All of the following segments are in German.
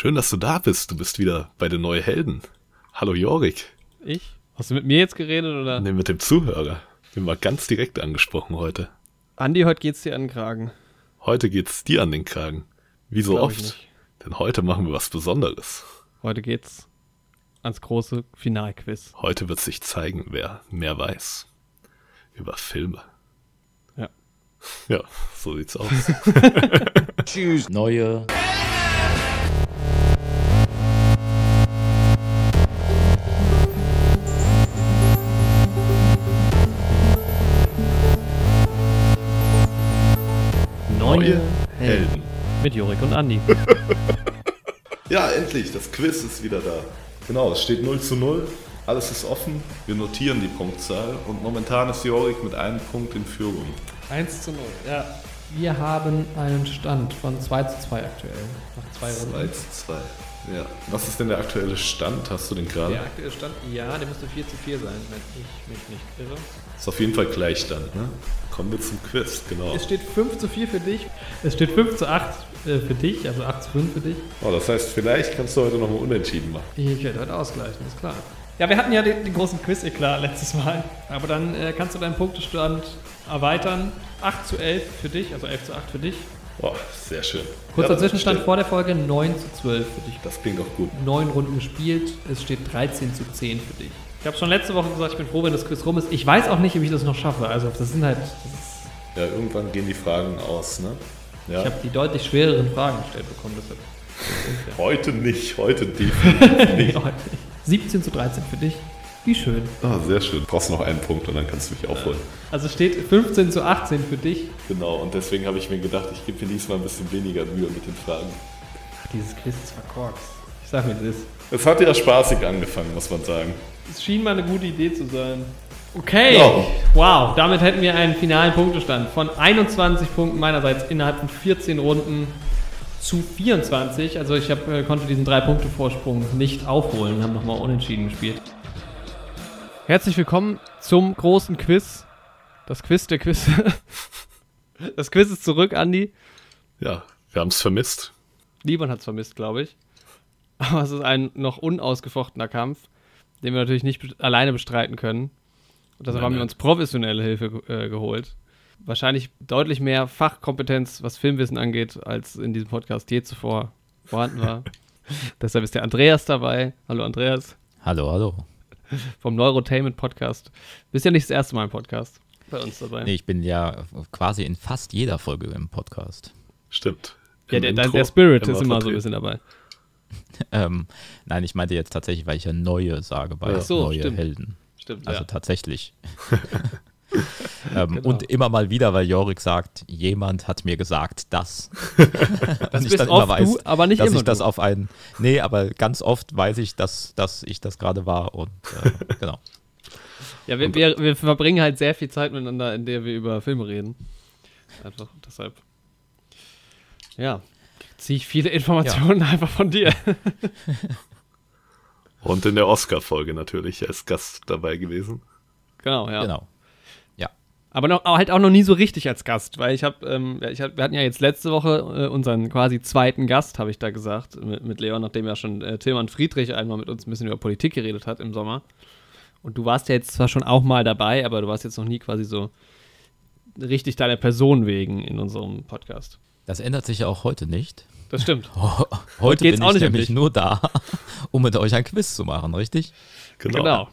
Schön, dass du da bist. Du bist wieder bei den Neue Helden. Hallo Jorik. Ich? Hast du mit mir jetzt geredet oder? Nee, mit dem Zuhörer. Den war ganz direkt angesprochen heute. Andi, heute geht's dir an den Kragen. Heute geht's dir an den Kragen. Wie so oft. Denn heute machen wir was Besonderes. Heute geht's ans große Finalquiz. Heute wird sich zeigen, wer mehr weiß. Über Filme. Ja. Ja, so sieht's aus. Tschüss. Neue Mit Jorik und Andi. Ja, endlich, das Quiz ist wieder da. Genau, es steht 0 zu 0, alles ist offen, wir notieren die Punktzahl und momentan ist Jorik mit einem Punkt in Führung. 1 zu 0, ja. Wir haben einen Stand von 2 zu 2 aktuell. Nach zwei 2 Runden. zu 2. Ja. Was ist denn der aktuelle Stand? Hast du den gerade? Der aktuelle Stand, ja, der müsste 4 zu 4 sein, wenn ich mich nicht irre. Ist auf jeden Fall Gleichstand, ne? Kommen wir zum Quiz, genau. Es steht 5 zu 4 für dich. Es steht 5 zu 8 äh, für dich, also 8 zu 5 für dich. Oh, das heißt, vielleicht kannst du heute nochmal unentschieden machen. Ich werde heute ausgleichen, ist klar. Ja, wir hatten ja den, den großen Quiz, klar, letztes Mal. Aber dann äh, kannst du deinen Punktestand erweitern. 8 zu 11 für dich, also 11 zu 8 für dich. Boah, sehr schön. Kurzer Ja, Zwischenstand stimmt. vor der Folge, 9 zu 12 für dich. Das klingt doch gut. 9 Runden gespielt, es steht 13 zu 10 für dich. Ich habe schon letzte Woche gesagt, ich bin froh, wenn das Quiz rum ist. Ich weiß auch nicht, ob ich das noch schaffe. Also das sind halt, Ja, irgendwann gehen die Fragen aus, ne? Ja. ich habe die deutlich schwereren Fragen gestellt bekommen, deshalb. Heute nicht, heute definitiv nicht. Heute nicht. 17 zu 13 für dich. Wie schön. Ah, sehr schön. Du brauchst noch einen Punkt und dann kannst du mich aufholen. Also steht 15 zu 18 für dich. Genau, und deswegen habe ich mir gedacht, ich gebe mir diesmal ein bisschen weniger Mühe mit den Fragen. Ach, dieses Quiz ist verkorkst. Ich sag mir das. Es hat ja spaßig angefangen, muss man sagen. Es schien mal eine gute Idee zu sein. Okay, Ja. wow, damit hätten wir einen finalen Punktestand von 21 Punkten meinerseits innerhalb von 14 Runden zu 24. Also ich hab, äh, konnte diesen 3-Punkte-Vorsprung nicht aufholen, haben nochmal unentschieden gespielt. Herzlich willkommen zum großen Quiz. Das Quiz der Quiz. Das Quiz ist zurück, Andi. Ja, wir haben es vermisst. Niemand hat es vermisst, glaube ich. Aber es ist ein noch unausgefochtener Kampf, den wir natürlich nicht alleine bestreiten können. Und deshalb Nein, haben wir uns professionelle Hilfe äh, geholt. Wahrscheinlich deutlich mehr Fachkompetenz, was Filmwissen angeht, als in diesem Podcast je zuvor vorhanden war. deshalb ist der Andreas dabei. Hallo Andreas Hallo, hallo. vom Neurotainment Podcast. Bist ja nicht das erste Mal im Podcast bei uns dabei. Nee, ich bin ja quasi in fast jeder Folge im Podcast. Stimmt. ja, Im der, der, Intro der Spirit immer ist immer so ein bisschen dabei. Ähm, nein, ich meinte jetzt tatsächlich, weil ich ja neue sage bei so, neue stimmt. Helden. Stimmt, Also ja. tatsächlich. ähm, Genau. Und immer mal wieder, weil Jorik sagt, jemand hat mir gesagt, das. Das ich dann oft du, aber nicht dass immer ich das du. auf einen. Nee, aber ganz oft weiß ich, dass, dass ich das gerade war und äh, genau. Ja, wir, wir, wir verbringen halt sehr viel Zeit miteinander, in der wir über Filme reden. Einfach deshalb. Ja, ziehe ich viele Informationen einfach von dir. Und in der Oscar-Folge natürlich als Gast dabei gewesen. genau, ja. Genau. Ja. Aber noch, halt auch noch nie so richtig als Gast, weil ich habe, ähm, ja, ich hab, wir hatten ja jetzt letzte Woche äh, unseren quasi zweiten Gast, habe ich da gesagt, mit, mit Leon, nachdem ja schon äh, Tilman Friedrich einmal mit uns ein bisschen über Politik geredet hat im Sommer. Und du warst ja jetzt zwar schon auch mal dabei, aber du warst jetzt noch nie quasi so richtig deiner Person wegen in unserem Podcast. Das ändert sich ja auch heute nicht. Das stimmt. Heute geht's bin auch ich nicht um nämlich dich. nur da, um mit euch ein Quiz zu machen, richtig? Genau. Genau.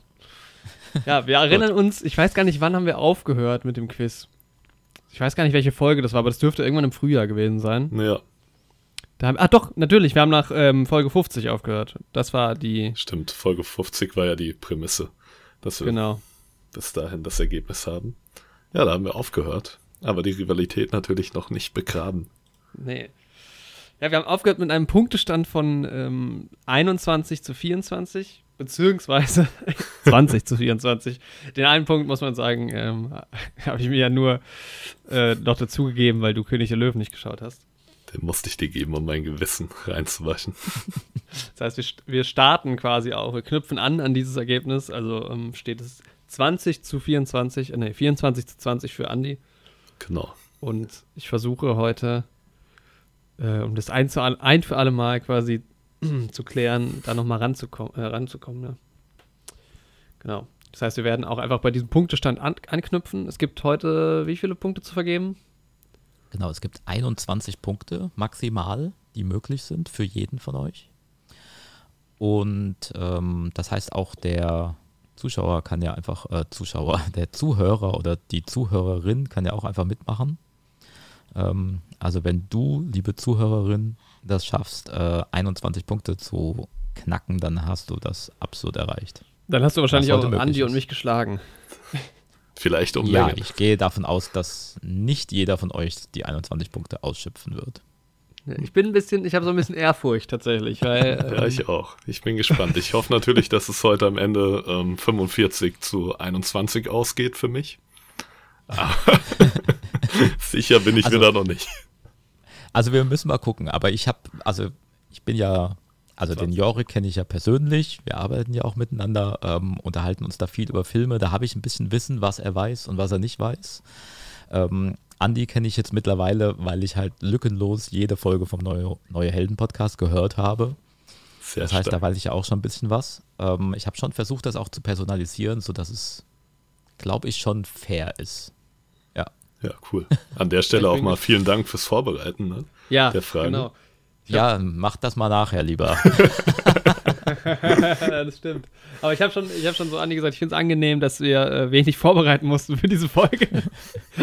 Ja, wir erinnern uns, ich weiß gar nicht, wann haben wir aufgehört mit dem Quiz. Ich weiß gar nicht, welche Folge das war, aber das dürfte irgendwann im Frühjahr gewesen sein. Ja, Da haben, ah, doch, natürlich, wir haben nach ähm, Folge 50 aufgehört. Das war die, stimmt. Folge 50 war ja die Prämisse, dass wir genau. bis dahin das Ergebnis haben. Ja, da haben wir aufgehört. Aber die Rivalität natürlich noch nicht begraben. Nee. Ja, wir haben aufgehört mit einem Punktestand von ähm, 21 zu 24, beziehungsweise 20 zu 24. Den einen Punkt, muss man sagen, ähm, habe ich mir ja nur äh, noch dazugegeben, weil du König der Löwen nicht geschaut hast. Den musste ich dir geben, um mein Gewissen reinzuwaschen. Das heißt, wir, wir starten quasi auch, wir knüpfen an an dieses Ergebnis. Also ähm, steht es 20 zu 24, äh, nee, 24 zu 20 für Andi. Genau. Und ich versuche heute, äh, um das ein, zu, ein für alle Mal quasi zu klären, da nochmal ranzukommen. Äh, ranzukommen ne? Genau. Das heißt, wir werden auch einfach bei diesem Punktestand an anknüpfen. Es gibt heute wie viele Punkte zu vergeben? Genau, es gibt 21 Punkte maximal, die möglich sind für jeden von euch. Und ähm, das heißt auch der Zuschauer kann ja einfach, äh, Zuschauer, der Zuhörer oder die Zuhörerin kann ja auch einfach mitmachen. Ähm, also wenn du, liebe Zuhörerin, das schaffst, äh, 21 Punkte zu knacken, dann hast du das absolut erreicht. Dann hast du wahrscheinlich auch Andi und mich geschlagen. Vielleicht um Ja, Länge. ich gehe davon aus, dass nicht jeder von euch die 21 Punkte ausschöpfen wird. Ich bin ein bisschen, ich habe so ein bisschen Ehrfurcht tatsächlich. Weil, ähm, ja, ich auch. Ich bin gespannt. Ich hoffe natürlich, dass es heute am Ende ähm, 45 zu 21 ausgeht für mich. Sicher bin ich also, mir da noch nicht. Also wir müssen mal gucken, aber ich habe, also ich bin ja, also den Jorik kenne ich ja persönlich, wir arbeiten ja auch miteinander, ähm, unterhalten uns da viel über Filme, da habe ich ein bisschen Wissen, was er weiß und was er nicht weiß. Ähm, Andi kenne ich jetzt mittlerweile, weil ich halt lückenlos jede Folge vom Neue, Neue Helden Podcast gehört habe. Sehr das heißt, stark. da weiß ich ja auch schon ein bisschen was. Ähm, ich habe schon versucht, das auch zu personalisieren, sodass es, glaube ich, schon fair ist. Ja. Ja, cool. An der Stelle auch mal vielen Dank fürs Vorbereiten ne? ja, der Frage. Genau. Ja, mach das mal nachher lieber. das stimmt. Aber ich habe schon, hab schon so Andi gesagt, ich finde es angenehm, dass wir äh, wenig vorbereiten mussten für diese Folge,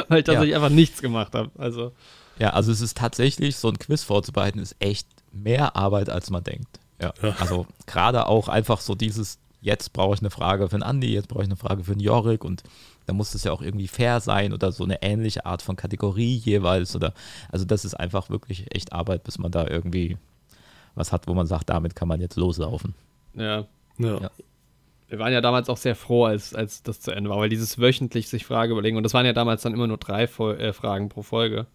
weil ich tatsächlich ja. einfach nichts gemacht habe. Also. Ja, also es ist tatsächlich, so ein Quiz vorzubereiten, ist echt mehr Arbeit, als man denkt. Ja. Also gerade auch einfach so dieses, jetzt brauche ich eine Frage für einen Andi, jetzt brauche ich eine Frage für einen Jorik und da muss es ja auch irgendwie fair sein oder so eine ähnliche Art von Kategorie jeweils oder also das ist einfach wirklich echt Arbeit, bis man da irgendwie was hat, wo man sagt, damit kann man jetzt loslaufen. Ja. ja. ja. Wir waren ja damals auch sehr froh, als, als das zu Ende war, weil dieses wöchentlich sich Frage überlegen, und das waren ja damals dann immer nur drei Vol äh, Fragen pro Folge.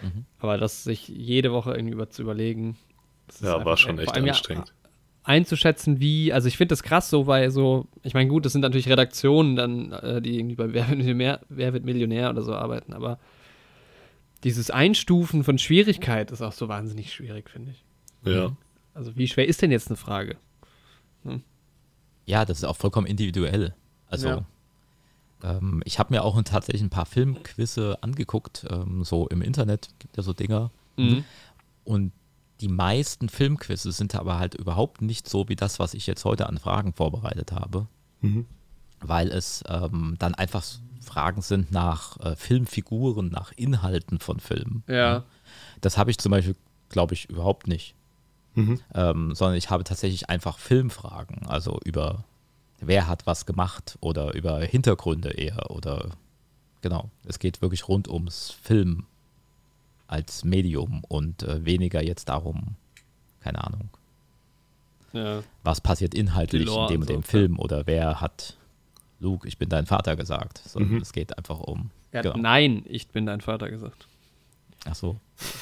Mhm. Aber das sich jede Woche irgendwie über zu überlegen. ja, war schon echt anstrengend. Ja, einzuschätzen, wie, also ich finde das krass so, weil so, ich meine, gut, das sind natürlich Redaktionen dann, äh, die irgendwie bei Wer wird, Millionär, Wer wird Millionär oder so arbeiten, aber dieses Einstufen von Schwierigkeit ist auch so wahnsinnig schwierig, finde ich. Ja. Also wie schwer ist denn jetzt eine Frage? Hm? Ja, das ist auch vollkommen individuell. Also ja. ähm, ich habe mir auch tatsächlich ein paar Filmquizze angeguckt, ähm, so im Internet gibt ja so Dinger. Mhm. Und die meisten Filmquizzes sind aber halt überhaupt nicht so wie das, was ich jetzt heute an Fragen vorbereitet habe. Mhm. Weil es ähm, dann einfach Fragen sind nach äh, Filmfiguren, nach Inhalten von Filmen. Ja. ja. Das habe ich zum Beispiel, glaube ich, überhaupt nicht. Mhm. Ähm, sondern ich habe tatsächlich einfach Filmfragen, also über wer hat was gemacht oder über Hintergründe eher oder genau. Es geht wirklich rund ums Film als Medium und äh, weniger jetzt darum, keine Ahnung. Ja. Was passiert inhaltlich in dem und dem so, Film ja. oder wer hat Luke, ich bin dein Vater gesagt. Sondern mhm. es geht einfach um. Er genau. Nein, ich bin dein Vater gesagt. Ach so.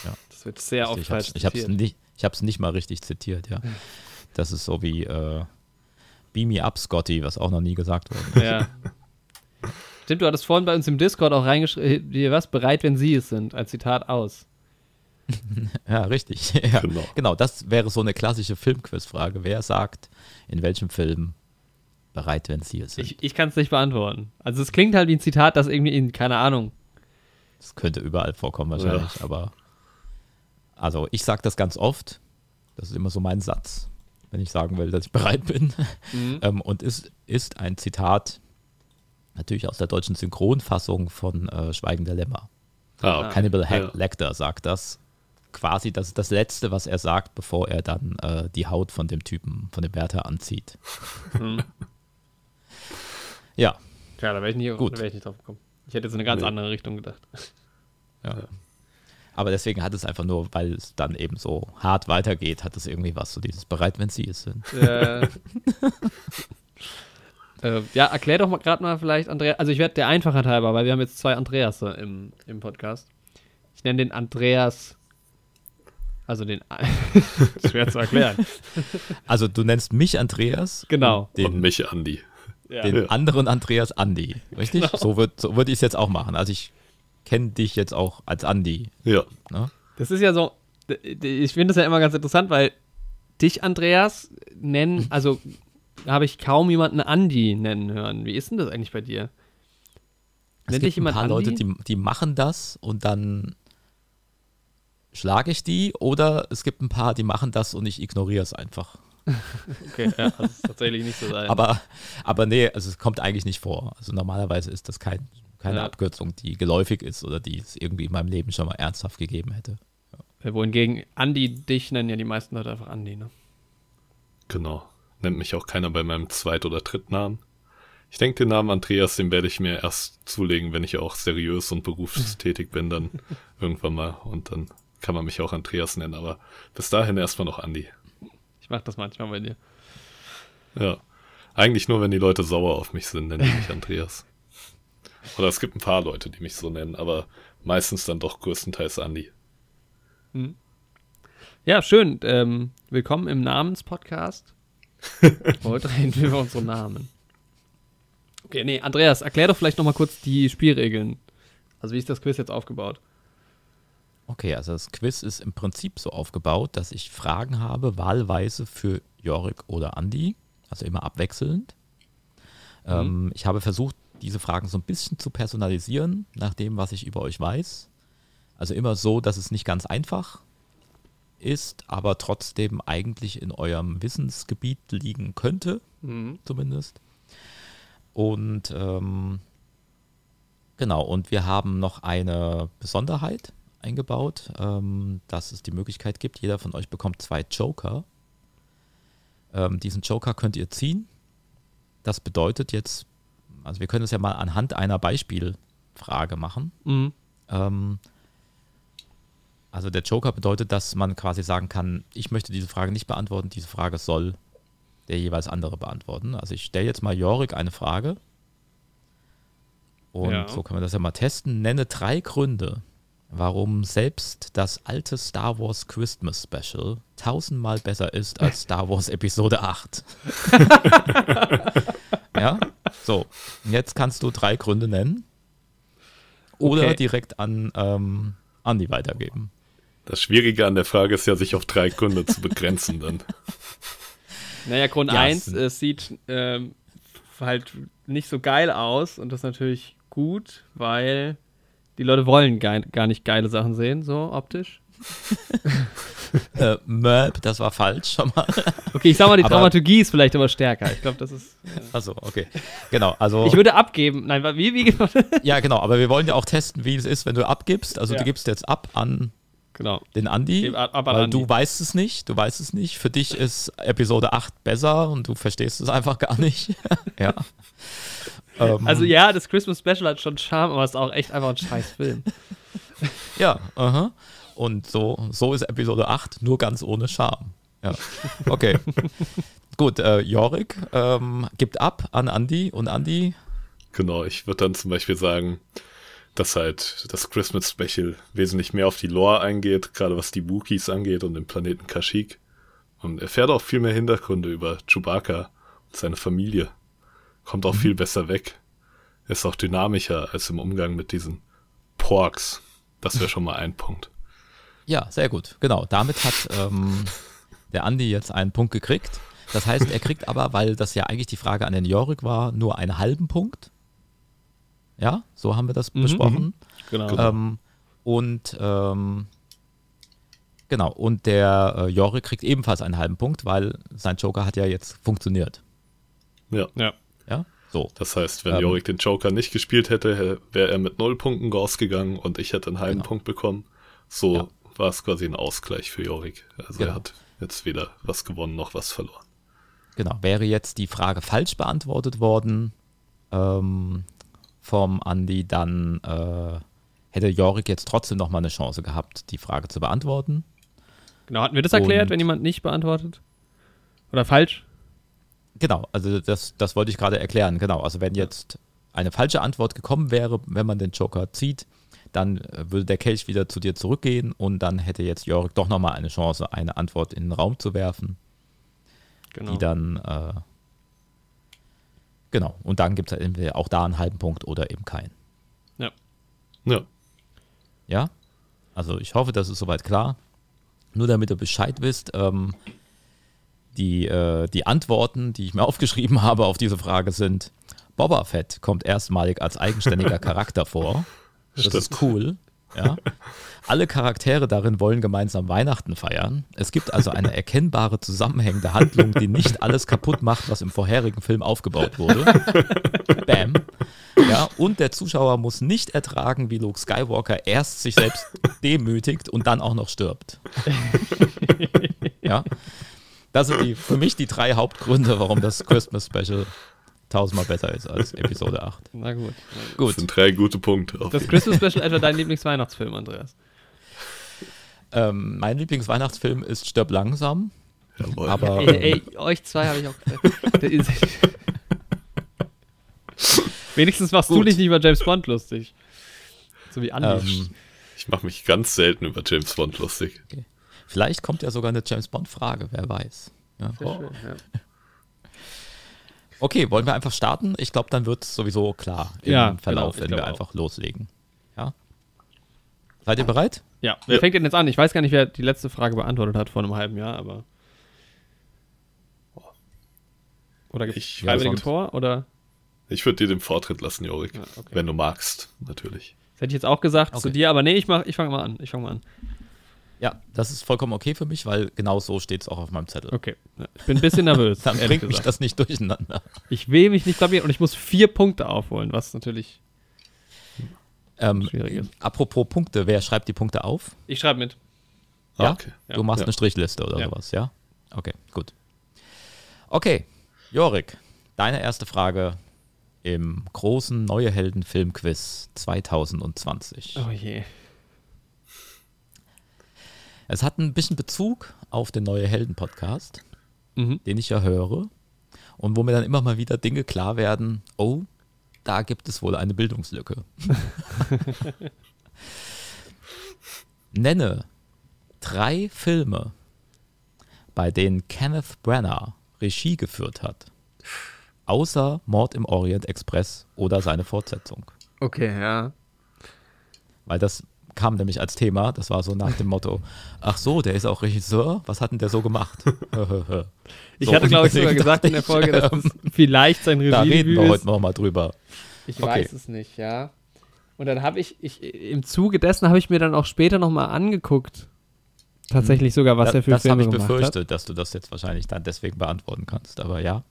Ja. Das wird sehr oft falsch Ich habe es nicht, nicht mal richtig zitiert, ja. Das ist so wie äh, Beam me up, Scotty, was auch noch nie gesagt wurde. Ja. Stimmt, du hattest vorhin bei uns im Discord auch reingeschrieben, äh, was, bereit, wenn sie es sind, als Zitat aus. ja, richtig. Ja. Genau. genau, das wäre so eine klassische Filmquiz-Frage. Wer sagt, in welchem Film bereit, wenn sie es sind? Ich, ich kann es nicht beantworten. Also es klingt halt wie ein Zitat, das irgendwie in, keine Ahnung. Das könnte überall vorkommen wahrscheinlich, ja. aber also ich sage das ganz oft. Das ist immer so mein Satz, wenn ich sagen will, dass ich bereit bin. Mhm. ähm, und ist, ist ein Zitat natürlich aus der deutschen Synchronfassung von äh, Schweigen der Lämmer. Ah, okay. Cannibal ja. Lecter sagt das. Quasi, das ist das Letzte, was er sagt, bevor er dann äh, die Haut von dem Typen, von dem Wärter anzieht. Hm. ja. Tja, da wäre ich, nicht, wär ich nicht drauf gekommen. Ich hätte jetzt in eine ganz nee. andere Richtung gedacht. Ja. Aber deswegen hat es einfach nur, weil es dann eben so hart weitergeht, hat es irgendwie was, so dieses bereit, wenn sie es sind. Ja. Äh, ja, erklär doch mal gerade mal vielleicht, Andreas. Also ich werde der Einfachheit halber, weil wir haben jetzt zwei Andreas im, im Podcast. Ich nenne den Andreas. Also den. schwer zu erklären. Also du nennst mich Andreas. Genau. Den, und mich Andi. Ja. Den ja. anderen Andreas Andi. Richtig? Genau. So würde so würd ich es jetzt auch machen. Also ich kenne dich jetzt auch als Andi. Ja. Ne? Das ist ja so. Ich finde das ja immer ganz interessant, weil dich, Andreas, nennen, also habe ich kaum jemanden Andi nennen hören. Wie ist denn das eigentlich bei dir? Es Nennt gibt ein paar Andi? Leute, die, die machen das und dann schlage ich die oder es gibt ein paar, die machen das und ich ignoriere es einfach. Okay, ja, das ist tatsächlich nicht so sein. Aber, aber nee, also es kommt eigentlich nicht vor. Also normalerweise ist das kein, keine Ja. Abkürzung, die geläufig ist oder die es irgendwie in meinem Leben schon mal ernsthaft gegeben hätte. Äh, Wohingegen Andi, dich nennen ja die meisten Leute einfach Andi, ne? Genau. Nennt mich auch keiner bei meinem Zweit- oder Drittnamen. Ich denke, den Namen Andreas, den werde ich mir erst zulegen, wenn ich auch seriös und berufstätig bin, dann irgendwann mal. Und dann kann man mich auch Andreas nennen. Aber bis dahin erstmal noch Andi. Ich mach das manchmal bei dir. Ja. Eigentlich nur, wenn die Leute sauer auf mich sind, nennen die mich Andreas. Oder es gibt ein paar Leute, die mich so nennen, aber meistens dann doch größtenteils Andi. Ja, schön. Ähm, willkommen im Namenspodcast. Heute reden wir über unsere Namen. Okay, nee, Andreas, erklär doch vielleicht nochmal kurz die Spielregeln. Also wie ist das Quiz jetzt aufgebaut? Okay, also das Quiz ist im Prinzip so aufgebaut, dass ich Fragen habe, wahlweise für Jorik oder Andi, also immer abwechselnd. Ähm, ich habe versucht, diese Fragen so ein bisschen zu personalisieren, nach dem, was ich über euch weiß. Also immer so, dass es nicht ganz einfach ist, aber trotzdem eigentlich in eurem Wissensgebiet liegen könnte, zumindest. Und ähm, genau, und wir haben noch eine Besonderheit eingebaut, ähm, dass es die Möglichkeit gibt, jeder von euch bekommt zwei Joker. Ähm, diesen Joker könnt ihr ziehen. Das bedeutet jetzt, also wir können es ja mal anhand einer Beispielfrage machen. Mhm. Also der Joker bedeutet, dass man quasi sagen kann, ich möchte diese Frage nicht beantworten, diese Frage soll der jeweils andere beantworten. Also ich stelle jetzt mal Jorik eine Frage. Und Ja. so können wir das ja mal testen. Nenne drei Gründe, warum selbst das alte Star Wars Christmas Special tausendmal besser ist als Star Wars Episode 8. ja, so. Jetzt kannst du drei Gründe nennen. Oder Okay. direkt an ähm, Andi weitergeben. Das Schwierige an der Frage ist ja, sich auf drei Gründe zu begrenzen dann. Naja, Grund Ja, 1, es- es sieht ähm, halt nicht so geil aus und das ist natürlich gut, weil die Leute wollen gar, gar nicht geile Sachen sehen, so optisch. Äh, Möb, das war falsch schon mal. Okay, ich sag mal, die Aber- Dramaturgie ist vielleicht aber stärker. Ich glaube, das ist. Achso, okay. Genau, also. Ich würde abgeben. Nein, wie, wie ja, genau, aber wir wollen ja auch testen, wie es ist, wenn du abgibst. Also Ja. du gibst jetzt ab an Genau. den Andi, Gib ab- ab an weil Andi. du weißt es nicht, du weißt es nicht. Für dich ist Episode 8 besser und du verstehst es einfach gar nicht. ja. Ähm, Also ja, das Christmas Special hat schon Charme, aber es ist auch echt einfach ein scheiß Film. Ja, aha. Und so, so ist Episode 8, nur ganz ohne Charme. Ja, okay. Gut, äh, Jorik ähm, gibt ab an Andi und Andi, Genau, ich würde dann zum Beispiel sagen, dass halt das Christmas Special wesentlich mehr auf die Lore eingeht, gerade was die Wookiees angeht und den Planeten Kashyyyk. Und erfährt auch viel mehr Hintergründe über Chewbacca und seine Familie. Kommt auch viel besser weg. Ist auch dynamischer als im Umgang mit diesen Porks. Das wäre schon mal ein Punkt. ja, sehr gut, genau. Damit hat ähm, der Andi jetzt einen Punkt gekriegt. Das heißt, er kriegt aber, weil das ja eigentlich dieAge an den Jorik war, nur einen halben Punkt. Ja, so haben wir das besprochen. Genau. Ähm, und ähm, genau, und der äh, Jorik kriegt ebenfalls einen halben Punkt, weil sein Joker hat ja jetzt funktioniert. Ja. Ja. Ja, so. Das heißt, wenn Ähm. Jorik den Joker nicht gespielt hätte, wäre er mit null Punkten rausgegangen und ich hätte einen halben Genau. Punkt bekommen. So Ja. war es quasi ein Ausgleich für Jorik. Also Genau. er hat jetzt weder was gewonnen noch was verloren. Genau, wäre jetzt die Frage falsch beantwortet worden ähm, vom Andi, dann äh, hätte Jorik jetzt trotzdem noch mal eine Chance gehabt, die Frage zu beantworten. Genau, hatten wir das erklärt, Und- wenn jemand nicht beantwortet? Oder falsch? Genau, also das, das wollte ich gerade erklären. Genau, also wenn jetzt eine falsche Antwort gekommen wäre, wenn man den Joker zieht, dann äh, würde der Kelch wieder zu dir zurückgehen und dann hätte jetzt Jorik doch nochmal eine Chance, eine Antwort in den Raum zu werfen, Genau. die dann, äh, genau, und dann gibt es entweder auch da einen halben Punkt oder eben keinen. Ja, Ja? Also ich hoffe, das ist soweit klar. Nur damit ihr Bescheid wisst, ähm, Die, äh, die Antworten, die ich mir aufgeschrieben habe auf diese Frage sind, Boba Fett kommt erstmalig als eigenständiger Charakter vor. Das Stimmt. ist cool. Ja. Alle Charaktere darin wollen gemeinsam Weihnachten feiern. Es gibt also eine erkennbare zusammenhängende Handlung, die nicht alles kaputt macht, was im vorherigen Film aufgebaut wurde. Bam. Ja, und der Zuschauer muss nicht ertragen, wie Luke Skywalker erst sich selbst demütigt und dann auch noch stirbt. Ja. Das sind die, für mich die drei Hauptgründe, warum das Christmas Special tausendmal besser ist als Episode 8. Na gut. gut. Das sind drei gute Punkte. Das Christmas Special etwa dein Lieblingsweihnachtsfilm, Andreas? Ähm, mein Lieblingsweihnachtsfilm ist Stirb langsam. Jawohl. Aber, ey, ey, euch zwei habe ich auch Wenigstens machst Gut. du dich nicht über James Bond lustig. So wie Andi. Ähm, ich mache mich ganz selten über James Bond lustig. Okay. Vielleicht kommt ja sogar eine James Bond-Frage, wer weiß. Ja. Oh. Schön, ja. Okay, wollen wir einfach starten? Ich glaube, dann wird es sowieso klar im ja, Verlauf, genau, wenn wir auch. einfach loslegen. Ja? Seid ihr bereit? Ja. Wer ja. fängt denn jetzt an? Ich weiß gar nicht, wer die letzte Frage beantwortet hat vor einem halben Jahr, aber. Oder gibt es freiwillige ja, Tor? Oder? Ich würde dir den Vortritt lassen, Jorik. Ja, okay. Wenn du magst, natürlich. Das hätte ich jetzt auch gesagt okay. zu dir, aber nee, ich, ich fange mal an. Ich fange mal an. Ja, das ist vollkommen okay für mich, weil genau so steht es auch auf meinem Zettel. Okay. Ich bin ein bisschen nervös. Dann bringt mich das nicht durcheinander. Ich will mich nicht blamieren und ich muss vier Punkte aufholen, was natürlich ähm, schwierig ist. Apropos Punkte, wer schreibt die Punkte auf? Ich schreibe mit. Ja? Okay. Du machst ja. eine Strichliste oder ja. sowas, ja? Okay, gut. Okay, Jorik, deine erste Frage im großen Neue Helden Film Quiz 2020. Oh je. Es hat ein bisschen Bezug auf den Neue Helden Podcast, mhm. den ich ja höre und wo mir dann immer mal wieder Dinge klar werden, oh, da gibt es wohl eine Bildungslücke. Nenne drei Filme, bei denen Kenneth Branagh Regie geführt hat, außer Mord im Orient Express oder seine Fortsetzung. Okay, ja. Weil das kam nämlich als Thema. Das war so nach dem Motto: Ach so, der ist auch Regisseur. Was hat denn der so gemacht? ich so, hatte, glaube ich, sogar gesagt in der Folge, dass ähm, vielleicht sein Regie Da reden wir heute nochmal drüber. Ich okay. weiß es nicht, ja. Und dann habe ich, ich, im Zuge dessen habe ich mir dann auch später nochmal angeguckt. Tatsächlich sogar, was da, er für das Filme gemacht hat. Das habe ich befürchtet, dass du das jetzt wahrscheinlich dann deswegen beantworten kannst, aber ja.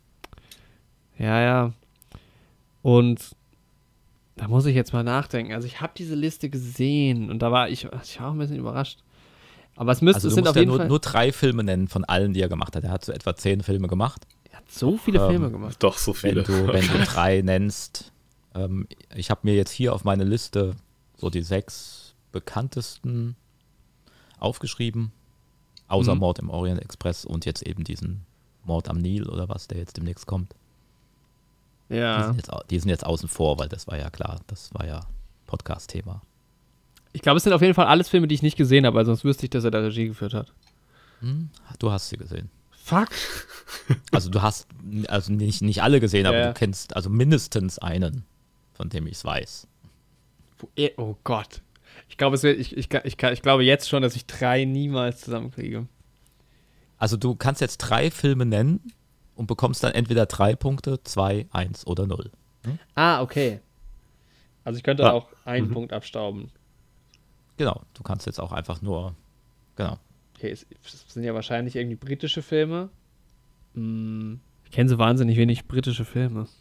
Ja, ja. Und da muss ich jetzt mal nachdenken. Also ich habe diese Liste gesehen und da war ich, ich war auch ein bisschen überrascht. Aber es müsste, also es sind auf jeden ja nur, Fall nur drei Filme nennen von allen, die er gemacht hat. Er hat so etwa zehn Filme gemacht. Er hat so viele ähm, Filme gemacht. Doch, so viele. Wenn du, wenn du drei nennst. Ähm, ich habe mir jetzt hier auf meine Liste so die sechs bekanntesten aufgeschrieben. Außer mhm. Mord im Orient Express und jetzt eben diesen Mord am Nil oder was, der jetzt demnächst kommt. Ja. Die sind, jetzt, die sind jetzt außen vor, weil das war ja klar, das war ja Podcast-Thema. Ich glaube, es sind auf jeden Fall alles Filme, die ich nicht gesehen habe, weil sonst wüsste ich, dass er da Regie geführt hat. Hm, du hast sie gesehen. Fuck. Also du hast, also nicht, nicht alle gesehen, aber ja. du kennst also mindestens einen, von dem ich es weiß. Oh Gott. Ich glaube, es wird, ich, ich, ich, ich glaube jetzt schon, dass ich drei niemals zusammenkriege. Also du kannst jetzt drei Filme nennen, und bekommst dann entweder drei Punkte, zwei, eins oder null. Hm? Ah, okay. Also ich könnte ja. auch einen mhm. Punkt abstauben. Genau, du kannst jetzt auch einfach nur, genau. Okay, es, sind ja wahrscheinlich irgendwie britische Filme. Hm, ich kenne so wahnsinnig wenig britische Filme.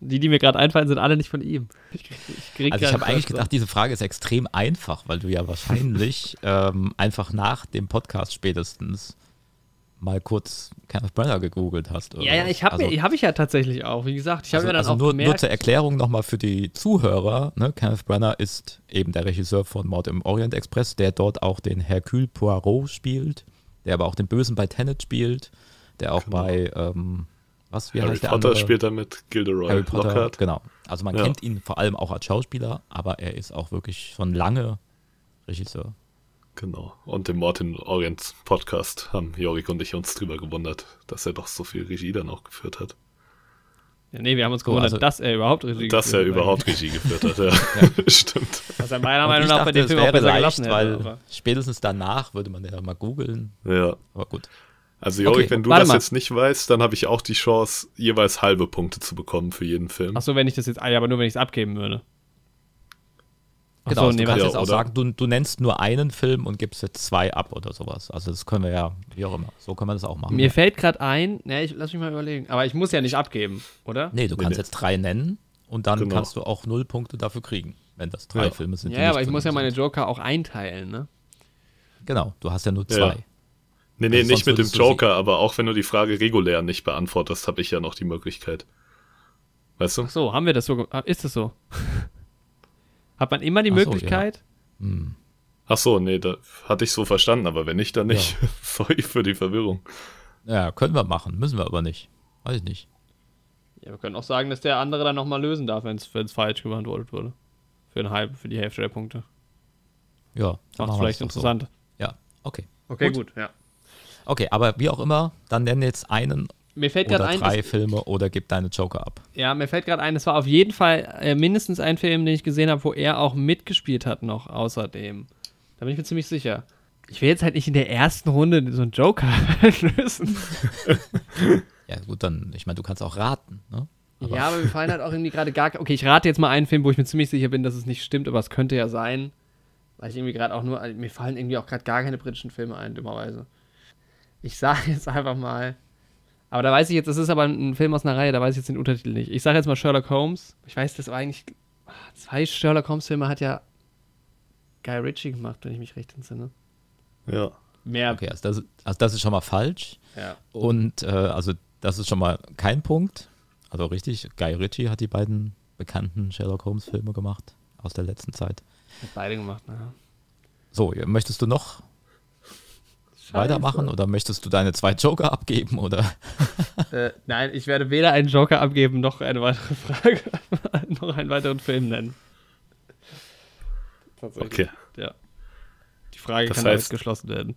Die, die mir gerade einfallen, sind alle nicht von ihm. Ich ich also ich habe eigentlich gedacht, diese Frage ist extrem einfach, weil du ja wahrscheinlich ähm, einfach nach dem Podcast spätestens mal kurz Kenneth Branagh gegoogelt hast. ja, ja, ich habe also, hab ich ja tatsächlich auch. Wie gesagt, ich habe also, ja dann also auch nur, gemerkt, nur zur Erklärung nochmal für die Zuhörer. Ne? Kenneth Branagh ist eben der Regisseur von Mord im Orient Express, der dort auch den Hercule Poirot spielt, der aber auch den Bösen bei Tenet spielt, der auch genau. bei ähm, was, wie Harry heißt der Potter andere? spielt er mit Gilderoy Harry Potter, Lockhart. Genau. Also man ja. kennt ihn vor allem auch als Schauspieler, aber er ist auch wirklich schon lange Regisseur. Genau. Und im Martin Orient Podcast haben Jorik und ich uns drüber gewundert, dass er doch so viel Regie dann auch geführt hat. Ja, nee, wir haben uns gewundert, also, dass er überhaupt Regie dass geführt hat. Dass er überhaupt Regie geführt hat, ja. ja. Stimmt. Was er meiner Meinung nach bei dem Film auch besser leicht, gelassen hätte. Weil spätestens danach würde man ja mal googeln. Ja. Aber gut. Also Jorik, Okay, wenn du das mal. jetzt nicht weißt, dann habe ich auch die Chance, jeweils halbe Punkte zu bekommen für jeden Film. Achso, wenn ich das jetzt, ah, ja, aber nur wenn ich es abgeben würde. Ach Genau, so, also nee, du kannst ja, jetzt auch oder? sagen, du, du nennst nur einen Film und gibst jetzt zwei ab oder sowas. Also das können wir ja, wie auch immer. So können wir das auch machen. Mir fällt gerade ein, ne, ich lass mich mal überlegen, aber ich muss ja nicht abgeben, oder? nee, du Nee, kannst nee. jetzt drei nennen und dann Genau. kannst du auch null Punkte dafür kriegen, wenn das drei Ja. Filme sind. Ja, aber ich muss ja meine. Joker auch einteilen, ne? Genau, du hast ja nur Ja. zwei. nee, nee, also nicht mit dem Joker, aber auch wenn du die Frage regulär nicht beantwortest, habe ich ja noch die Möglichkeit. Weißt du? Ach so, haben wir das so, ge- ah, ist das so? Hat man immer die Ach so, Möglichkeit? Hm. Ach so, nee, da hatte ich so verstanden, aber wenn nicht, dann nicht. Sorry für die Verwirrung. Ja, können wir machen, müssen wir aber nicht. Weiß ich nicht. Ja, wir können auch sagen, dass der andere dann nochmal lösen darf, wenn es falsch beantwortet wurde. Für, ein halb, für die Hälfte der Punkte. Ja, dann Macht vielleicht das interessant. So. Ja, okay. Okay, Gut. gut. ja. Okay, aber wie auch immer, dann nenn jetzt einen Mir fällt gerade ein, drei dass, Filme oder gib deine Joker ab. ja, mir fällt gerade ein, es war auf jeden Fall äh, mindestens ein Film, den ich gesehen habe, wo er auch mitgespielt hat noch außerdem. Da bin ich mir ziemlich sicher. Ich will jetzt halt nicht in der ersten Runde so einen Joker lösen. Ja, gut, dann, ich meine, du kannst auch raten, ne? Aber- ja, aber mir fallen halt auch irgendwie gerade gar Okay, ich rate jetzt mal einen Film, wo ich mir ziemlich sicher bin, dass es nicht stimmt, aber es könnte ja sein. Weil ich irgendwie gerade auch nur. Mir fallen irgendwie auch gerade gar keine britischen Filme ein, dummerweise. Ich sage jetzt einfach mal. Aber da weiß ich jetzt, das ist aber ein Film aus einer Reihe, da weiß ich jetzt den Untertitel nicht. Ich sage jetzt mal Sherlock Holmes. Ich weiß, das war eigentlich. Zwei Sherlock Holmes-Filme hat ja Guy Ritchie gemacht, wenn ich mich recht entsinne. Ja. Mehr. Okay, also das, also das ist schon mal falsch. Ja. Und äh, also das ist schon mal kein Punkt. Also richtig, Guy Ritchie hat die beiden bekannten Sherlock Holmes Filme gemacht aus der letzten Zeit. Hat beide gemacht, naja. So, möchtest du noch weitermachen oder möchtest du deine zwei Joker abgeben oder? Äh, nein, ich werde weder einen Joker abgeben, noch eine weitere Frage, noch einen weiteren Film nennen. Tatsächlich. Okay. Ja. Die Frage Das kann damit heißt- geschlossen werden.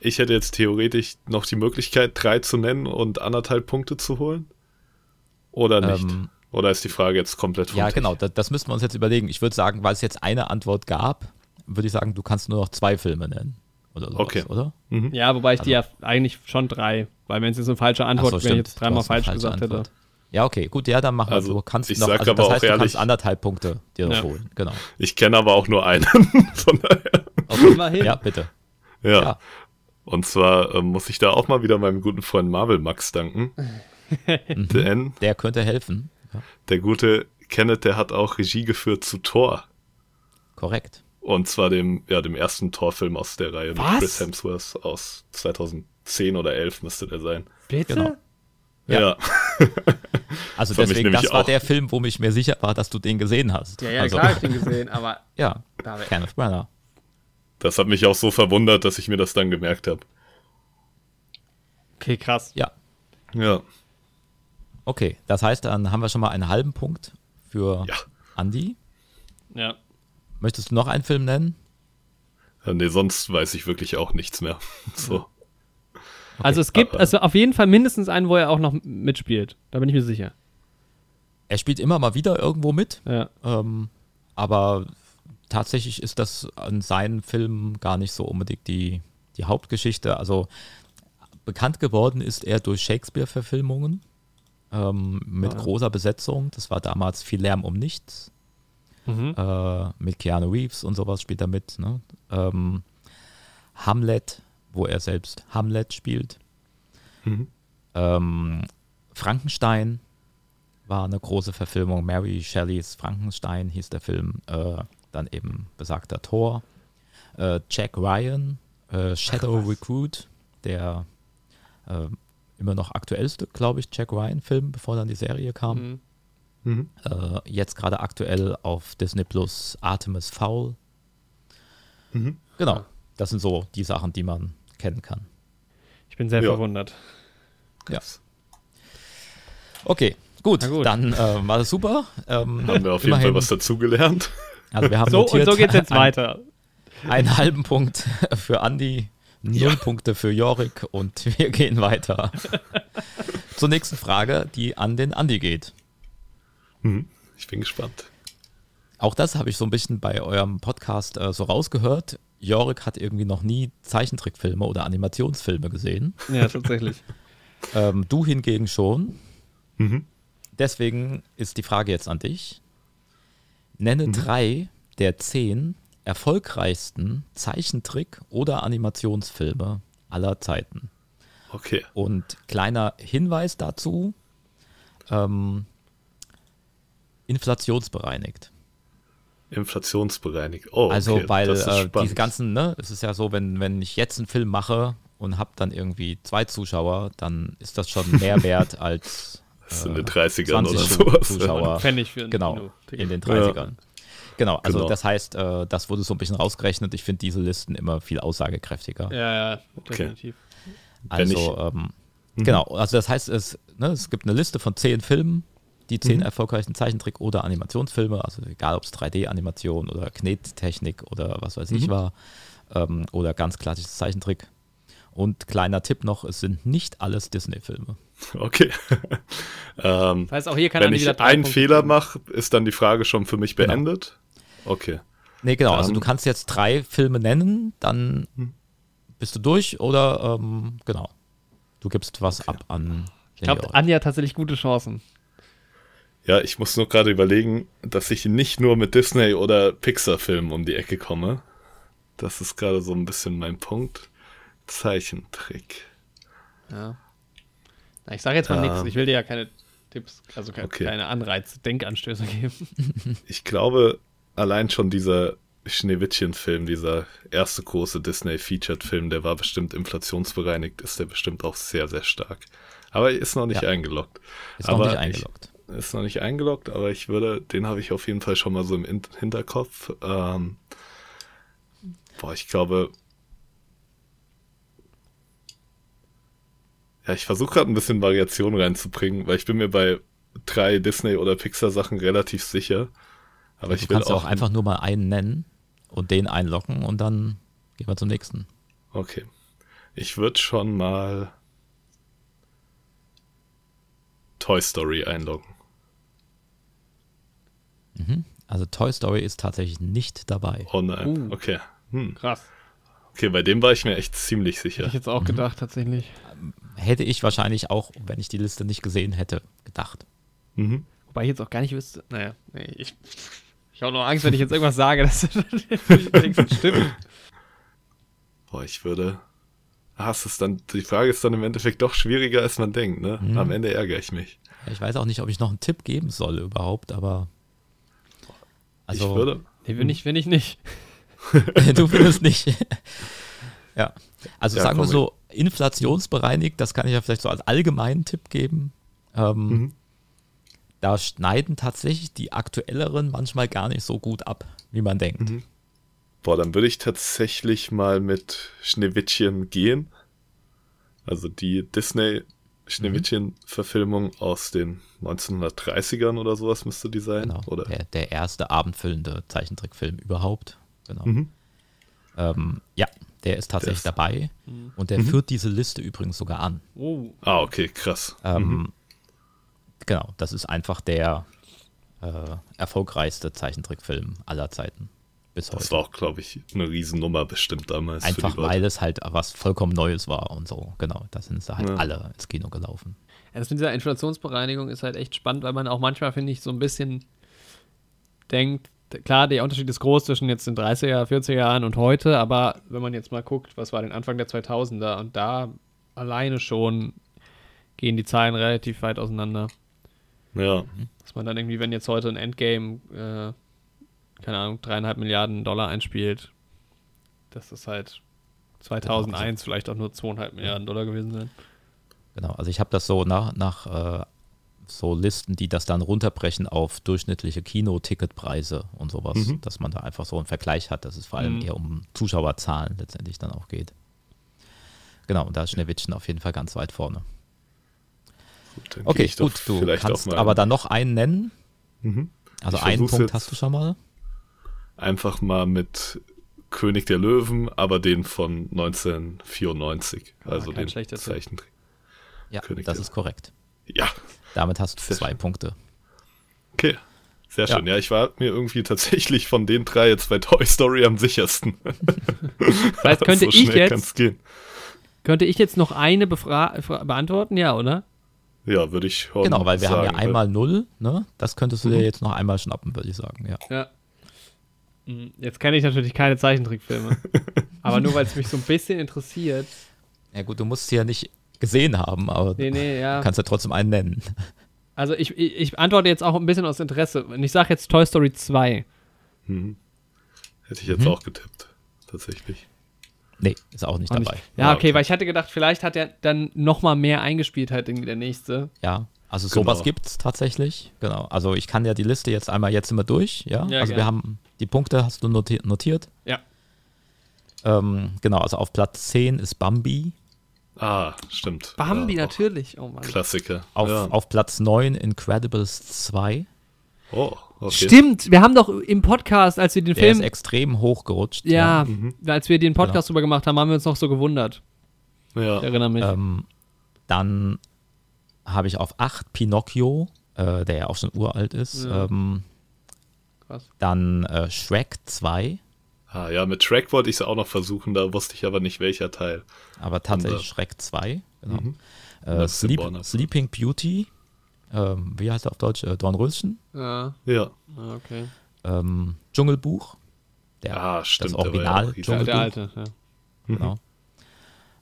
Ich hätte jetzt theoretisch noch die Möglichkeit, drei zu nennen und anderthalb Punkte zu holen. Oder nicht? Ähm, Oder ist die Frage jetzt komplett vom ja, genau, das, das müssten wir uns jetzt überlegen. Ich würde sagen, weil es jetzt eine Antwort gab, würde ich sagen, du kannst nur noch zwei Filme nennen. Oder sowas, Okay. oder? Mhm. Ja, wobei ich die ja eigentlich schon drei, weil wenn es jetzt eine falsche Antwort, Ach so, wenn ich jetzt dreimal falsch gesagt Antwort. hätte. Ja, okay, gut, ja, dann machen wir Also, Du kannst ich noch, sag also aber das auch heißt, du kannst ehrlich- anderthalb Punkte dir noch Ja. holen. Genau. Ich kenne aber auch nur einen. Von daher. Okay. Immerhin. Ja, bitte. Ja. Ja. Und zwar ähm, muss ich da auch mal wieder meinem guten Freund Marvel Max danken. Denn Der könnte helfen. Ja, der gute Kenneth, der hat auch Regie geführt zu Thor. korrekt. Und zwar dem, ja, dem ersten Thor-Film aus der Reihe Was? mit Chris Hemsworth aus 2010 oder 11 müsste der sein. Bitte? Genau. Ja. Ja. Also Das mich deswegen, das war auch- der Film, wo ich mir sicher war, dass du den gesehen hast. Ja, ja, also, klar, hab ich den gesehen, aber Ja, Kenneth Branagh. Das hat mich auch so verwundert, dass ich mir das dann gemerkt habe. Okay, krass. Ja, Ja. okay. Das heißt, dann haben wir schon mal einen halben Punkt für Ja. Andy. Ja. Möchtest du noch einen Film nennen? Ja, Nee, sonst weiß ich wirklich auch nichts mehr. So. Also es gibt also auf jeden Fall mindestens einen, wo er auch noch mitspielt. Da bin ich mir sicher. Er spielt immer mal wieder irgendwo mit, Ja. ähm, aber tatsächlich ist das an seinen Filmen gar nicht so unbedingt die, die Hauptgeschichte. Also bekannt geworden ist er durch Shakespeare-Verfilmungen ähm, mit Ja. großer Besetzung. Das war damals viel Lärm um nichts. Mhm. äh, mit Keanu Reeves und sowas spielt er mit. Ne? Ähm, Hamlet, wo er selbst Hamlet spielt. Mhm. Ähm, Frankenstein war eine große Verfilmung. Mary Shelleys Frankenstein hieß der Film. Äh, dann eben besagter Thor. Äh, Jack Ryan, äh, Shadow Recruit, der äh, immer noch aktuellste, glaube ich, Jack Ryan-Film, bevor dann die Serie kam. Mhm. Mhm. Äh, jetzt gerade aktuell auf Disney Plus Artemis Fowl. Mhm. Genau. Das sind so die Sachen, die man kennen kann. Ich bin sehr Ja. verwundert. Ja. Okay, gut. Gut. Dann äh, war das super. Ähm, Haben wir auf jeden immerhin- Fall was dazugelernt. Also wir haben So, und notiert, so geht's jetzt ein- weiter. Einen halben Punkt für Andi, null Punkte für Jorik und wir gehen weiter zur nächsten Frage, die an den Andi geht. Mhm. Ich bin gespannt. Auch das habe ich so ein bisschen bei eurem Podcast äh, so rausgehört. Jorik hat irgendwie noch nie Zeichentrickfilme oder Animationsfilme gesehen. Ja, tatsächlich. Ähm, du hingegen schon. Mhm. Deswegen ist die Frage jetzt an dich. Nenne drei der zehn erfolgreichsten Zeichentrick- oder Animationsfilme aller Zeiten. Okay. Und kleiner Hinweis dazu: ähm, inflationsbereinigt. Inflationsbereinigt. Oh, Also, okay. weil das ist äh, spannend. diese ganzen, ne, es ist ja so, wenn, wenn ich jetzt einen Film mache und habe dann irgendwie zwei Zuschauer, dann ist das schon mehr wert als Das sind äh, in den 30ern 20 oder sowas. Zuschauer. Pfennig für ein Genau, Kino-Ticket. in den 30ern. Genau, also Genau. das heißt, äh, das wurde so ein bisschen rausgerechnet. Ich finde diese Listen immer viel aussagekräftiger. Ja, ja, Okay. definitiv. Ich- Also, ähm, genau, also das heißt, es, ne, es gibt eine Liste von zehn Filmen, die zehn erfolgreichsten Zeichentrick- oder Animationsfilme, also egal ob es 3D-Animation oder Knettechnik oder was weiß ich war, ähm, oder ganz klassisches Zeichentrick. Und kleiner Tipp noch, es sind nicht alles Disney-Filme. Okay. ähm, Das heißt, auch hier kann wenn ich einen Punkte Fehler mache, ist dann die Frage schon für mich beendet. Okay. Nee, genau, also Dann- du kannst jetzt drei Filme nennen, dann bist du durch oder ähm, genau. Du gibst was ab an Ich glaube, Anja hat tatsächlich gute Chancen. Ja, ich muss nur gerade überlegen, dass ich nicht nur mit Disney oder Pixar-Filmen um die Ecke komme. Das ist gerade so ein bisschen mein Punkt. Zeichentrick. Ja. Na, ich sage jetzt mal Ähm. nichts. Ich will dir ja keine Tipps, also keine, Okay. keine Anreize, Denkanstöße geben. Ich glaube, allein schon dieser Schneewittchen-Film, dieser erste große Disney-Featured-Film, der war bestimmt inflationsbereinigt, ist der bestimmt auch sehr, sehr stark. Aber ist noch nicht Ja. eingeloggt. Ist noch aber nicht ich- eingeloggt. Ist noch nicht eingeloggt, aber ich würde, den habe ich auf jeden Fall schon mal so im In Hinterkopf. Ähm, boah, ich glaube. Ja, ich versuche gerade ein bisschen Variation reinzubringen, weil ich bin mir bei drei Disney- oder Pixar-Sachen relativ sicher. Aber du ich will kannst auch. auch einfach nur mal einen nennen und den einloggen und dann gehen wir zum nächsten. Okay. Ich würde schon mal Toy Story einloggen. Also Toy Story ist tatsächlich nicht dabei. Oh nein. Uh. Okay. Hm. Krass. Okay, bei dem war ich mir echt ziemlich Hätte sicher. ich jetzt auch gedacht, tatsächlich. Hätte ich wahrscheinlich auch, wenn ich die Liste nicht gesehen hätte, gedacht. Mhm. Wobei ich jetzt auch gar nicht wüsste. Naja, nee, ich, ich habe noch Angst, wenn ich jetzt irgendwas sage, dass das wenigstens stimmt. Boah, ich würde. Ah, es ist dann, die Frage ist dann im Endeffekt doch schwieriger, als man denkt, ne? Mhm. Am Ende ärgere ich mich. Ich weiß auch nicht, ob ich noch einen Tipp geben soll überhaupt, aber also ich würde. Nee, bin ich, bin ich nicht. du findest nicht. ja. Also Ja, sagen wir so, inflationsbereinigt, das kann ich ja vielleicht so als allgemeinen Tipp geben. Ähm, Mhm. Da schneiden tatsächlich die aktuelleren manchmal gar nicht so gut ab, wie man denkt. Mhm. Boah, dann würde ich tatsächlich mal mit Schneewittchen gehen. Also die Disney Schneewittchen-Verfilmung aus den 1930ern oder sowas müsste die sein. Genau. Oder? Der, der erste abendfüllende Zeichentrickfilm überhaupt. Genau. Mhm. Ähm, ja, der ist tatsächlich Der ist- dabei. Und der führt diese Liste übrigens sogar an. Oh, Ah, okay, krass. Ähm, Genau, das ist einfach der äh, erfolgreichste Zeichentrickfilm aller Zeiten. Bis Das heute. war auch, glaube ich, eine Riesennummer bestimmt damals. für Einfach weil es halt was vollkommen Neues war und so. Genau, da sind sie halt Ja. alle ins Kino gelaufen. Ja, das mit dieser Inflationsbereinigung ist halt echt spannend, weil man auch manchmal, finde ich, so ein bisschen denkt, klar, der Unterschied ist groß zwischen jetzt den 30er, 40er Jahren und heute, aber wenn man jetzt mal guckt, was war den Anfang der 2000er und da alleine schon gehen die Zahlen relativ weit auseinander. Ja, Dass man dann irgendwie, wenn jetzt heute ein Endgame, äh, keine Ahnung, dreieinhalb Milliarden Dollar einspielt, dass das halt 2001 vielleicht auch nur zweieinhalb Milliarden Dollar gewesen sind. Genau, also ich habe das so nach, nach äh, so Listen, die das dann runterbrechen auf durchschnittliche Kinoticketpreise und sowas, Mhm. dass man da einfach so einen Vergleich hat, dass es vor allem Mhm. eher um Zuschauerzahlen letztendlich dann auch geht. Genau, und da ist Schneewittchen auf jeden Fall ganz weit vorne. gut, Okay, gut, du kannst aber dann noch einen nennen. Mhm. Also einen Punkt jetzt. hast du schon mal. Einfach mal mit König der Löwen, aber den von 1994. also kein den. Zeichentrick. Ja, König das der- ist korrekt. Ja, Damit hast du Sehr zwei schön. Punkte. okay. Sehr schön. Ja. ja, ich war mir irgendwie tatsächlich von den drei jetzt bei Toy Story am sichersten. Vielleicht könnte so ich jetzt könnte ich jetzt noch eine beantworten, ja, oder? Ja, würde ich schon Genau, weil wir sagen, haben ja einmal null, ne? Das könntest du mhm. dir jetzt noch einmal schnappen, würde ich sagen, ja. Ja. Hm, jetzt kenne ich natürlich keine Zeichentrickfilme. aber nur weil es mich so ein bisschen interessiert. Ja gut, du musst sie ja nicht gesehen haben, aber nee, nee, ja. du kannst ja trotzdem einen nennen. Also ich, ich, ich, antworte jetzt auch ein bisschen aus Interesse. Und ich sage jetzt Toy Story 2. Mhm. Hätte ich jetzt mhm. auch getippt, tatsächlich. Nee, ist auch nicht auch dabei. Nicht. Ja, okay, weil ich hatte gedacht, vielleicht hat er dann noch mal mehr eingespielt halt irgendwie der nächste. Ja, also genau. sowas gibt es tatsächlich. Genau. Also ich kann ja die Liste jetzt einmal jetzt immer durch, ja. ja also gerne. wir haben die Punkte, hast du notiert? Ja. Ähm, genau, also auf Platz 10 ist Bambi. Ah, stimmt. Bambi, ja, natürlich. Oh Mann. Klassiker. Auf, ja. auf Platz 9 Incredibles 2. Oh, okay. Stimmt, wir haben doch im Podcast, als wir den Der Film. ist extrem hochgerutscht. Ja, ja. Mhm. als wir den Podcast genau. drüber gemacht haben, haben wir uns noch so gewundert. Ja. Ich erinnere mich. Ähm, dann habe ich auf 8 Pinocchio, äh, der ja auch schon uralt ist. Ja. Ähm, Krass. Dann äh, Shrek 2. Ah ja, mit Shrek wollte ich es auch noch versuchen, da wusste ich aber nicht welcher Teil. Aber tatsächlich Und, äh, Shrek 2. Genau. Mhm. Äh, Sleep, Sleeping Beauty. Ähm, wie heißt er auf Deutsch? Äh, Dornröschen? Ja. Ja. Ah, okay. Ähm, Dschungelbuch. Der, ah, stimmt, das Original der, ja der alte, ja. Genau. Mhm.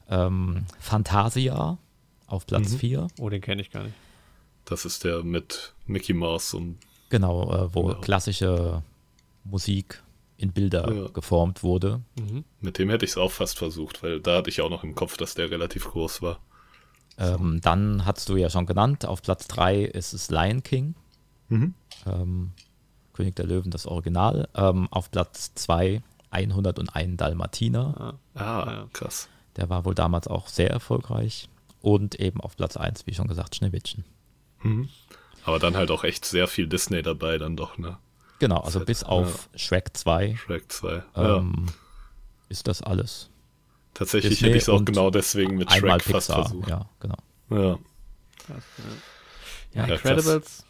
Ähm, Fantasia auf Platz 4. Mhm. Oh, den kenne ich gar nicht. Das ist der mit Mickey Mouse und. Genau, äh, wo genau. klassische Musik in Bilder ja. geformt wurde. Mhm. Mit dem hätte ich es auch fast versucht, weil da hatte ich auch noch im Kopf, dass der relativ groß war. Ähm, dann hast du ja schon genannt, auf Platz 3 ist es Lion King. Mhm. Ähm, König der Löwen, das Original. Ähm, auf Platz 2 101 Dalmatiner. Ah, ah, krass. Der war wohl damals auch sehr erfolgreich. Und eben auf Platz 1, wie schon gesagt, Schneewittchen. Mhm. Aber dann halt auch echt sehr viel Disney dabei, dann doch, ne? Genau, also bis ja. auf Shrek 2. Shrek 2, ähm, ja. Ist das alles. Tatsächlich Disney hätte ich es auch genau deswegen mit Shrek fast Pixar, versucht. Ja, genau. Ja. Krass, ja. ja Incredibles.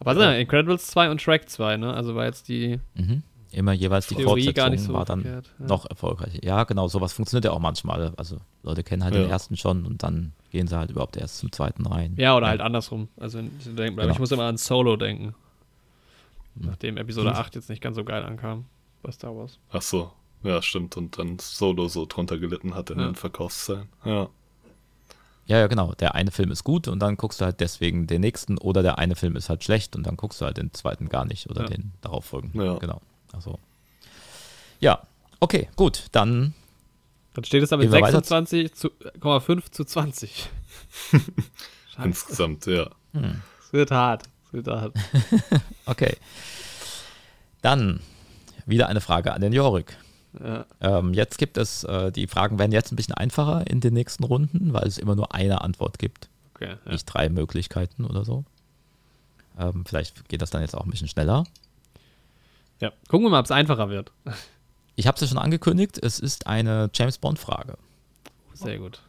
Aber ja. Incredibles 2 und Shrek 2, ne? Also war jetzt die. Mhm. Immer jeweils die Theorie Fortsetzung gar nicht so war dann verkehrt, ja. noch erfolgreicher. Ja, genau, sowas funktioniert ja auch manchmal. Also Leute kennen halt den ersten schon und dann gehen sie halt überhaupt erst zum zweiten rein. Ja, oder halt andersrum. Also ich, genau. ich muss immer an Solo denken. Nachdem Episode hm. 8 jetzt nicht ganz so geil ankam bei Star Wars. Ach so, ja, stimmt. Und dann Solo so drunter gelitten hat in ja. den Verkaufszahlen. Ja. Ja, ja, genau. Der eine Film ist gut und dann guckst du halt deswegen den nächsten oder der eine Film ist halt schlecht und dann guckst du halt den zweiten gar nicht oder ja. den darauf folgen. Ja. Genau. Also. Ja, okay, gut. Dann. Dann steht es aber 26,5 zu 20. Insgesamt, ja. Hm. Es wird hart. okay. Dann wieder eine Frage an den Jorik. Ja. Ähm, jetzt gibt es, äh, die Fragen werden jetzt ein bisschen einfacher in den nächsten Runden, weil es immer nur eine Antwort gibt. Okay, ja. Nicht drei Möglichkeiten oder so. Ähm, vielleicht geht das dann jetzt auch ein bisschen schneller. Ja, gucken wir mal, ob es einfacher wird. Ich habe es ja schon angekündigt, es ist eine James Bond-Frage. Sehr gut.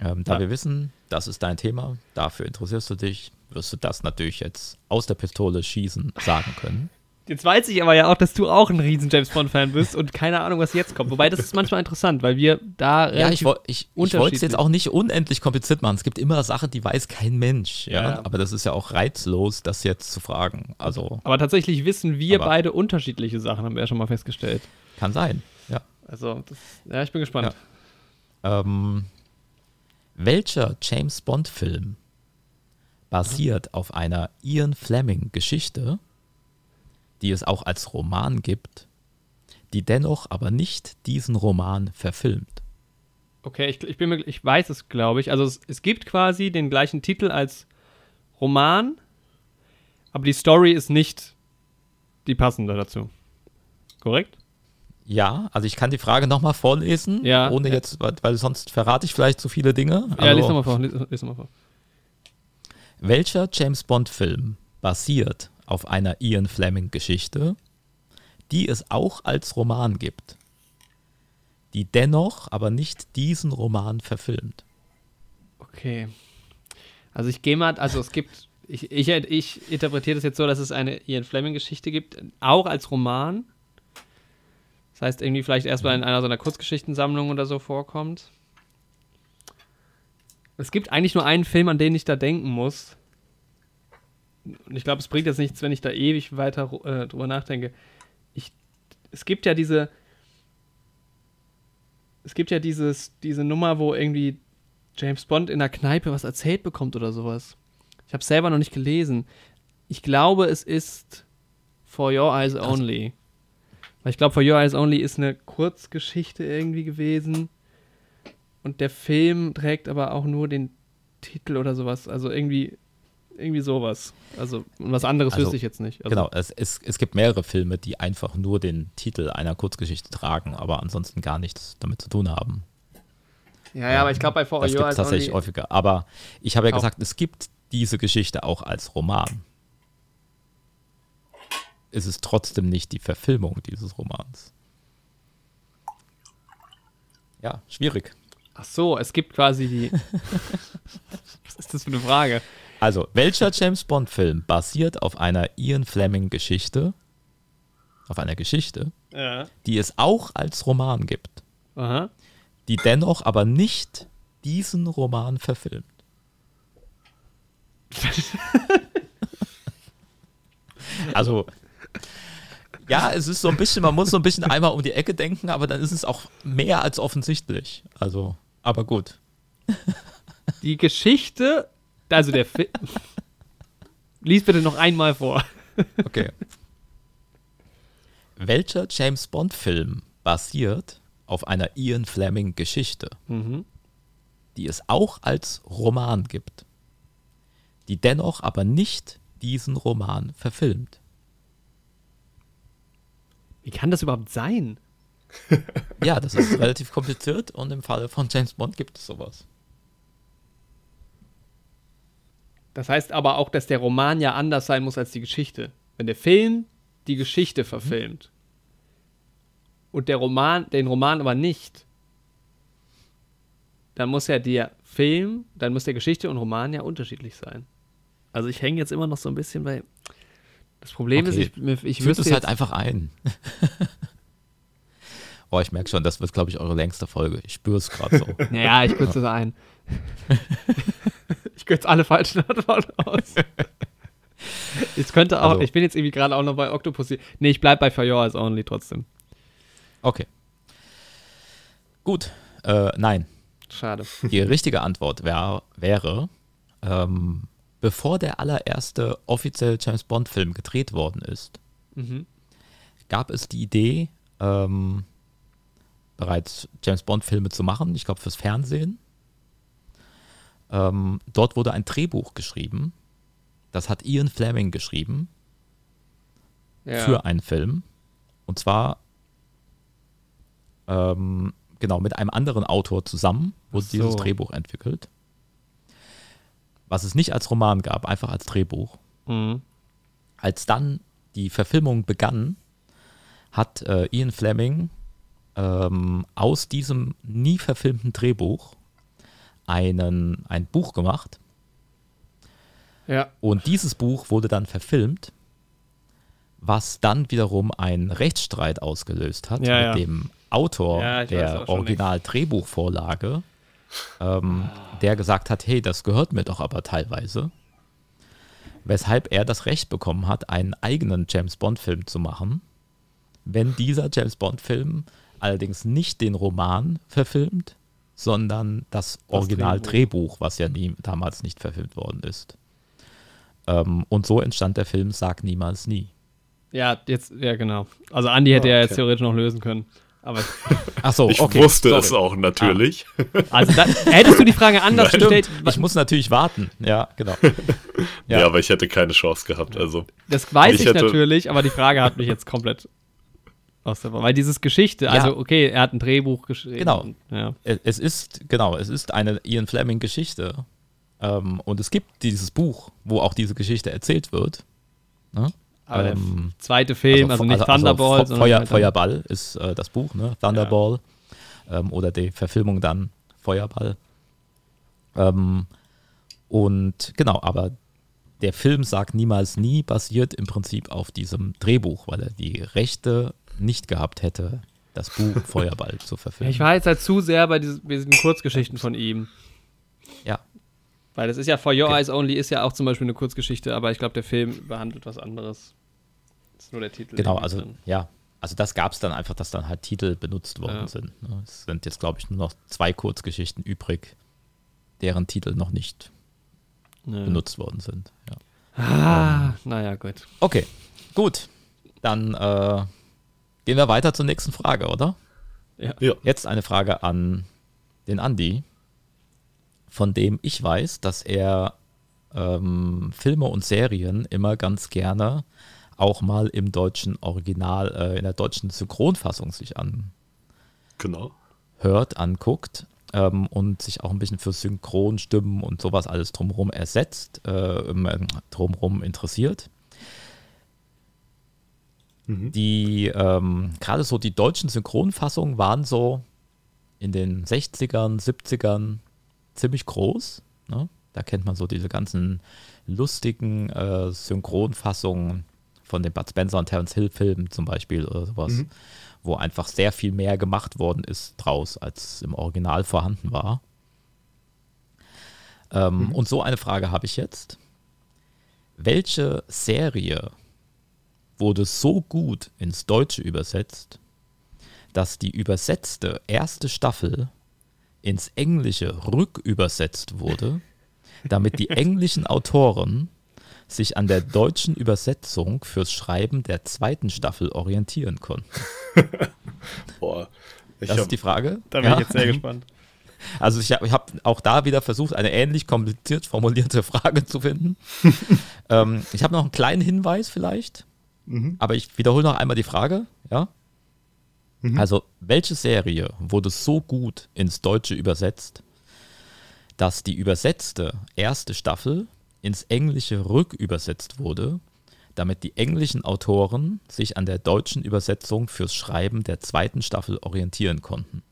Ähm, da ja. wir wissen, das ist dein Thema, dafür interessierst du dich, wirst du das natürlich jetzt aus der Pistole schießen sagen können. Jetzt weiß ich aber ja auch, dass du auch ein riesen James Bond-Fan bist und keine Ahnung, was jetzt kommt. Wobei, das ist manchmal interessant, weil wir da Ja, ich, ich, ich wollte es jetzt auch nicht unendlich kompliziert machen. Es gibt immer Sachen, die weiß kein Mensch. Ja? ja. Aber das ist ja auch reizlos, das jetzt zu fragen. Also, aber tatsächlich wissen wir beide unterschiedliche Sachen, haben wir ja schon mal festgestellt. Kann sein, ja. Also, das, ja, ich bin gespannt. Ja. Ähm, welcher James Bond-Film basiert auf einer Ian Fleming-Geschichte, die es auch als Roman gibt, die dennoch aber nicht diesen Roman verfilmt. Okay, ich, ich, bin mir, ich weiß es, glaube ich. Also es, es gibt quasi den gleichen Titel als Roman, aber die Story ist nicht die passende dazu. Korrekt? Ja, also ich kann die Frage nochmal vorlesen, ja, ohne ja. jetzt, weil sonst verrate ich vielleicht zu viele Dinge. Ja, also, lies nochmal vor, lies, lies mal vor. Welcher James Bond-Film basiert auf einer Ian Fleming-Geschichte, die es auch als Roman gibt, die dennoch aber nicht diesen Roman verfilmt? Okay. Also ich gehe mal, also es gibt ich, ich, ich interpretiere das jetzt so, dass es eine Ian Fleming-Geschichte gibt, auch als Roman. Das heißt, irgendwie vielleicht erstmal in einer seiner Kurzgeschichtensammlungen oder so vorkommt. Es gibt eigentlich nur einen Film, an den ich da denken muss. Und ich glaube, es bringt jetzt nichts, wenn ich da ewig weiter äh, drüber nachdenke. Ich, es gibt ja diese. Es gibt ja dieses, diese Nummer, wo irgendwie James Bond in der Kneipe was erzählt bekommt oder sowas. Ich habe selber noch nicht gelesen. Ich glaube, es ist For Your Eyes Only. Weil ich glaube, For Your Eyes Only ist eine Kurzgeschichte irgendwie gewesen. Und der Film trägt aber auch nur den Titel oder sowas. Also irgendwie, irgendwie sowas. Also was anderes also, wüsste ich jetzt nicht. Also, genau, es, es, es gibt mehrere Filme, die einfach nur den Titel einer Kurzgeschichte tragen, aber ansonsten gar nichts damit zu tun haben. Ja, ja, aber ich glaube bei For Das gibt es tatsächlich häufiger. Aber ich habe ja gesagt, es gibt diese Geschichte auch als Roman. Es ist trotzdem nicht die Verfilmung dieses Romans. Ja, schwierig. Ach so, es gibt quasi die. Was ist das für eine Frage? Also, welcher James Bond-Film basiert auf einer Ian Fleming-Geschichte, auf einer Geschichte, ja. die es auch als Roman gibt, Aha. die dennoch aber nicht diesen Roman verfilmt? also, ja, es ist so ein bisschen, man muss so ein bisschen einmal um die Ecke denken, aber dann ist es auch mehr als offensichtlich. Also, aber gut. Die Geschichte, also der Film. Lies bitte noch einmal vor. Okay. Welcher James Bond-Film basiert auf einer Ian Fleming-Geschichte, mhm. die es auch als Roman gibt? die dennoch aber nicht diesen Roman verfilmt. Wie kann das überhaupt sein? ja, das ist relativ kompliziert und im Falle von James Bond gibt es sowas. Das heißt aber auch, dass der Roman ja anders sein muss als die Geschichte. Wenn der Film die Geschichte verfilmt mhm. und der Roman den Roman aber nicht, dann muss ja der Film, dann muss der Geschichte und Roman ja unterschiedlich sein. Also ich hänge jetzt immer noch so ein bisschen bei. Das Problem okay. ist, ich, ich Führt es halt einfach ein. oh, ich merke schon, das wird, glaube ich, eure längste Folge. Ich spüre es gerade so. naja, ich kürze es ein. ich kürze alle falschen Antworten aus. Ich könnte auch, also, ich bin jetzt irgendwie gerade auch noch bei Octopussy. Nee, ich bleibe bei For Your Eyes Only trotzdem. Okay. Gut. Äh, nein. Schade. Die richtige Antwort wär, wäre ähm, bevor der allererste offizielle James Bond-Film gedreht worden ist, mhm. gab es die Idee, ähm, bereits James Bond-Filme zu machen, ich glaube fürs Fernsehen. Ähm, dort wurde ein Drehbuch geschrieben. Das hat Ian Fleming geschrieben. Ja. Für einen Film. Und zwar ähm, genau mit einem anderen Autor zusammen wurde so. dieses Drehbuch entwickelt was es nicht als Roman gab, einfach als Drehbuch. Mhm. Als dann die Verfilmung begann, hat äh, Ian Fleming ähm, aus diesem nie verfilmten Drehbuch einen, ein Buch gemacht. Ja. Und dieses Buch wurde dann verfilmt, was dann wiederum einen Rechtsstreit ausgelöst hat ja, mit ja. dem Autor der Original-Drehbuchvorlage ähm, der gesagt hat, hey, das gehört mir doch aber teilweise. Weshalb er das Recht bekommen hat, einen eigenen James Bond-Film zu machen. Wenn dieser James Bond-Film allerdings nicht den Roman verfilmt, sondern das, das Original-Drehbuch, was ja nie, damals nicht verfilmt worden ist. Ähm, und so entstand der Film Sag niemals nie. Ja, jetzt, ja, genau. Also Andy hätte oh, okay. ja jetzt theoretisch noch lösen können. Aber Ach so, ich okay, wusste sorry. es auch natürlich. Ah. Also dann, hättest du die Frage anders Nein. gestellt. Ich muss natürlich warten. Ja, genau. Ja. ja. aber ich hätte keine Chance gehabt. Also das weiß ich, ich natürlich, aber die Frage hat mich jetzt komplett Weil dieses Geschichte, also ja. okay, er hat ein Drehbuch geschrieben. Genau. Ja. Es ist genau, es ist eine Ian Fleming Geschichte. Ähm, und es gibt dieses Buch, wo auch diese Geschichte erzählt wird. Ne? Aber ähm, der zweite Film, also, also nicht also, Thunderball, also Feuer, halt Feuerball ist äh, das Buch, ne? Thunderball. Ja. Ähm, oder die Verfilmung dann Feuerball. Ähm, und genau, aber der Film sagt niemals nie, basiert im Prinzip auf diesem Drehbuch, weil er die Rechte nicht gehabt hätte, das Buch Feuerball zu verfilmen. Ich war jetzt halt zu sehr bei diesen, bei diesen Kurzgeschichten von ihm. Ja. Weil das ist ja For Your Okay. Eyes Only ist ja auch zum Beispiel eine Kurzgeschichte, aber ich glaube, der Film behandelt was anderes. ist nur der Titel. Genau, also drin. ja, also das gab es dann einfach, dass dann halt Titel benutzt worden Ja. sind. Ne? Es sind jetzt, glaube ich, nur noch zwei Kurzgeschichten übrig, deren Titel noch nicht Ja. benutzt worden sind. Ja. Ah, naja, gut. Okay, gut. Dann äh, gehen wir weiter zur nächsten Frage, oder? Ja. Jetzt eine Frage an den Andi, von dem ich weiß, dass er ähm, Filme und Serien immer ganz gerne auch mal im deutschen Original, äh, in der deutschen Synchronfassung sich Genau. anhört, anguckt ähm, und sich auch ein bisschen für Synchronstimmen und sowas alles drumherum ersetzt, äh, ähm, drumherum interessiert. Mhm. Die, ähm, gerade so die deutschen Synchronfassungen waren so in den 60ern, 70ern ziemlich groß. Ne? Da kennt man so diese ganzen lustigen äh, Synchronfassungen von den Bud Spencer und Terence Hill Filmen zum Beispiel oder sowas, Mhm. wo einfach sehr viel mehr gemacht worden ist draus, als im Original vorhanden war. Ähm, Und so eine Frage habe ich jetzt. Welche Serie wurde so gut ins Deutsche übersetzt, dass die übersetzte erste Staffel ins Englische rückübersetzt wurde, damit die englischen Autoren sich an der deutschen Übersetzung fürs Schreiben der zweiten Staffel orientieren konnten. Boah. Ich Das hab, ist die Frage. Da bin Ja. ich jetzt sehr gespannt. Also ich habe hab auch da wieder versucht, eine ähnlich kompliziert formulierte Frage zu finden. ähm, ich habe noch einen kleinen Hinweis vielleicht, Mhm. aber ich wiederhole noch einmal die Frage. Ja? Mhm. Also welche Serie wurde so gut ins Deutsche übersetzt, dass die übersetzte erste Staffel ins Englische rückübersetzt wurde, damit die englischen Autoren sich an der deutschen Übersetzung fürs Schreiben der zweiten Staffel orientieren konnten.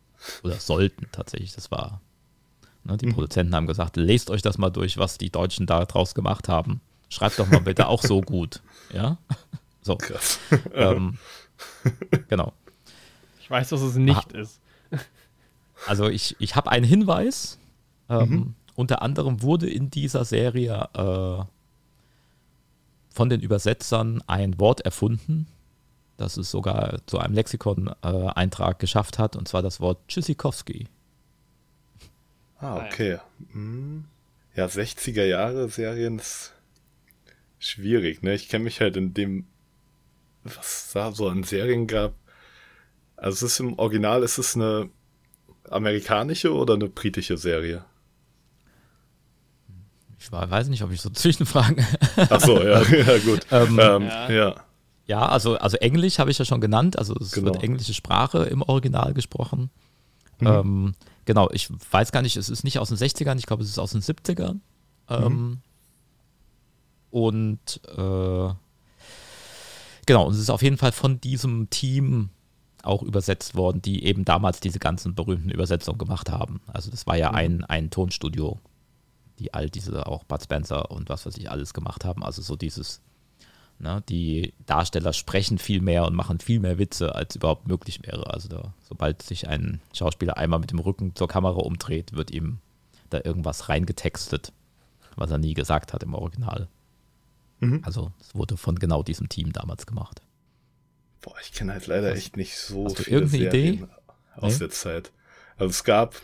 Oder sollten tatsächlich, das war. Ne, die Produzenten haben gesagt, lest euch das mal durch, was die Deutschen da draus gemacht haben. Schreibt doch mal bitte auch so gut. Ja? So. Krass. Ähm, genau. Ich weiß, dass es nicht ist. Also ich, ich habe einen Hinweis. Ähm, Mhm. Unter anderem wurde in dieser Serie äh, von den Übersetzern ein Wort erfunden, das es sogar zu einem Lexikon-Eintrag geschafft hat, und zwar das Wort Tschüssikowski. Ah, okay. Mhm. Ja, 60er Jahre Serien ist schwierig, ne? Ich kenne mich halt in dem, was es da so an Serien gab. Also es ist im Original, ist es eine amerikanische oder eine britische Serie? Ich weiß nicht, ob ich so Zwischenfragen. Ach so, ja, ja gut. Ähm, ähm, Ja. ja. ja, also, also Englisch habe ich ja schon genannt. Also es Genau. wird englische Sprache im Original gesprochen. Mhm. Ähm, genau, ich weiß gar nicht, es ist nicht aus den 60ern, ich glaube, es ist aus den 70ern. Ähm, Und äh, genau, und es ist auf jeden Fall von diesem Team auch übersetzt worden, die eben damals diese ganzen berühmten Übersetzungen gemacht haben. Also das war ja ein, ein Tonstudio, die all diese, auch Bud Spencer und was weiß ich alles gemacht haben. Also so dieses, ne, die Darsteller sprechen viel mehr und machen viel mehr Witze, als überhaupt möglich wäre. Also da, sobald sich ein Schauspieler einmal mit dem Rücken zur Kamera umdreht, wird ihm da irgendwas reingetextet, was er nie gesagt hat im Original. Mhm. Also es wurde von genau diesem Team damals gemacht. Boah, ich kenne halt leider echt nicht so Hast du viele irgendeine Serien Idee? aus Nee? der Zeit. Also es gab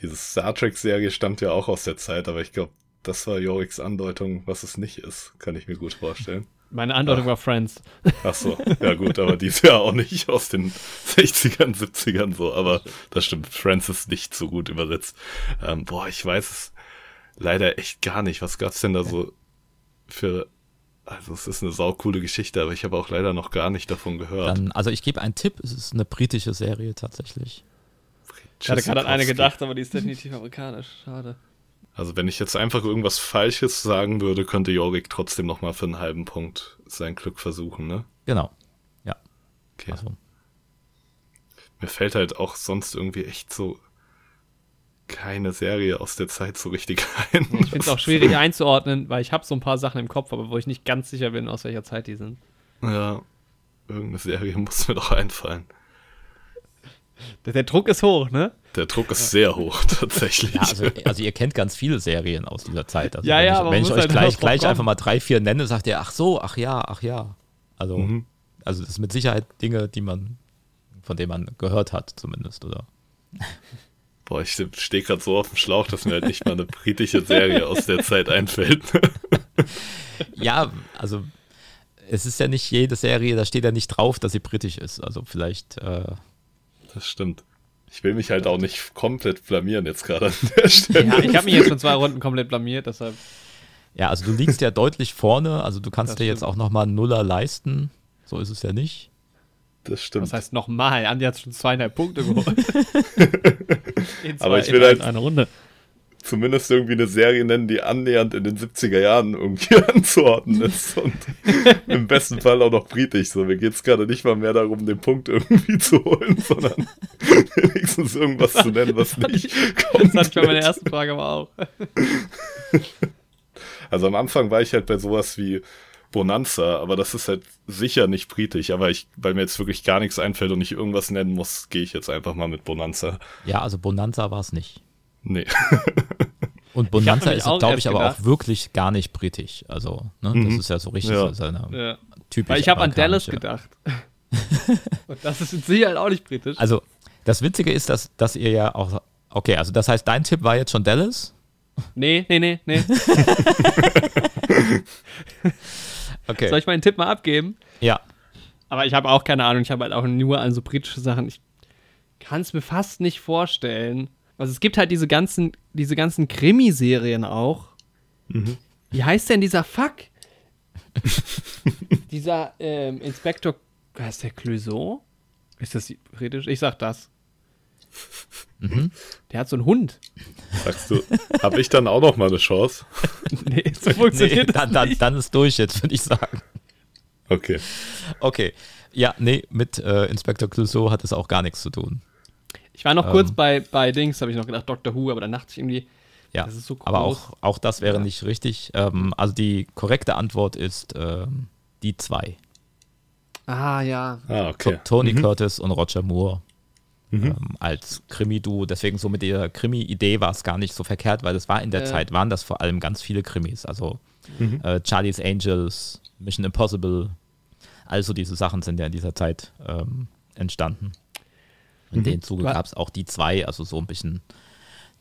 diese Star Trek-Serie stammt ja auch aus der Zeit, aber ich glaube, das war Joriks Andeutung, was es nicht ist. Kann ich mir gut vorstellen. Meine Andeutung Ach. war Friends. Ach so, ja gut, aber die ist ja auch nicht aus den 60ern, 70ern so, aber das stimmt, Francis nicht so gut übersetzt. Ähm, boah, ich weiß es leider echt gar nicht. Was gab's denn da so für, also es ist eine saukoole Geschichte, aber ich habe auch leider noch gar nicht davon gehört. Dann, also ich gebe einen Tipp, es ist eine britische Serie tatsächlich. Ich hatte gerade an eine gedacht, aber die ist definitiv amerikanisch. Schade. Also wenn ich jetzt einfach irgendwas Falsches sagen würde, könnte Jorik trotzdem noch mal für einen halben Punkt sein Glück versuchen, ne? Genau. Ja. Okay. Also, Mir fällt halt auch sonst irgendwie echt so keine Serie aus der Zeit so richtig ein. Ich finde es auch schwierig einzuordnen, weil ich habe so ein paar Sachen im Kopf, aber wo ich nicht ganz sicher bin, aus welcher Zeit die sind. Ja, irgendeine Serie muss mir doch einfallen. Der, der Druck ist hoch, ne? Der Druck ist sehr hoch, tatsächlich. Ja, also, also ihr kennt ganz viele Serien aus dieser Zeit. Also Ja, wenn ja, ich, aber wenn ich muss euch halt gleich, gleich einfach mal drei, vier nenne, sagt ihr, ach so, ach ja, ach ja. Also, Mhm. also das sind mit Sicherheit Dinge, die man, von denen man gehört hat, zumindest, oder? Boah, ich stehe gerade so auf dem Schlauch, dass mir halt nicht mal eine britische Serie aus der Zeit einfällt. Ja, also es ist ja nicht jede Serie, da steht ja nicht drauf, dass sie britisch ist. Also vielleicht, äh, Das stimmt. Ich will mich halt auch nicht komplett blamieren jetzt gerade an der Stelle. Ja, ich habe mich jetzt schon zwei Runden komplett blamiert, deshalb. ja, also du liegst ja deutlich vorne, also du kannst Das dir jetzt stimmt. auch nochmal einen Nuller leisten. So ist es ja nicht. Das stimmt. Was heißt nochmal? Andi hat schon zweieinhalb Punkte geholt. Zwei, Aber ich will halt- einer Runde. Zumindest irgendwie eine Serie nennen, die annähernd in den 70er Jahren irgendwie anzuordnen ist. Und im besten Fall auch noch britisch. So, mir geht es gerade nicht mal mehr darum, den Punkt irgendwie zu holen, sondern wenigstens irgendwas zu nennen, was nicht Das hatte ich bei meiner komplett ersten Frage aber auch. Also am Anfang war ich halt bei sowas wie Bonanza, aber das ist halt sicher nicht britisch. Aber ich, weil mir jetzt wirklich gar nichts einfällt und ich irgendwas nennen muss, gehe ich jetzt einfach mal mit Bonanza. Ja, also Bonanza war es nicht. Nee. Und Bonanza ist, glaube ich, aber gedacht- auch wirklich gar nicht britisch. Also, ne, das Mhm. ist ja so richtig Ja. so seine Ja. typische Weil ich habe an Dallas gedacht. Und das ist mit Sicherheit auch nicht britisch. Also, das Witzige ist, dass, dass ihr ja auch. Okay, also das heißt, dein Tipp war jetzt schon Dallas? Nee, nee, nee, nee. Okay. Soll ich meinen Tipp mal abgeben? ja. Aber ich habe auch keine Ahnung. Ich habe halt auch nur an so britische Sachen. Ich kann es mir fast nicht vorstellen. Also es gibt halt diese ganzen, diese ganzen Krimiserien auch. Wie heißt denn dieser Fuck? dieser ähm, Inspektor, heißt der Clouseau? Ist das britisch? Ich sag das. Der hat so einen Hund. Sagst du, habe ich dann auch noch mal eine Chance? Nee, so Nee, funktioniert dann, das dann, nicht. dann ist durch jetzt, würde ich sagen. Okay. Okay. Ja, nee, mit äh, Inspector Clouseau hat es auch gar nichts zu tun. Ich war noch kurz Ähm. bei, bei Dings, habe ich noch gedacht, Doctor Who, aber dann dachte ich irgendwie, Ja, Das ist so aber groß. auch, auch das wäre Ja. nicht richtig. Ähm, also die korrekte Antwort ist ähm, die zwei. ah ja, Ah, okay. Tony Mhm. Curtis und Roger Moore ähm, als Krimi-Duo. Deswegen so mit der Krimi-Idee war es gar nicht so verkehrt, weil es war in der Ja. Zeit, waren das vor allem ganz viele Krimis. Also Mhm. äh, Charlie's Angels, Mission Impossible, also diese Sachen sind ja in dieser Zeit ähm, entstanden. In Mhm. dem Zuge gab es auch die zwei, also so ein bisschen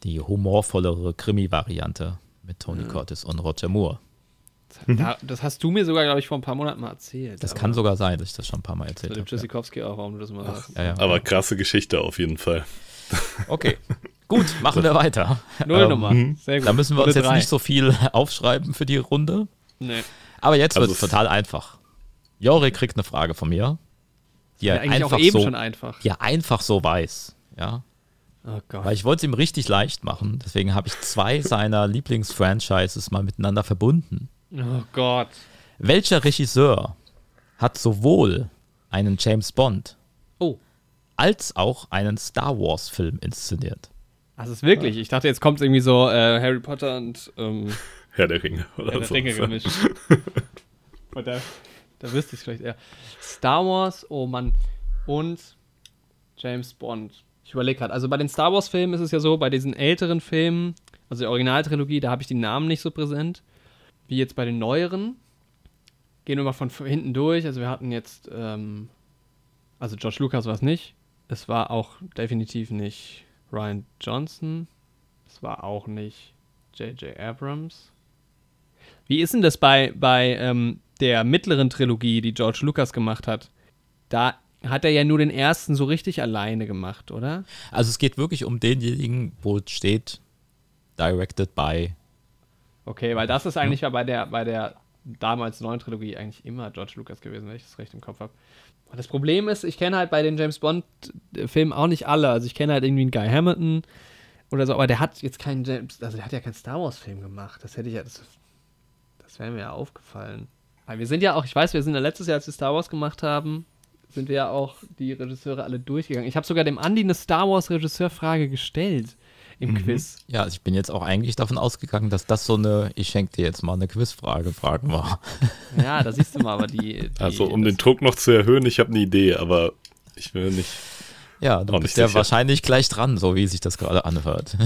die humorvollere Krimi-Variante mit Tony Curtis und Roger Moore. Da, das hast du mir sogar, glaube ich, vor ein paar Monaten mal erzählt. Das kann sogar sein, dass ich das schon ein paar Mal erzählt habe. Ja. Tschüssikowski auch, warum du das mal sagst. Ja, ja. Aber krasse Geschichte auf jeden Fall. Okay, gut, machen wir weiter. Null Ähm, Nummer. Sehr gut. Da müssen wir uns Runde jetzt drei. nicht so viel aufschreiben für die Runde. Nee. Aber jetzt Also wird es total einfach. Jori kriegt eine Frage von mir, die Ja, er eigentlich einfach auch eben so, schon einfach. die er einfach so weiß. Ja, Oh Gott. weil ich wollte es ihm richtig leicht machen. Deswegen habe ich zwei seiner Lieblingsfranchises mal miteinander verbunden. Oh Gott. Welcher Regisseur hat sowohl einen James Bond Oh. als auch einen Star Wars Film inszeniert? Das ist wirklich. Ich dachte, jetzt kommt irgendwie so äh, Harry Potter und ähm, Herr der Ringe oder Herr der so. Ringe gemischt. und da, da wüsste ich vielleicht eher. Star Wars, oh Mann. Und James Bond. Ich überlege gerade. Also bei den Star Wars-Filmen ist es ja so, bei diesen älteren Filmen, also der Originaltrilogie, da habe ich die Namen nicht so präsent. Wie jetzt bei den neueren. Gehen wir mal von hinten durch. Also wir hatten jetzt, ähm, also George Lucas war es nicht. Es war auch definitiv nicht Ryan Johnson. Es war auch nicht J.J. Abrams. Wie ist denn das bei, bei ähm, der mittleren Trilogie, die George Lucas gemacht hat? Da hat er ja nur den ersten so richtig alleine gemacht, oder? Also es geht wirklich um denjenigen, wo es steht, directed by. Okay, weil das ist eigentlich ja bei der, bei der damals neuen Trilogie eigentlich immer George Lucas gewesen, wenn ich das recht im Kopf habe. Und das Problem ist, ich kenne halt bei den James Bond-Filmen auch nicht alle. Also ich kenne halt irgendwie einen Guy Hamilton oder so, aber der hat jetzt keinen James, also der hat ja keinen Star Wars-Film gemacht. Das hätte ich ja, das, das wäre mir ja aufgefallen. Weil wir sind ja auch, ich weiß, wir sind ja letztes Jahr, als wir Star Wars gemacht haben, sind wir ja auch die Regisseure alle durchgegangen. Ich habe sogar dem Andi eine Star Wars-Regisseurfrage gestellt. Im Quiz. Ja, also ich bin jetzt auch eigentlich davon ausgegangen, dass das so eine, ich schenke dir jetzt mal eine Quizfrage, Fragen war. Ja, da siehst du mal, aber die. die Also um den Druck noch zu erhöhen, ich habe eine Idee, aber ich will nicht. Ja, du bist nicht ja sicher. wahrscheinlich gleich dran, so wie sich das gerade anhört.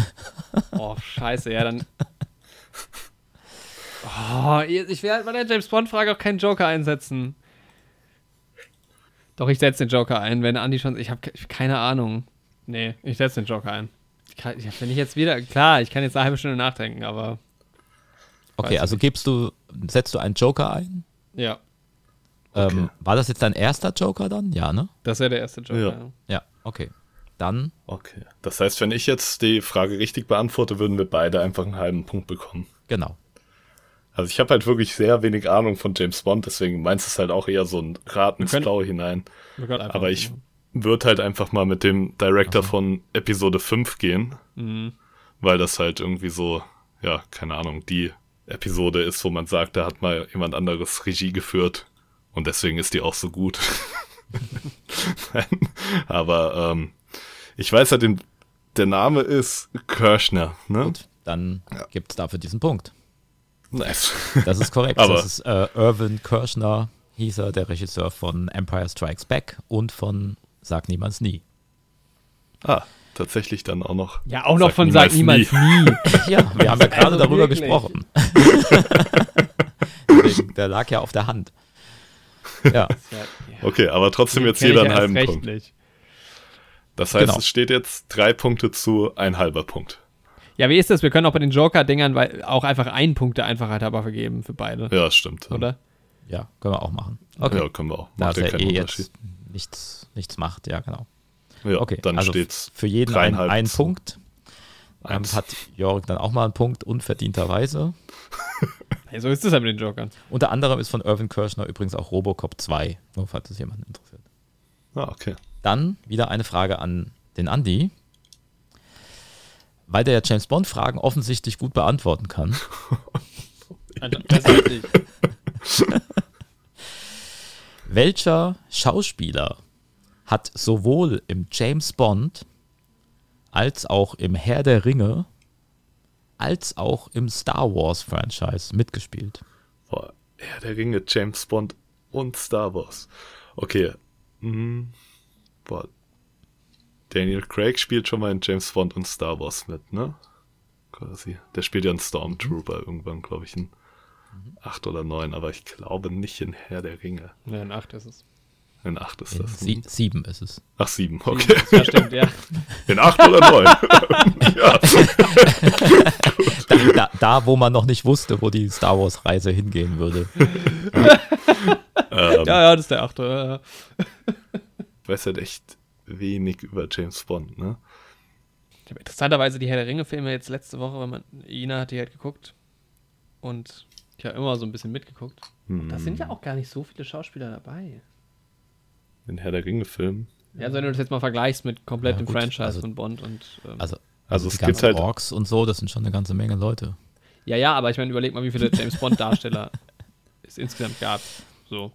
Oh, scheiße, ja, dann. Oh, ich werde bei der James Bond-Frage auch keinen Joker einsetzen. Doch, ich setze den Joker ein, wenn Andi schon. Ich habe keine Ahnung. Nee, ich setze den Joker ein. Ich kann, wenn ich jetzt wieder. Klar, ich kann jetzt eine halbe Stunde nachdenken, aber. Okay, also gibst du, setzt du einen Joker ein? Ja, Ähm, war das jetzt dein erster Joker dann? Ja, ne? das wäre der erste Joker. Ja. Ja. Ja, okay. Dann, Okay. Das heißt, wenn ich jetzt die Frage richtig beantworte, würden wir beide einfach einen halben Punkt bekommen. genau. Also ich habe halt wirklich sehr wenig Ahnung von James Bond, deswegen meins ist halt auch eher so ein Rat ins Blaue hinein. Aber ich würde halt einfach mal mit dem Director von Episode 5 gehen, Mhm. weil das halt irgendwie so, ja, keine Ahnung, die Episode ist, wo man sagt, da hat mal jemand anderes Regie geführt und deswegen ist die auch so gut. Nein, aber ähm, ich weiß halt, den, der Name ist Kirschner, ne? Gut, dann gibt es dafür diesen Punkt. Nice. Das ist korrekt. Aber- das ist äh, Irvin Kirschner, hieß er, der Regisseur von Empire Strikes Back und von Sag Niemals Nie. ah, tatsächlich dann auch noch. Ja, auch noch Sag von Sag niemals nie. Ja, wir haben ja gerade Also darüber wirklich. gesprochen. Deswegen, der lag ja auf der Hand. Ja, Ja, Okay, aber trotzdem jetzt jeder einen halben Punkt. nicht. Das heißt, Genau. es steht jetzt drei Punkte zu ein halber Punkt. Ja, wie ist das? Wir können auch bei den Joker-Dingern weil auch einfach einen Punkt der Einfachheit aber vergeben für beide, Ja, stimmt. oder? ja, können wir auch machen. Okay. Ja, können wir auch. da Macht es ja ja keinen eh Unterschied. jetzt nichts, nichts macht, ja, genau. Ja, Okay, dann also steht's für jeden ein, ein Punkt. Ähm, eins. hat Jörg dann auch mal einen Punkt, unverdienterweise. Ja, so ist es halt mit den Jokern. Unter anderem ist von Irvin Kirschner übrigens auch Robocop 2, nur falls es jemanden interessiert. Ah, okay. Dann wieder eine Frage an den Andi. Weil der ja James Bond Fragen offensichtlich gut beantworten kann, welcher Schauspieler hat sowohl im James Bond als auch im Herr der Ringe als auch im Star Wars Franchise mitgespielt? Boah, Herr der Ringe, James Bond und Star Wars. Okay. Mhm. Boah. Daniel Craig spielt schon mal in James Bond und Star Wars mit, ne? Quasi. Der spielt ja einen Stormtrooper irgendwann, glaube ich, in acht oder neun, aber ich glaube nicht in Herr der Ringe. Ja, in 8 ist es. In acht ist In das. sie sieben ist es. Ach, sieben, okay. Ja, stimmt, ja. In acht oder neun. ja. Da, da, da, wo man noch nicht wusste, wo die Star Wars Reise hingehen würde. Ähm, Ja, ja, das ist der 8. Ja, ja. Ich weiß halt echt wenig über James Bond, ne? Ich habe interessanterweise die Herr der Ringe-Filme jetzt letzte Woche, weil man, Ina hat die halt geguckt. Und ich habe immer so ein bisschen mitgeguckt. Da sind ja auch gar nicht so viele Schauspieler dabei. Den Herr der Ringe-Film. Ja, also wenn du das jetzt mal vergleichst mit komplett Ja, Franchise also- von Bond und. Ähm, Also, Also die es gibt halt- Orks und so, das sind schon eine ganze Menge Leute. ja, ja, aber ich meine, überleg mal, wie viele James Bond-Darsteller es insgesamt gab. So.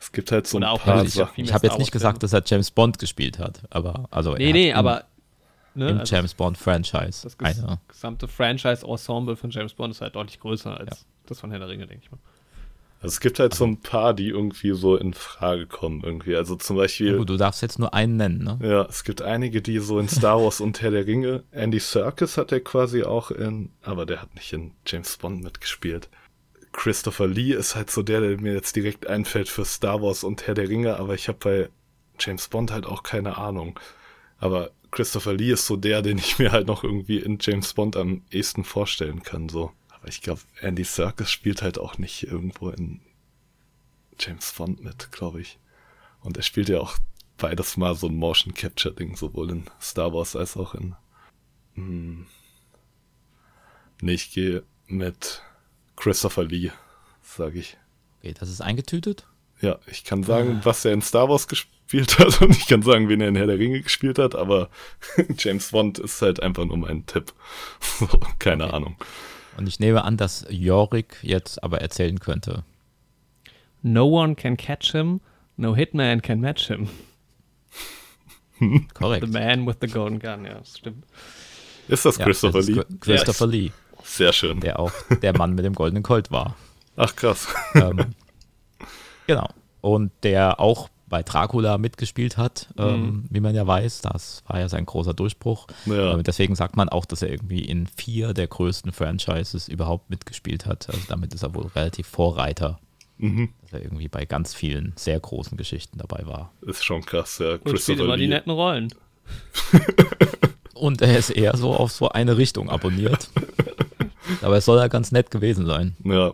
Es gibt halt so Oder ein auch paar viel Ich mehr habe jetzt nicht gesagt, dass er James Bond gespielt hat, aber also Nee, er nee, hat aber. Ne, im, also James Bond Franchise das ges eine. gesamte Franchise-Ensemble von James Bond ist halt deutlich größer als Ja. das von Herr der Ringe, denke ich mal. Also es gibt halt so ein paar, die irgendwie so in Frage kommen irgendwie. Also zum Ja, Beispiel, gut, du darfst jetzt nur einen nennen, ne? ja, es gibt einige, die so in Star Wars und Herr der Ringe. Andy Serkis hat er quasi auch in, aber der hat nicht in James Bond mitgespielt. Christopher Lee ist halt so der, der mir jetzt direkt einfällt für Star Wars und Herr der Ringe, aber ich habe bei James Bond halt auch keine Ahnung. Aber Christopher Lee ist so der, den ich mir halt noch irgendwie in James Bond am ehesten vorstellen kann, so. Ich glaube, Andy Serkis spielt halt auch nicht irgendwo in James Bond mit, glaube ich. Und er spielt ja auch beides mal so ein Motion Capture Ding, sowohl in Star Wars als auch in. Hm, nee, ich gehe mit Christopher Lee, sage ich. Okay, das ist eingetütet. Ja, ich kann sagen, was er in Star Wars gespielt hat und ich kann sagen, wen er in Herr der Ringe gespielt hat, aber James Bond ist halt einfach nur mein Tipp. So, keine Ahnung. Und ich nehme an, dass Jorik jetzt aber erzählen könnte. No one can catch him, no hitman can match him. Korrekt. The man with the golden gun, ja, das stimmt. Ist das Ja, Christopher das ist Lee? Chri- Christopher Ja, Lee, Sehr schön. der auch der Mann mit dem goldenen Colt war. Ach krass. ähm, genau. Und der auch bei Dracula mitgespielt hat, ähm, Mhm. wie man ja weiß. Das war ja sein großer Durchbruch. Ja. Ähm, deswegen sagt man auch, dass er irgendwie in vier der größten Franchises überhaupt mitgespielt hat. Also damit ist er wohl relativ Vorreiter, Mhm. dass er irgendwie bei ganz vielen sehr großen Geschichten dabei war. Ist schon krass, ja. Und spielt immer die netten Rollen. Und er ist eher so auf so eine Richtung abonniert. Aber es soll ja ganz nett gewesen sein. Ja.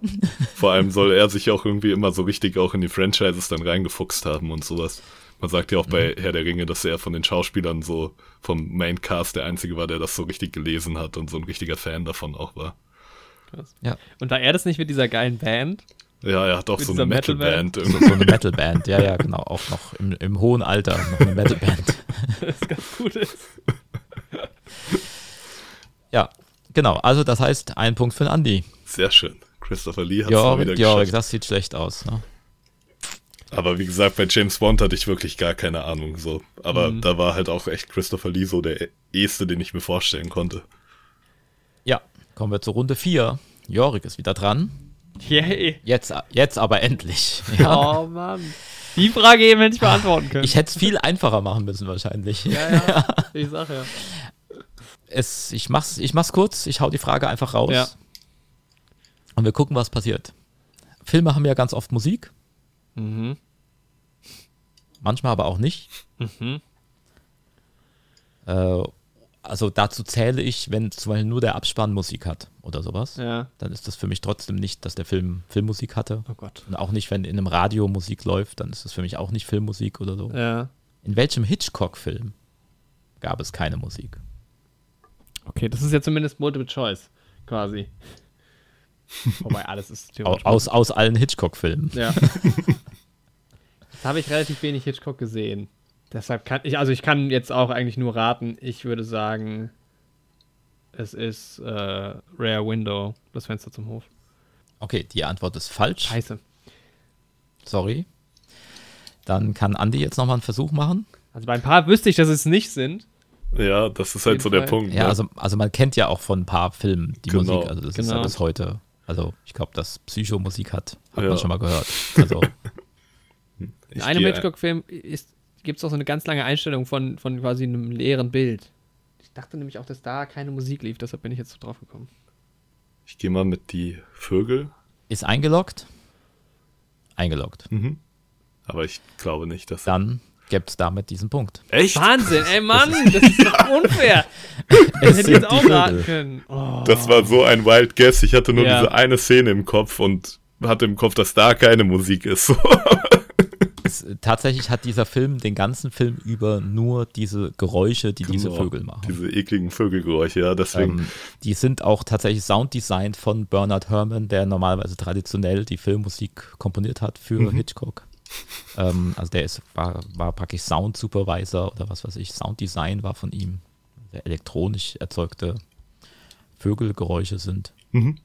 Vor allem soll er sich auch irgendwie immer so richtig auch in die Franchises dann reingefuchst haben und sowas. Man sagt ja auch bei Mhm. Herr der Ringe, dass er von den Schauspielern so vom Maincast der einzige war, der das so richtig gelesen hat und so ein richtiger Fan davon auch war. Ja. Und da er das nicht mit dieser geilen Band, Ja, er hat auch Mit so eine Metalband. Metalband. So, so eine Metalband, ja, ja, genau. Auch noch im, im hohen Alter noch eine Metalband. das ganz gut ist. Ja, genau. Also das heißt, ein Punkt für den Andi. Sehr schön. Christopher Lee hat es wieder Jorik, Jorik, geschafft. das sieht schlecht aus. Ne? Aber wie gesagt, bei James Bond hatte ich wirklich gar keine Ahnung so. Aber Mhm. da war halt auch echt Christopher Lee so der eheste, den ich mir vorstellen konnte. Ja, kommen wir zur Runde 4. Jorik ist wieder dran. Yay. Jetzt, jetzt aber endlich. Ja. Oh Mann. Die Frage eben hätte ich beantworten können. Ich hätte es viel einfacher machen müssen wahrscheinlich. ja, ja. Ich sag ja. Es, ich, mach's, ich mach's kurz, ich hau die Frage einfach raus. Ja. Und wir gucken, was passiert. Filme haben ja ganz oft Musik, Mhm. manchmal aber auch nicht. Mhm. Äh, also dazu zähle ich, wenn zum Beispiel nur der Abspann Musik hat oder sowas, Ja. dann ist das für mich trotzdem nicht, dass der Film Filmmusik hatte. Oh Gott. Und auch nicht, wenn in einem Radio Musik läuft, dann ist das für mich auch nicht Filmmusik oder so. Ja. In welchem Hitchcock-Film gab es keine Musik? Okay, das ist ja zumindest Multiple Choice, quasi. Wobei alles ist theoretisch. Aus, aus allen Hitchcock-Filmen. Ja. Jetzt habe ich relativ wenig Hitchcock gesehen. Deshalb kann ich, also ich kann jetzt auch eigentlich nur raten. Ich würde sagen, es ist äh, Rare Window, das Fenster zum Hof. Okay, die Antwort ist falsch. Scheiße. Sorry. Dann kann Andi jetzt nochmal einen Versuch machen. Also bei ein paar wüsste ich, dass es nicht sind. Ja, das ist halt so der Fall. Punkt. Ja, ne? also, also man kennt ja auch von ein paar Filmen die Genau, Musik. Also das ist ja genau. bis heute. Also ich glaube, dass Psycho Musik hat, hat Ja. man schon mal gehört. Also In einem Hitchcock-Film gibt es auch so eine ganz lange Einstellung von, von quasi einem leeren Bild. Ich dachte nämlich auch, dass da keine Musik lief, deshalb bin ich jetzt so drauf gekommen. Ich gehe mal mit die Vögel. ist eingeloggt. Eingeloggt. Mhm. Aber ich glaube nicht, dass. Dann gibt es damit diesen Punkt. Echt? Wahnsinn, ey Mann, das ist doch unfair. Es Hätte ich jetzt auch raten können. Oh. Das war so ein Wild Guess. Ich hatte nur Ja. diese eine Szene im Kopf und hatte im Kopf, dass da keine Musik ist. Es, tatsächlich hat dieser Film den ganzen Film über nur diese Geräusche, die diese Genau. Vögel machen. Diese ekligen Vögelgeräusche, ja, deswegen. Ähm, die sind auch tatsächlich sounddesignt von Bernard Herrmann, der normalerweise traditionell die Filmmusik komponiert hat für Mhm. Hitchcock. Ähm, also der ist, war, war praktisch Sound Supervisor oder was weiß ich, Sounddesign war von ihm. Der elektronisch erzeugte Vögelgeräusche sind. Mhm.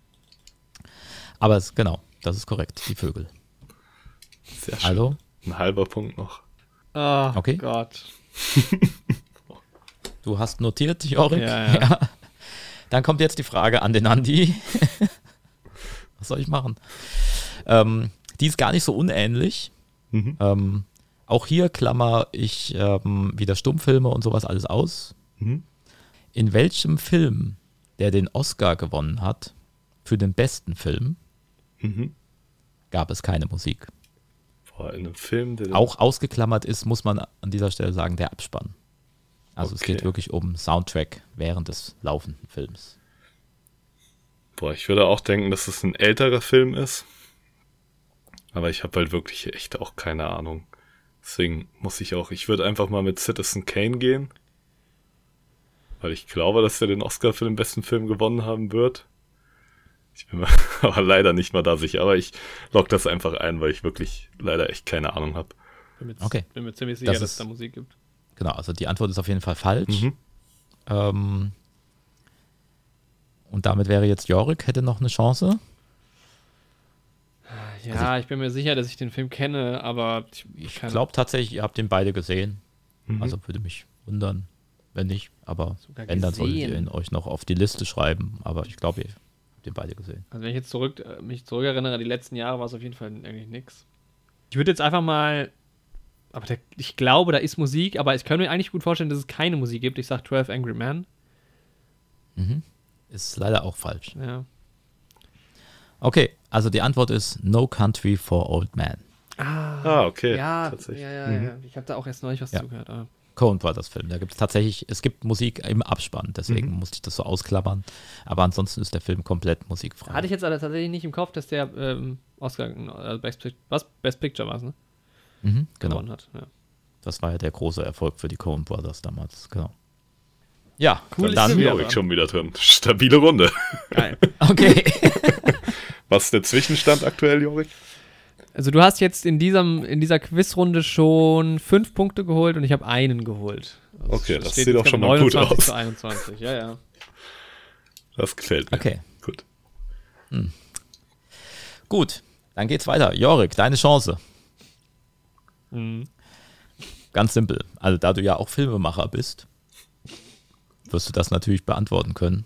Aber es, genau, das ist korrekt, die Vögel. Sehr schön. Also, Ein halber Punkt noch. Oh Okay. Gott. du hast notiert, Jorik? Ja, ja. Dann kommt jetzt die Frage an den Andi. Was soll ich machen? Ähm, die ist gar nicht so unähnlich. Mhm. Ähm, auch hier klammer ich ähm, wieder Stummfilme und sowas alles aus. Mhm. In welchem Film, der den Oscar gewonnen hat, für den besten Film, Mhm. gab es keine Musik. Boah, in einem Film, der. Auch ausgeklammert ist, muss man an dieser Stelle sagen, der Abspann. Also es Okay. geht wirklich um Soundtrack während des laufenden Films. Boah, ich würde auch denken, dass es ein älterer Film ist. Aber ich habe halt wirklich echt auch keine Ahnung. Deswegen muss ich auch, ich würde einfach mal mit Citizen Kane gehen. Weil ich glaube, dass er den Oscar für den besten Film gewonnen haben wird. Ich bin mir aber leider nicht mal da sicher. Aber ich lock das einfach ein, weil ich wirklich leider echt keine Ahnung habe. Bin mir, Okay. bin mir ziemlich sicher, Das dass es da Musik gibt. Genau, also die Antwort ist auf jeden Fall falsch. Mhm. Ähm, und damit wäre jetzt Jorik, hätte noch eine Chance. Ja, ich bin mir sicher, dass ich den Film kenne, aber ich, Ich kann- glaube tatsächlich, ihr habt den beide gesehen. Mhm. Also würde mich wundern. Wenn nicht, aber Sogar wenn, dann solltet ihr ihn euch noch auf die Liste schreiben. Aber ich glaube, ihr habt den beide gesehen. Also wenn ich jetzt zurück, äh, mich zurückerinnere, die letzten Jahre war es auf jeden Fall eigentlich nix. Ich würde jetzt einfach mal, aber der, ich glaube, da ist Musik, aber ich kann mir eigentlich gut vorstellen, dass es keine Musik gibt. Ich sag 12 Angry Men. Mhm. Ist leider auch falsch. Ja. Okay, also die Antwort ist No Country for Old Man. Ah, okay. Ja, tatsächlich. ja, ja, Mhm. ja. Ich habe da auch erst neulich was Ja. zugehört. Aber Coen Brothers Film. Da gibt es tatsächlich, es gibt Musik im Abspann, deswegen Mhm. musste ich das so ausklammern. Aber ansonsten ist der Film komplett musikfrei. hatte ich jetzt aber tatsächlich nicht im Kopf, dass der ähm, Oscar, äh, Best, Pic- was? Best Picture war es, ne? mhm, genau. Gewonnen hat. Ja. Das war ja der große Erfolg für die Coen Brothers damals, genau. Ja, Cool ist dann, wieder Jorik dran. schon wieder drin. Stabile Runde. Geil. okay. Was ist der Zwischenstand aktuell, Jorik? Also du hast jetzt in, diesem, in dieser Quizrunde schon fünf Punkte geholt und ich habe einen geholt. Also Okay, das steht sieht doch schon mal gut 29 aus. zu 21, ja, ja. Das gefällt mir. Okay, Gut. gut. Dann geht's weiter. Jorik, deine Chance. Mhm. Ganz simpel. Also, da du ja auch Filmemacher bist, wirst du das natürlich beantworten können.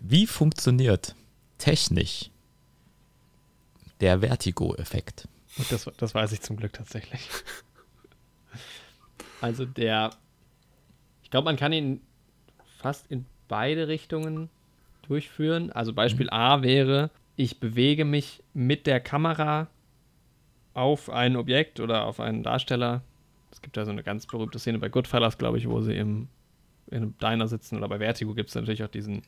Wie funktioniert technisch der Vertigo-Effekt? Das, das weiß ich zum Glück tatsächlich. Also der, ich glaube, man kann ihn fast in beide Richtungen durchführen. Also Beispiel A wäre, ich bewege mich mit der Kamera auf ein Objekt oder auf einen Darsteller. Es gibt ja so eine ganz berühmte Szene bei Goodfellas, glaube ich, wo sie im, in einem Diner sitzen. Oder bei Vertigo gibt es natürlich auch diesen,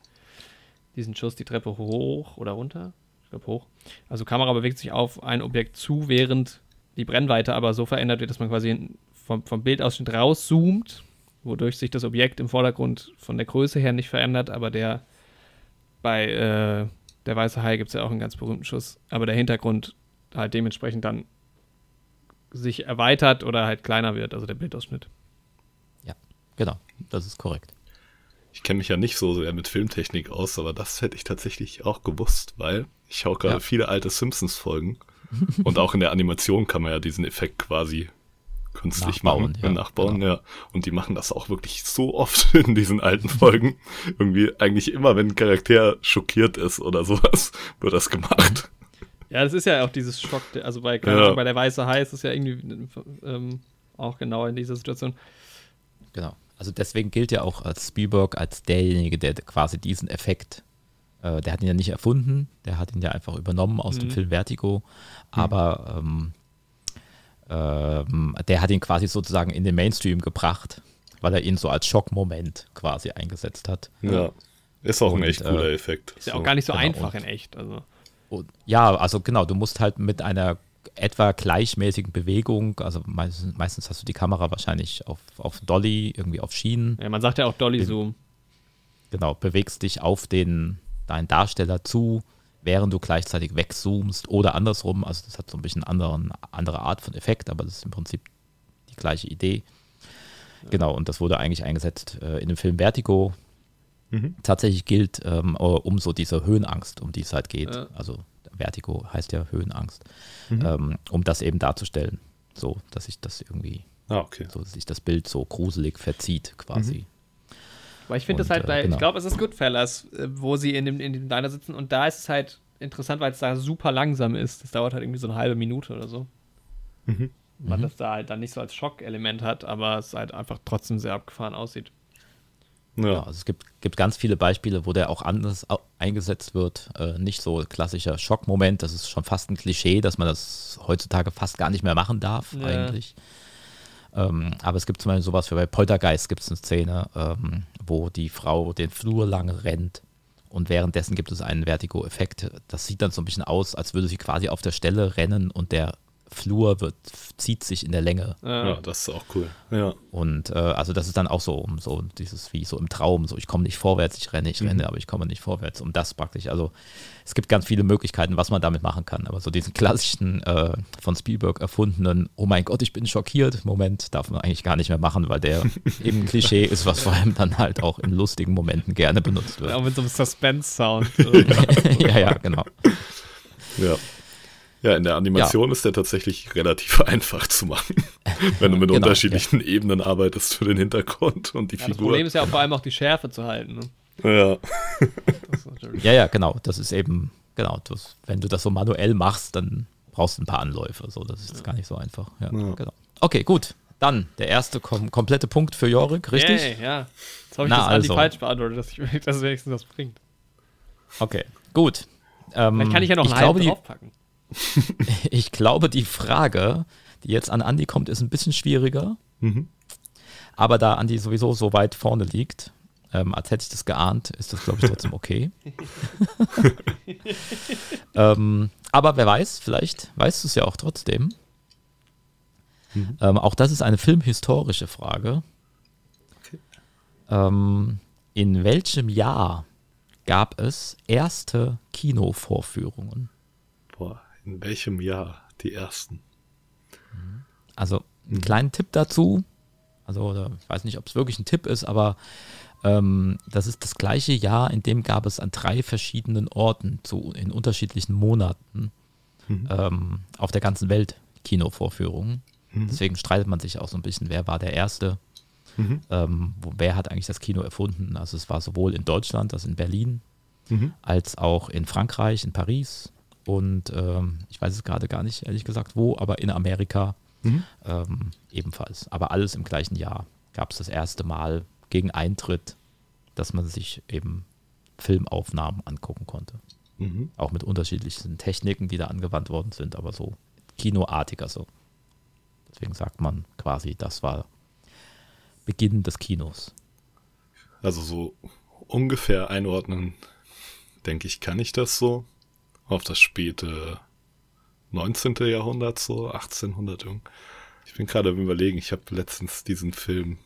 diesen Schuss die Treppe hoch oder runter. Ich glaube hoch. Also Kamera bewegt sich auf ein Objekt zu, während die Brennweite aber so verändert wird, dass man quasi vom, vom Bildausschnitt rauszoomt, wodurch sich das Objekt im Vordergrund von der Größe her nicht verändert, aber der bei äh, der weiße Hai gibt es ja auch einen ganz berühmten Schuss, aber der Hintergrund halt dementsprechend dann sich erweitert oder halt kleiner wird, also der Bildausschnitt. Genau, das ist korrekt. Ich kenne mich ja nicht so sehr mit Filmtechnik aus, aber das hätte ich tatsächlich auch gewusst, weil ich schaue gerade Ja. viele alte Simpsons-Folgen. und auch in der Animation kann man ja diesen Effekt quasi künstlich Nachbauen, machen, ja, nachbauen, genau. ja. Und die machen das auch wirklich so oft in diesen alten Folgen. Irgendwie eigentlich immer, wenn ein Charakter schockiert ist oder sowas, wird das gemacht. Ja, das ist ja auch dieses Schock, also bei, Ja. bei der weiße Hai ist es ja irgendwie ähm, auch genau in dieser Situation. Genau. Also deswegen gilt ja auch als Spielberg als derjenige, der quasi diesen Effekt, äh, der hat ihn ja nicht erfunden, der hat ihn ja einfach übernommen aus dem Mhm. Film Vertigo, aber ähm, ähm, der hat ihn quasi sozusagen in den Mainstream gebracht, weil er ihn so als Schockmoment quasi eingesetzt hat. Ja. Ist auch ein Und, echt cooler äh, Effekt. Ist ja auch gar nicht so genau, einfach und- in echt. Also. Und, ja, also genau, du musst halt mit einer etwa gleichmäßigen Bewegung, also meistens, meistens hast du die Kamera wahrscheinlich auf, auf Dolly, irgendwie auf Schienen, Ja, man sagt ja auch Dolly Zoom. genau, bewegst dich auf den, deinen Darsteller zu, während du gleichzeitig wegzoomst oder andersrum. Also das hat so ein bisschen anderen, andere Art von Effekt, aber das ist im Prinzip die gleiche Idee. Genau, und das wurde eigentlich eingesetzt äh, in dem Film Vertigo. Mhm. Tatsächlich gilt ähm, um so diese Höhenangst, um die es halt geht. Ja. Also Vertigo heißt ja Höhenangst, Mhm. ähm, um das eben darzustellen. So, dass sich das irgendwie, Ah, okay. so dass sich das Bild so gruselig verzieht, quasi. Aber ich finde das halt äh, bei, genau. ich glaube, es ist Goodfellas, äh, wo sie in dem, in dem Diner sitzen und da ist es halt interessant, weil es da super langsam ist. Das dauert halt irgendwie so eine halbe Minute oder so. Mhm. Man Mhm. das da halt dann nicht so als Schockelement hat, aber es halt einfach trotzdem sehr abgefahren aussieht. Ja, Ja. also es gibt, gibt ganz viele Beispiele, wo der auch anders eingesetzt wird. Äh, nicht so klassischer Schockmoment, das ist schon fast ein Klischee, dass man das heutzutage fast gar nicht mehr machen darf, Ja. eigentlich. Ähm, aber es gibt zum Beispiel sowas wie bei Poltergeist gibt es eine Szene, ähm, wo die Frau den Flur lang rennt und währenddessen gibt es einen Vertigo-Effekt. Das sieht dann so ein bisschen aus, als würde sie quasi auf der Stelle rennen und der Flur wird, zieht sich in der Länge. Ja, das ist auch cool. Ja. Und äh, also das ist dann auch so, um so dieses wie so im Traum, so ich komme nicht vorwärts, ich renne, ich Mhm. renne, aber ich komme nicht vorwärts. Um das praktisch. Also es gibt ganz viele Möglichkeiten, was man damit machen kann. Aber so diesen klassischen äh, von Spielberg erfundenen, oh mein Gott, ich bin schockiert, Moment, darf man eigentlich gar nicht mehr machen, weil der eben ein Klischee ist, was vor allem dann halt auch in lustigen Momenten gerne benutzt wird. auch mit so einem Suspense-Sound. ja, ja, genau. Ja. Ja, in der Animation ja. ist der tatsächlich relativ einfach zu machen, wenn du mit genau, unterschiedlichen ja. Ebenen arbeitest für den Hintergrund und die ja, Figur. Das Problem ist ja vor allem auch die Schärfe zu halten. Ne? Ja. ja, ja, genau. Das ist eben, genau, das, wenn du das so manuell machst, dann brauchst du ein paar Anläufe. So, das ist gar nicht so einfach. Ja, genau. Okay, gut. Dann der erste kom komplette Punkt für Jorik, richtig? Yay, ja. Jetzt habe ich Na, das also. falsch beantwortet, dass, ich, dass wenigstens was bringt. Okay, gut. Ähm, Vielleicht kann ich ja noch einen glaube, draufpacken. ich glaube, die Frage, die jetzt an Andi kommt, ist ein bisschen schwieriger. Mhm. Aber da Andi sowieso so weit vorne liegt, ähm, als hätte ich das geahnt, ist das, glaube ich, trotzdem okay. ähm, aber wer weiß, vielleicht weißt du es ja auch trotzdem. Mhm. Ähm, auch das ist eine filmhistorische Frage. Okay. Ähm, in welchem Jahr gab es erste Kinovorführungen? In welchem Jahr die ersten? Also, einen mhm. kleinen Tipp dazu. Also, ich weiß nicht, ob es wirklich ein Tipp ist, aber ähm, das ist das gleiche Jahr, in dem gab es an drei verschiedenen Orten zu, in unterschiedlichen Monaten mhm. ähm, auf der ganzen Welt Kinovorführungen. Mhm. Deswegen streitet man sich auch so ein bisschen, wer war der Erste, mhm. ähm, wo, wer hat eigentlich das Kino erfunden. Also es war sowohl in Deutschland, also in Berlin, mhm. als auch in Frankreich, in Paris und ähm, ich weiß es gerade gar nicht, ehrlich gesagt, wo, aber in Amerika mhm. ähm, ebenfalls. Aber alles im gleichen Jahr gab es das erste Mal gegen Eintritt, dass man sich eben Filmaufnahmen angucken konnte. Mhm. Auch mit unterschiedlichen Techniken, die da angewandt worden sind, aber so kinoartiger so. Deswegen sagt man quasi, das war Beginn des Kinos. Also so ungefähr einordnen, denke ich, kann ich das so. Auf das späte 19. Jahrhundert, so 1800 irgend. Ich bin gerade überlegen, ich habe letztens diesen Film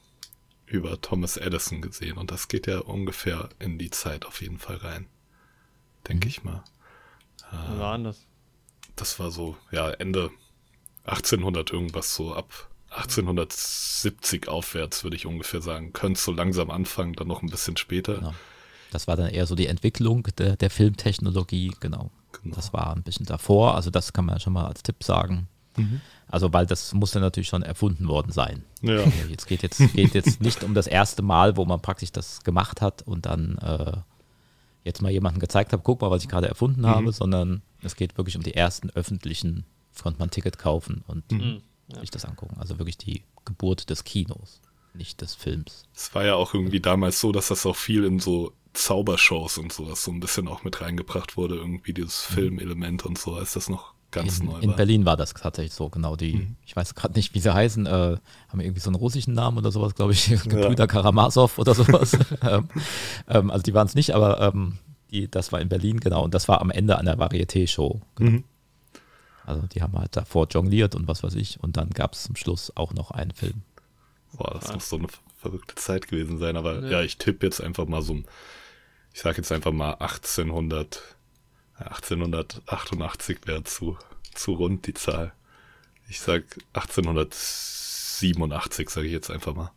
über Thomas Edison gesehen und das geht ja ungefähr in die Zeit auf jeden Fall rein. Denke mhm. ich mal. Äh, war anders. Das war so, ja, Ende 1800 irgendwas so ab 1870 aufwärts, würde ich ungefähr sagen. Könnte so langsam anfangen, dann noch ein bisschen später. Genau. Das war dann eher so die Entwicklung der, der Filmtechnologie, genau. Genau. Das war ein bisschen davor, also das kann man schon mal als Tipp sagen. Mhm. Also, weil das muss dann natürlich schon erfunden worden sein. Ja. Jetzt geht jetzt, geht jetzt nicht um das erste Mal, wo man praktisch das gemacht hat und dann äh, jetzt mal jemandem gezeigt hat, guck mal, was ich gerade erfunden mhm. habe, sondern es geht wirklich um die ersten öffentlichen, konnte man ein Ticket kaufen und mhm. ja. sich das angucken. Also wirklich die Geburt des Kinos, nicht des Films. Es war ja auch irgendwie damals so, dass das auch viel in so Zaubershows und sowas so ein bisschen auch mit reingebracht wurde, irgendwie dieses mhm. Filmelement und so, als das noch ganz in, neu in Berlin war das tatsächlich so, genau. Die, mhm. ich weiß gerade nicht, wie sie heißen, äh, haben irgendwie so einen russischen Namen oder sowas, glaube ich, Gebrüder ja. Karamasow oder sowas. ähm, ähm, also die waren es nicht, aber ähm, die, das war in Berlin, genau. Und das war am Ende einer Varieté-Show. Genau. Mhm. Also die haben halt davor jongliert und was weiß ich. Und dann gab es zum Schluss auch noch einen Film. Boah, das muss so eine verrückte Zeit gewesen sein. Aber ja, ja ich tippe jetzt einfach mal so, ich sage jetzt einfach mal 1800 1888 wäre zu, zu rund die Zahl. Ich sag 1887, sage ich jetzt einfach mal.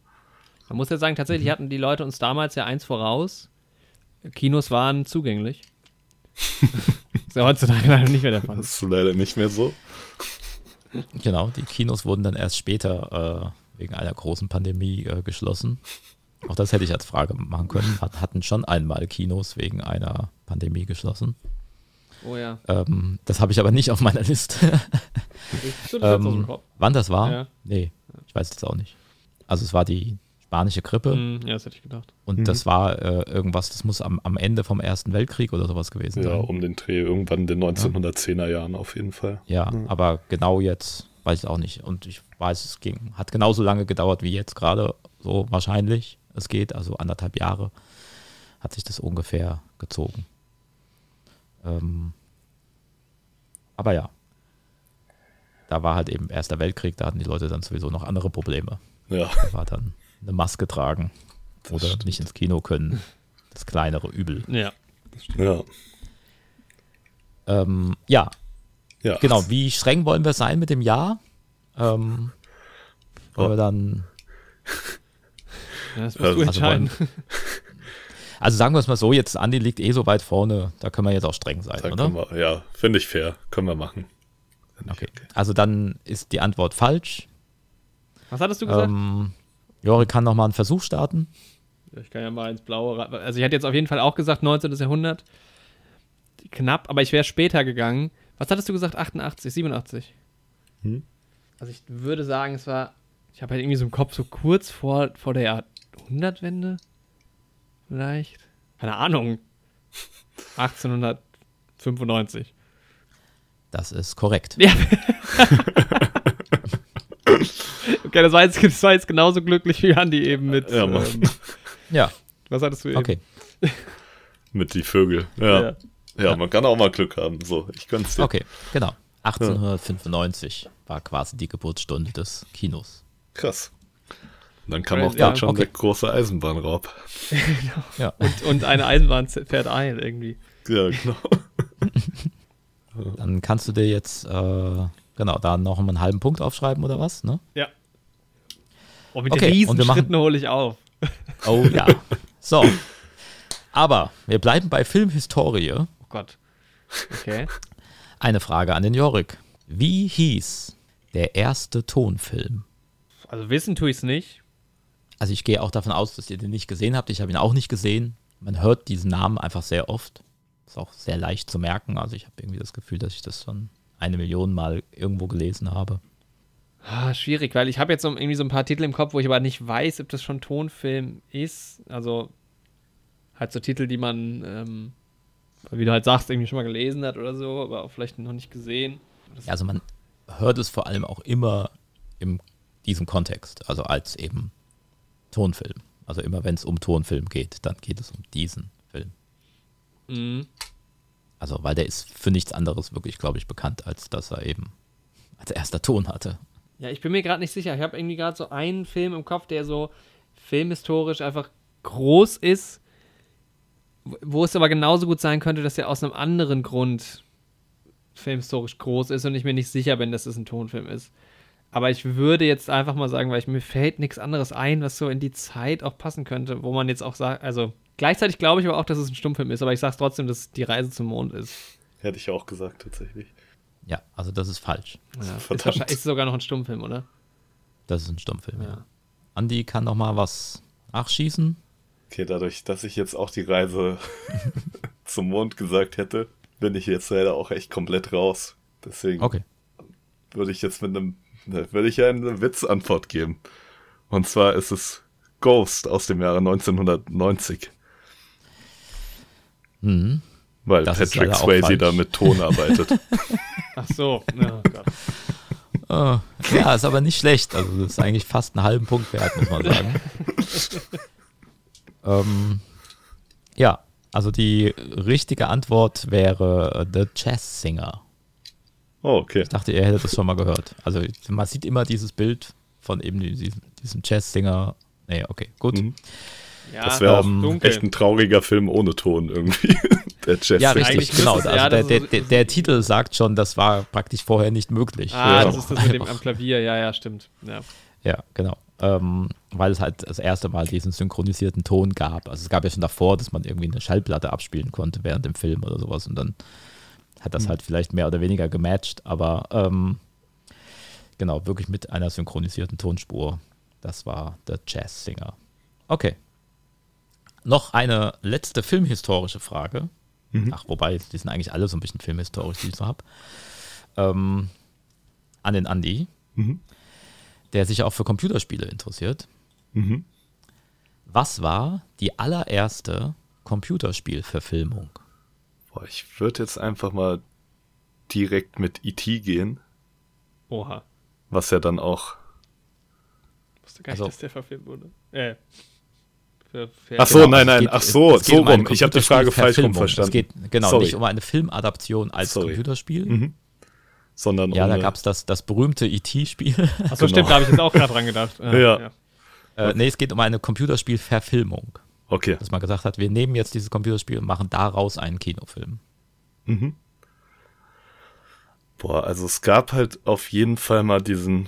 Man muss ja sagen, tatsächlich mhm. hatten die Leute uns damals ja eins voraus. Kinos waren zugänglich. ist ja heutzutage leider nicht mehr der Fall. Das ist leider nicht mehr so. Genau, die Kinos wurden dann erst später äh, wegen einer großen Pandemie äh, geschlossen. Auch das hätte ich als Frage machen können. hatten schon einmal Kinos wegen einer Pandemie geschlossen. Oh ja. Ähm, das habe ich aber nicht auf meiner Liste. ähm, wann das war? Ja. Nee, ich weiß es auch nicht. Also es war die spanische Grippe. Mm, ja, das hätte ich gedacht. Und mhm. das war äh, irgendwas, das muss am, am Ende vom Ersten Weltkrieg oder sowas gewesen ja, sein. Ja, um den Dreh, irgendwann in den 1910er Jahren auf jeden Fall. Ja, mhm. aber genau jetzt weiß ich auch nicht. Und ich weiß, es ging, hat genauso lange gedauert wie jetzt gerade, so wahrscheinlich es geht, also anderthalb Jahre hat sich das ungefähr gezogen. Ähm, aber ja, da war halt eben Erster Weltkrieg, da hatten die Leute dann sowieso noch andere Probleme. Ja. Da war dann eine Maske tragen das oder stimmt. nicht ins Kino können. Das kleinere Übel. Ja. Ja. Ähm, ja. ja. Genau, wie streng wollen wir sein mit dem Jahr? Ähm, wollen oh. wir dann. Ja, das musst also, du entscheiden. Wollen, also sagen wir es mal so, jetzt Andi liegt eh so weit vorne, da können wir jetzt auch streng sein, da oder? Wir, ja, finde ich fair. Können wir machen. Okay. Also dann ist die Antwort falsch. Was hattest du gesagt? Ähm, Jori kann nochmal einen Versuch starten. Ich kann ja mal ins Blaue. Also ich hätte jetzt auf jeden Fall auch gesagt 19. Jahrhundert. Knapp, aber ich wäre später gegangen. Was hattest du gesagt? 88, 87? Hm? Also ich würde sagen, es war. Ich habe halt irgendwie so im Kopf so kurz vor, vor der Jahrhundertwende. Vielleicht. Keine Ahnung. 1895. Das ist korrekt. Ja. okay, das war, jetzt, das war, jetzt, genauso glücklich wie Andi eben mit. Ja, ähm, ja. Was hattest du eben? Okay. mit die Vögel. Ja. ja. ja. man kann auch mal Glück haben. So, ich gönn's dir. Okay, genau. 1895 ja. war quasi die Geburtsstunde des Kinos. Krass. Dann kam auch ja, schon okay. der große Eisenbahnraub. genau. ja. und, und eine Eisenbahn fährt ein irgendwie. Ja, genau. Dann kannst du dir jetzt, äh, genau, da noch einen halben Punkt aufschreiben oder was, ne? Ja. Oh, mit okay, Riesenschritten hole ich auf. Oh ja. So. Aber wir bleiben bei Filmhistorie. Oh Gott. Okay. Eine Frage an den Jorik. Wie hieß der erste Tonfilm? Also wissen tue ich es nicht. Also ich gehe auch davon aus, dass ihr den nicht gesehen habt. Ich habe ihn auch nicht gesehen. Man hört diesen Namen einfach sehr oft. Ist auch sehr leicht zu merken. Also ich habe irgendwie das Gefühl, dass ich das schon eine Million Mal irgendwo gelesen habe. Ah, schwierig, weil ich habe jetzt so, irgendwie so ein paar Titel im Kopf, wo ich aber nicht weiß, ob das schon Tonfilm ist. Also halt so Titel, die man, ähm, wie du halt sagst, irgendwie schon mal gelesen hat oder so, aber auch vielleicht noch nicht gesehen. Ja, also man hört es vor allem auch immer in diesem Kontext, also als eben Tonfilm. Also immer wenn es um Tonfilm geht, dann geht es um diesen Film. Mhm. Also, weil der ist für nichts anderes wirklich, glaube ich, bekannt, als dass er eben als erster Ton hatte. Ja, ich bin mir gerade nicht sicher. Ich habe irgendwie gerade so einen Film im Kopf, der so filmhistorisch einfach groß ist, wo es aber genauso gut sein könnte, dass er aus einem anderen Grund filmhistorisch groß ist und ich mir nicht sicher bin, dass es ein Tonfilm ist. Aber ich würde jetzt einfach mal sagen, weil ich, mir fällt nichts anderes ein, was so in die Zeit auch passen könnte, wo man jetzt auch sagt, also Gleichzeitig glaube ich aber auch, dass es ein Stummfilm ist, aber ich sage trotzdem, dass es die Reise zum Mond ist. Hätte ich auch gesagt, tatsächlich. Ja, also das ist falsch. Ja, ist, ist sogar noch ein Stummfilm, oder? Das ist ein Stummfilm, ja. ja. Andi kann noch mal was nachschießen. Okay, dadurch, dass ich jetzt auch die Reise zum Mond gesagt hätte, bin ich jetzt leider auch echt komplett raus. Deswegen okay. würde ich jetzt mit einem, würde ich eine Witzantwort geben. Und zwar ist es Ghost aus dem Jahre 1990. Mhm. Weil das Patrick Swayze da mit Ton arbeitet. Ach so. Oh Gott. Oh, ja, ist aber nicht schlecht. Also das ist eigentlich fast einen halben Punkt wert, muss man sagen. ähm, ja, also die richtige Antwort wäre The Jazz Singer. Oh, okay. Ich dachte, ihr hättet das schon mal gehört. Also man sieht immer dieses Bild von eben diesem, diesem Jazz-Singer. Nee, okay, gut. Mhm. Ja, das wäre ähm, echt ein trauriger Film ohne Ton irgendwie. der Jazz ja, richtig, genau. Es, also der, der, der, der, Titel sagt schon, das war praktisch vorher nicht möglich. Ah, ja. das ist das mit dem am Klavier, ja, ja, stimmt. Ja, ja genau. Ähm, weil es halt das erste Mal diesen synchronisierten Ton gab. Also es gab ja schon davor, dass man irgendwie eine Schallplatte abspielen konnte während dem Film oder sowas und dann hat das mhm. halt vielleicht mehr oder weniger gematcht, aber ähm, genau, wirklich mit einer synchronisierten Tonspur. Das war der Jazz-Singer. Okay, noch eine letzte filmhistorische Frage. Mhm. Ach, wobei, die sind eigentlich alle so ein bisschen filmhistorisch, die ich so habe. Ähm, an den Andi, mhm. der sich auch für Computerspiele interessiert. Mhm. Was war die allererste Computerspielverfilmung? Boah, ich würde jetzt einfach mal direkt mit E.T. gehen. Oha. Was ja dann auch. Ich wusste gar nicht, also, dass der verfilmt wurde. Äh, ach so, genau, nein, nein, geht, ach so, so um rum. Ich habe die Frage falsch rum verstanden. Es geht genau Sorry. nicht um eine Filmadaption als Sorry. Computerspiel. Mhm. Sondern ja, um da gab es das, das berühmte E.T.-Spiel. Achso, genau. stimmt, da habe ich jetzt auch gerade dran gedacht. Ja. ja. ja. Äh, nee, es geht um eine Computerspielverfilmung. Okay. Dass man gesagt hat, wir nehmen jetzt dieses Computerspiel und machen daraus einen Kinofilm. Mhm. Boah, also es gab halt auf jeden Fall mal diesen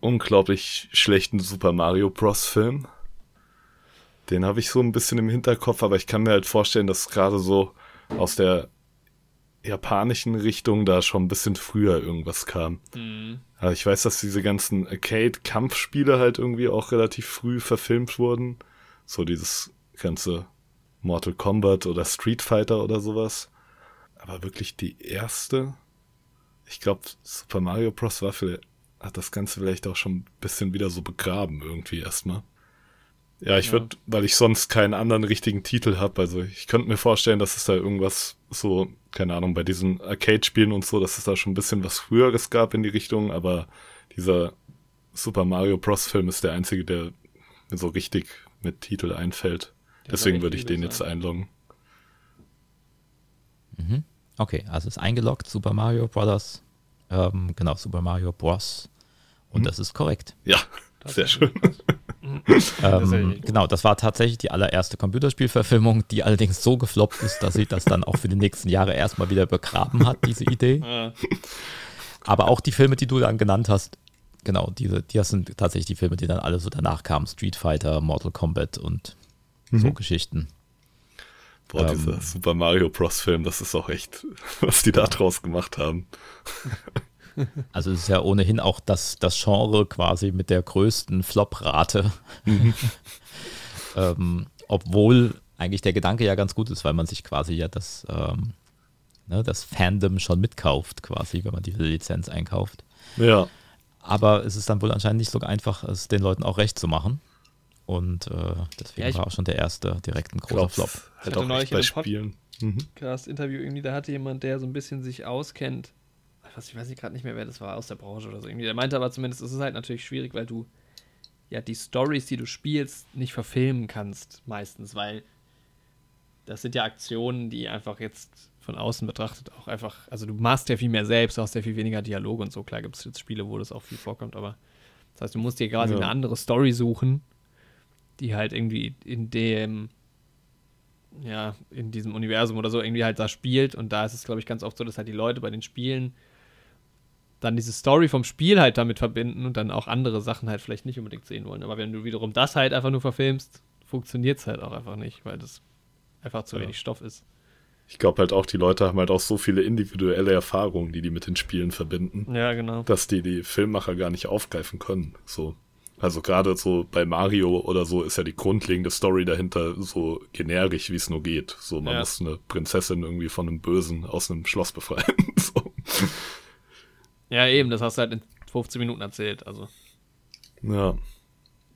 unglaublich schlechten Super Mario Bros. Film. Den habe ich so ein bisschen im Hinterkopf, aber ich kann mir halt vorstellen, dass gerade so aus der japanischen Richtung da schon ein bisschen früher irgendwas kam. Mhm. Aber ich weiß, dass diese ganzen Arcade-Kampfspiele halt irgendwie auch relativ früh verfilmt wurden. So dieses ganze Mortal Kombat oder Street Fighter oder sowas. Aber wirklich die erste, ich glaube, Super Mario Bros. war für, hat das Ganze vielleicht auch schon ein bisschen wieder so begraben irgendwie erstmal. Ja, ich ja. würde, weil ich sonst keinen anderen richtigen Titel habe, also ich könnte mir vorstellen, dass es da irgendwas so, keine Ahnung, bei diesen Arcade-Spielen und so, dass es da schon ein bisschen was Früheres gab in die Richtung, aber dieser Super Mario Bros. Film ist der einzige, der mir so richtig mit Titel einfällt. Der Deswegen würde ich den sein. jetzt einloggen. Mhm. Okay, also ist eingeloggt, Super Mario Brothers. Ähm, genau, Super Mario Bros. Und mhm. das ist korrekt. Ja, sehr schön. ähm, genau, das war tatsächlich die allererste Computerspielverfilmung, die allerdings so gefloppt ist, dass sie das dann auch für die nächsten Jahre erstmal wieder begraben hat, diese Idee. Ja. Aber auch die Filme, die du dann genannt hast, genau, diese, die sind tatsächlich die Filme, die dann alle so danach kamen: Street Fighter, Mortal Kombat und mhm. so Geschichten. Boah, ähm, dieser Super Mario Bros. Film, das ist auch echt, was die da draus gemacht haben. Also es ist ja ohnehin auch das, das Genre quasi mit der größten Flop-Rate. Mhm. ähm, obwohl eigentlich der Gedanke ja ganz gut ist, weil man sich quasi ja das, ähm, ne, das Fandom schon mitkauft, quasi, wenn man diese Lizenz einkauft. Ja. Aber es ist dann wohl anscheinend nicht so einfach, es den Leuten auch recht zu machen. Und äh, deswegen ja, war auch schon der erste direkt ein großer Flop. Ich hatte neulich bei Spielen. Mhm. Podcast-Interview irgendwie, da hatte jemand, der so ein bisschen sich auskennt. Ich weiß gerade nicht mehr, wer das war, aus der Branche oder so irgendwie. Der meinte aber zumindest, es ist halt natürlich schwierig, weil du ja die Stories, die du spielst, nicht verfilmen kannst, meistens, weil das sind ja Aktionen, die einfach jetzt von außen betrachtet auch einfach, also du machst ja viel mehr selbst, du hast ja viel weniger Dialog und so. Klar gibt es jetzt Spiele, wo das auch viel vorkommt, aber das heißt, du musst dir quasi ja. eine andere Story suchen die halt irgendwie in dem, ja, in diesem Universum oder so irgendwie halt da spielt. Und da ist es, glaube ich, ganz oft so, dass halt die Leute bei den Spielen dann diese Story vom Spiel halt damit verbinden und dann auch andere Sachen halt vielleicht nicht unbedingt sehen wollen. Aber wenn du wiederum das halt einfach nur verfilmst, funktioniert es halt auch einfach nicht, weil das einfach zu ja. wenig Stoff ist. Ich glaube halt auch, die Leute haben halt auch so viele individuelle Erfahrungen, die die mit den Spielen verbinden. Ja, genau. Dass die die Filmmacher gar nicht aufgreifen können. So. Also gerade so bei Mario oder so ist ja die grundlegende Story dahinter so generisch, wie es nur geht. So, man ja. muss eine Prinzessin irgendwie von einem Bösen aus einem Schloss befreien. so. Ja, eben, das hast du halt in 15 Minuten erzählt, also. Ja.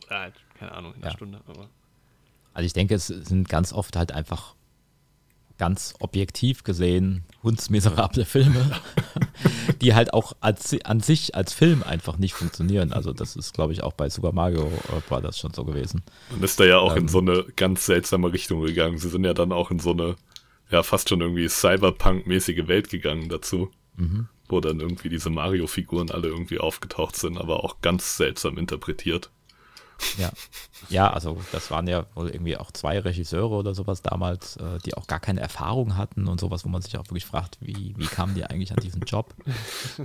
Oder halt, keine Ahnung, in einer ja. Stunde, aber. Also ich denke, es sind ganz oft halt einfach ganz objektiv gesehen hundsmiserable Filme, die halt auch als, an sich als Film einfach nicht funktionieren. Also das ist, glaube ich, auch bei Super Mario Brothers schon so gewesen. Man ist da ja auch ähm, in so eine ganz seltsame Richtung gegangen. Sie sind ja dann auch in so eine, ja, fast schon irgendwie Cyberpunk-mäßige Welt gegangen dazu. Mhm. Wo dann irgendwie diese Mario-Figuren alle irgendwie aufgetaucht sind, aber auch ganz seltsam interpretiert. Ja. Ja, also das waren ja wohl irgendwie auch zwei Regisseure oder sowas damals, äh, die auch gar keine Erfahrung hatten und sowas, wo man sich auch wirklich fragt, wie, wie kamen die eigentlich an diesen Job?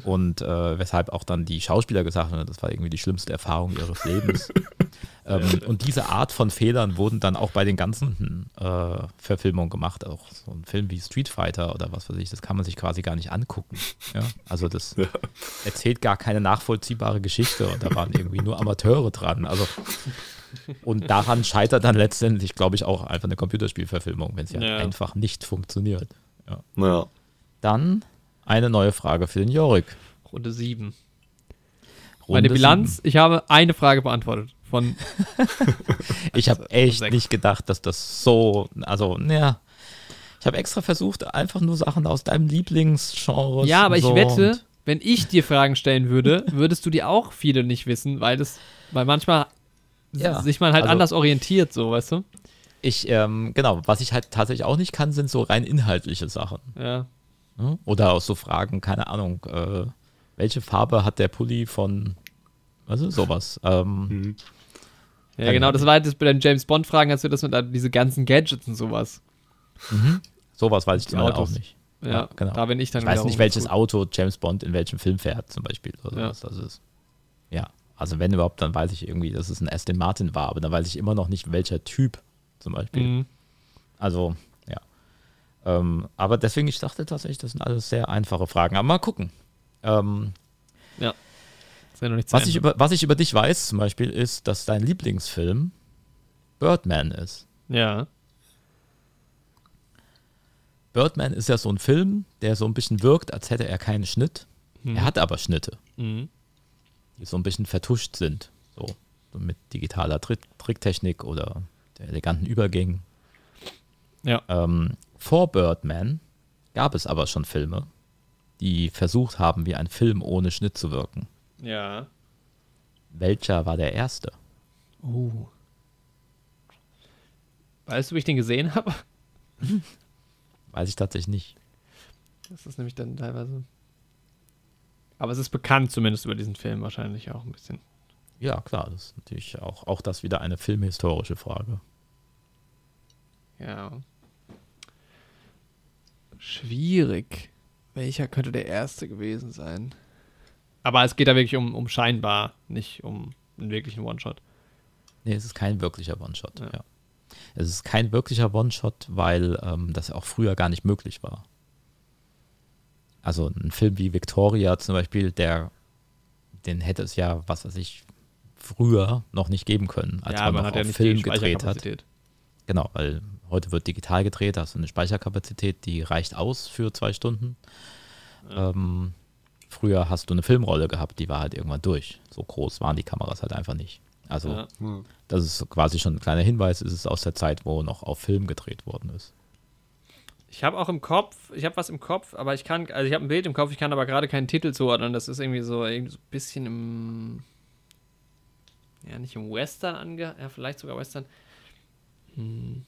Und äh, weshalb auch dann die Schauspieler gesagt haben, das war irgendwie die schlimmste Erfahrung ihres Lebens. Ähm, und diese Art von Fehlern wurden dann auch bei den ganzen äh, Verfilmungen gemacht. Auch so ein Film wie Street Fighter oder was weiß ich, das kann man sich quasi gar nicht angucken. Ja? Also das ja. erzählt gar keine nachvollziehbare Geschichte und da waren irgendwie nur Amateure dran. Also und daran scheitert dann letztendlich, glaube ich, auch einfach eine Computerspielverfilmung, wenn sie ja. einfach nicht funktioniert. Ja. ja. Dann eine neue Frage für den Jorik. Runde 7. Meine Bilanz, 7. ich habe eine Frage beantwortet. Von ich habe echt nicht gedacht, dass das so, also, naja. Ich habe extra versucht, einfach nur Sachen aus deinem Lieblingsgenre. Ja, aber ich so wette, wenn ich dir Fragen stellen würde, würdest du die auch viele nicht wissen, weil das, weil manchmal ja. sich man halt also, anders orientiert, so, weißt du? Ich, ähm, genau, was ich halt tatsächlich auch nicht kann, sind so rein inhaltliche Sachen. Ja. Oder auch so Fragen, keine Ahnung, äh, welche Farbe hat der Pulli von, ist sowas? Ähm, mhm. Ja, genau, das war halt das bei den James Bond-Fragen, hast du das mit diese ganzen Gadgets und sowas. Mhm. Sowas weiß ich zum auch nicht. Ja, ja, genau. Da bin ich dann Ich weiß nicht, welches gut. Auto James Bond in welchem Film fährt, zum Beispiel. Oder ja. Das ist. Ja. Also wenn überhaupt, dann weiß ich irgendwie, dass es ein Aston Martin war, aber dann weiß ich immer noch nicht, welcher Typ zum Beispiel. Mhm. Also, ja. Ähm, aber deswegen, ich dachte tatsächlich, das sind alles sehr einfache Fragen. Aber mal gucken. Ähm, ja. Ja was, ich über, was ich über dich weiß, zum Beispiel, ist, dass dein Lieblingsfilm Birdman ist. Ja. Birdman ist ja so ein Film, der so ein bisschen wirkt, als hätte er keinen Schnitt. Mhm. Er hat aber Schnitte, mhm. die so ein bisschen vertuscht sind. So, so mit digitaler Trick Tricktechnik oder der eleganten Übergängen. Ja. Ähm, vor Birdman gab es aber schon Filme, die versucht haben, wie ein Film ohne Schnitt zu wirken. Ja. Welcher war der erste? Oh. Weißt du, wie ich den gesehen habe? Weiß ich tatsächlich nicht. Das ist nämlich dann teilweise. Aber es ist bekannt zumindest über diesen Film wahrscheinlich auch ein bisschen. Ja, klar, das ist natürlich auch, auch das wieder eine filmhistorische Frage. Ja. Schwierig. Welcher könnte der erste gewesen sein? Aber es geht da wirklich um, um scheinbar, nicht um einen wirklichen One-Shot. Nee, es ist kein wirklicher One-Shot, ja. ja. Es ist kein wirklicher One-Shot, weil ähm, das auch früher gar nicht möglich war. Also ein Film wie Victoria zum Beispiel, der, den hätte es ja, was weiß ich, früher noch nicht geben können, als ja, man, man noch auf ja Film gedreht hat. Genau, weil heute wird digital gedreht, da hast du eine Speicherkapazität, die reicht aus für zwei Stunden. Ja. Ähm, früher hast du eine Filmrolle gehabt, die war halt irgendwann durch. So groß waren die Kameras halt einfach nicht. Also, ja. hm. das ist quasi schon ein kleiner Hinweis, ist es aus der Zeit, wo noch auf Film gedreht worden ist. Ich habe auch im Kopf, ich habe was im Kopf, aber ich kann, also ich habe ein Bild im Kopf, ich kann aber gerade keinen Titel zuordnen. Das ist irgendwie so, irgendwie so ein bisschen im, ja, nicht im Western ange, ja, vielleicht sogar Western, hm,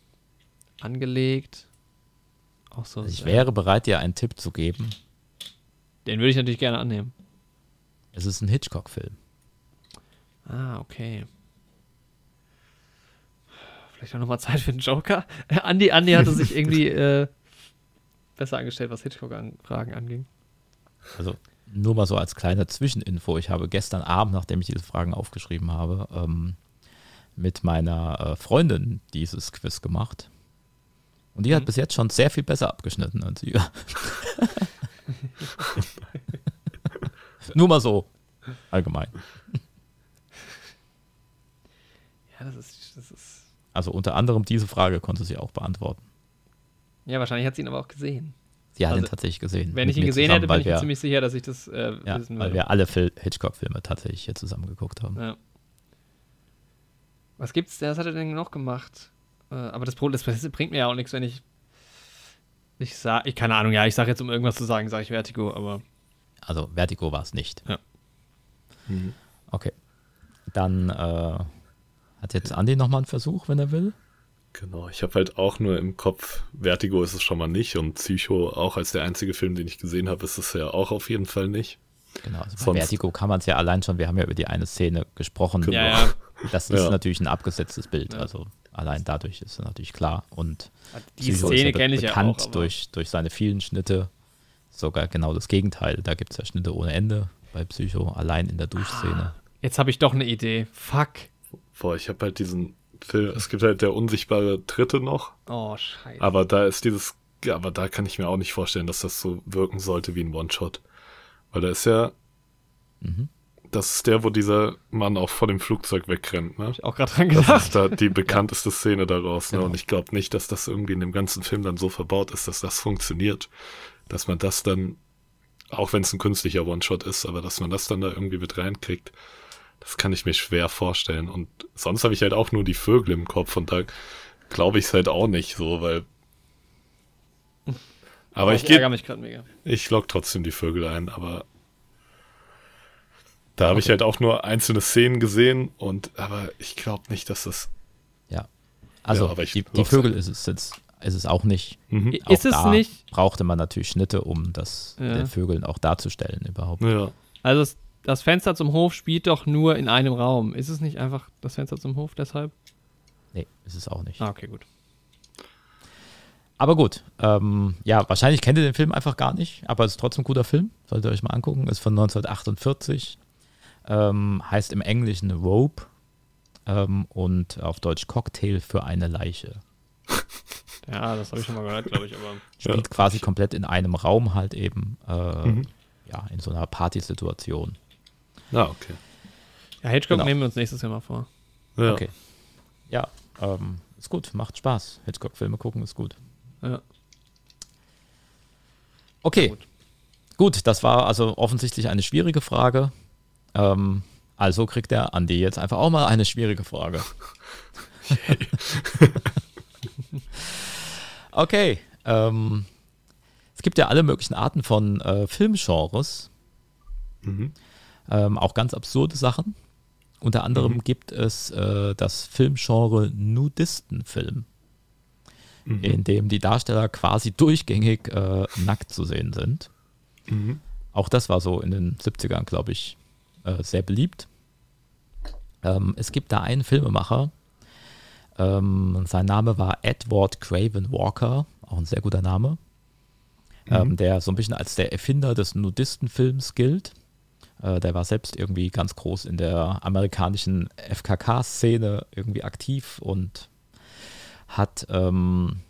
angelegt. Auch so. Also ich wäre bereit, dir einen Tipp zu geben. Den würde ich natürlich gerne annehmen. Es ist ein Hitchcock-Film. Ah, okay. Vielleicht auch nochmal Zeit für den Joker. Andy, Andy hatte sich irgendwie äh, besser angestellt, was Hitchcock-Fragen anging. Also nur mal so als kleine Zwischeninfo. Ich habe gestern Abend, nachdem ich diese Fragen aufgeschrieben habe, ähm, mit meiner äh, Freundin dieses Quiz gemacht. Und die mhm. hat bis jetzt schon sehr viel besser abgeschnitten als ihr. Nur mal so. Allgemein. Ja, das ist, das ist. Also unter anderem diese Frage konnte sie auch beantworten. Ja, wahrscheinlich hat sie ihn aber auch gesehen. Sie hat also, ihn tatsächlich gesehen. Wenn ich ihn gesehen zusammen, hätte, bin ich mir ziemlich sicher, dass ich das äh, ja, wissen würde. Weil wir alle Hitchcock-Filme tatsächlich hier zusammen geguckt haben. Ja. Was gibt's? Was hat er denn noch gemacht? Äh, aber das, das bringt mir ja auch nichts, wenn ich. Ich sag, ich keine Ahnung, ja, ich sage jetzt, um irgendwas zu sagen, sage ich Vertigo, aber. Also Vertigo war es nicht. Ja. Mhm. Okay. Dann äh, hat jetzt Andi nochmal einen Versuch, wenn er will. Genau, ich habe halt auch nur im Kopf, Vertigo ist es schon mal nicht und Psycho auch als der einzige Film, den ich gesehen habe, ist es ja auch auf jeden Fall nicht. Genau, also Sonst, Vertigo kann man es ja allein schon, wir haben ja über die eine Szene gesprochen. Genau. Ja, ja. Das ist ja. natürlich ein abgesetztes Bild, ja. also allein dadurch ist es natürlich klar. Und die Psycho Szene ja kenne ich bekannt ja auch, durch, durch seine vielen Schnitte. Sogar genau das Gegenteil, da gibt es ja Schnitte ohne Ende bei Psycho, allein in der Duschszene. Jetzt habe ich doch eine Idee. Fuck. Boah, ich habe halt diesen Film, es gibt halt der unsichtbare Dritte noch. Oh, scheiße. Aber da ist dieses, ja, aber da kann ich mir auch nicht vorstellen, dass das so wirken sollte wie ein One-Shot. Weil da ist ja, mhm. Das ist der, wo dieser Mann auch vor dem Flugzeug wegrennt, ne? Hab ich auch gerade dran gedacht. Das ist da die bekannteste Szene daraus, ne? Genau. Und ich glaube nicht, dass das irgendwie in dem ganzen Film dann so verbaut ist, dass das funktioniert. Dass man das dann, auch wenn es ein künstlicher One-Shot ist, aber dass man das dann da irgendwie mit reinkriegt, das kann ich mir schwer vorstellen. Und sonst habe ich halt auch nur die Vögel im Kopf und da glaube ich es halt auch nicht so, weil. Aber oh, ich, ich gehe. Ich log trotzdem die Vögel ein, aber da habe okay. ich halt auch nur einzelne Szenen gesehen und aber ich glaube nicht, dass das. Ja. Also ja, die, die, Vögel ist es jetzt ist es auch nicht. Mhm. Auch ist es nicht? Brauchte man natürlich Schnitte, um das ja. den Vögeln auch darzustellen überhaupt. Ja. Also das Fenster zum Hof spielt doch nur in einem Raum. Ist es nicht einfach das Fenster zum Hof deshalb? Nee, ist es auch nicht. Ah, okay, gut. Aber gut, ähm, ja, wahrscheinlich kennt ihr den Film einfach gar nicht, aber es ist trotzdem ein guter Film. Solltet ihr euch mal angucken. Ist von 1948. Ähm, heißt im Englischen Rope ähm, und auf Deutsch Cocktail für eine Leiche. Ja, das habe ich schon mal gehört, glaube ich, aber. Spielt quasi komplett in einem Raum halt eben, äh, mhm. ja, in so einer Partysituation. Ah, okay. Ja, Hitchcock genau. nehmen wir uns nächstes Jahr mal vor. Ja. Okay. Ja, ähm, ist gut, macht Spaß. Hitchcock-Filme gucken ist gut. Ja. Okay. Gut. gut. das war also offensichtlich eine schwierige Frage. Ähm, also kriegt der Andi jetzt einfach auch mal eine schwierige Frage. okay. Ähm, es gibt ja alle möglichen Arten von äh, Filmgenres. Mhm. Ähm, auch ganz absurde Sachen. Unter anderem mhm. gibt es äh, das Filmgenre Nudistenfilm, mhm. in dem die Darsteller quasi durchgängig äh, nackt zu sehen sind. Mhm. Auch das war so in den 70ern, glaube ich, äh, sehr beliebt. Ähm, es gibt da einen Filmemacher, ähm, sein Name war Edward Craven Walker, auch ein sehr guter Name, ähm, mhm. der so ein bisschen als der Erfinder des Nudistenfilms gilt. Äh, der war selbst irgendwie ganz groß in der amerikanischen FKK-Szene irgendwie aktiv und hat ähm,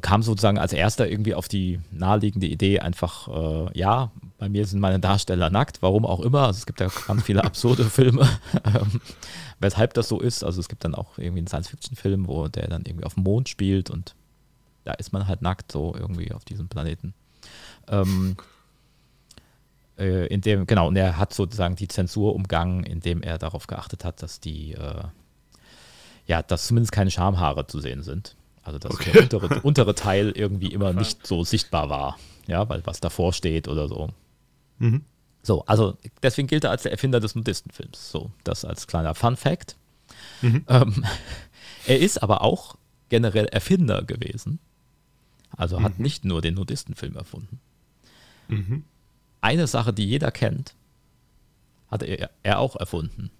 kam sozusagen als erster irgendwie auf die naheliegende Idee, einfach, äh, ja, bei mir sind meine Darsteller nackt, warum auch immer. Also es gibt ja ganz viele absurde Filme, ähm, weshalb das so ist. Also es gibt dann auch irgendwie einen Science-Fiction-Film, wo der dann irgendwie auf dem Mond spielt und da ist man halt nackt so irgendwie auf diesem Planeten. Ähm, äh, in dem, genau, und er hat sozusagen die Zensur umgangen, indem er darauf geachtet hat, dass die, äh, ja, dass zumindest keine Schamhaare zu sehen sind. Also dass okay. der untere, untere, Teil irgendwie immer nicht so sichtbar war, ja, weil was davor steht oder so. Mhm. So, also deswegen gilt er als der Erfinder des Nudistenfilms. So, das als kleiner Fun Fact. Mhm. Ähm, er ist aber auch generell Erfinder gewesen. Also hat mhm. nicht nur den Nudistenfilm erfunden. Mhm. Eine Sache, die jeder kennt, hat er, er auch erfunden.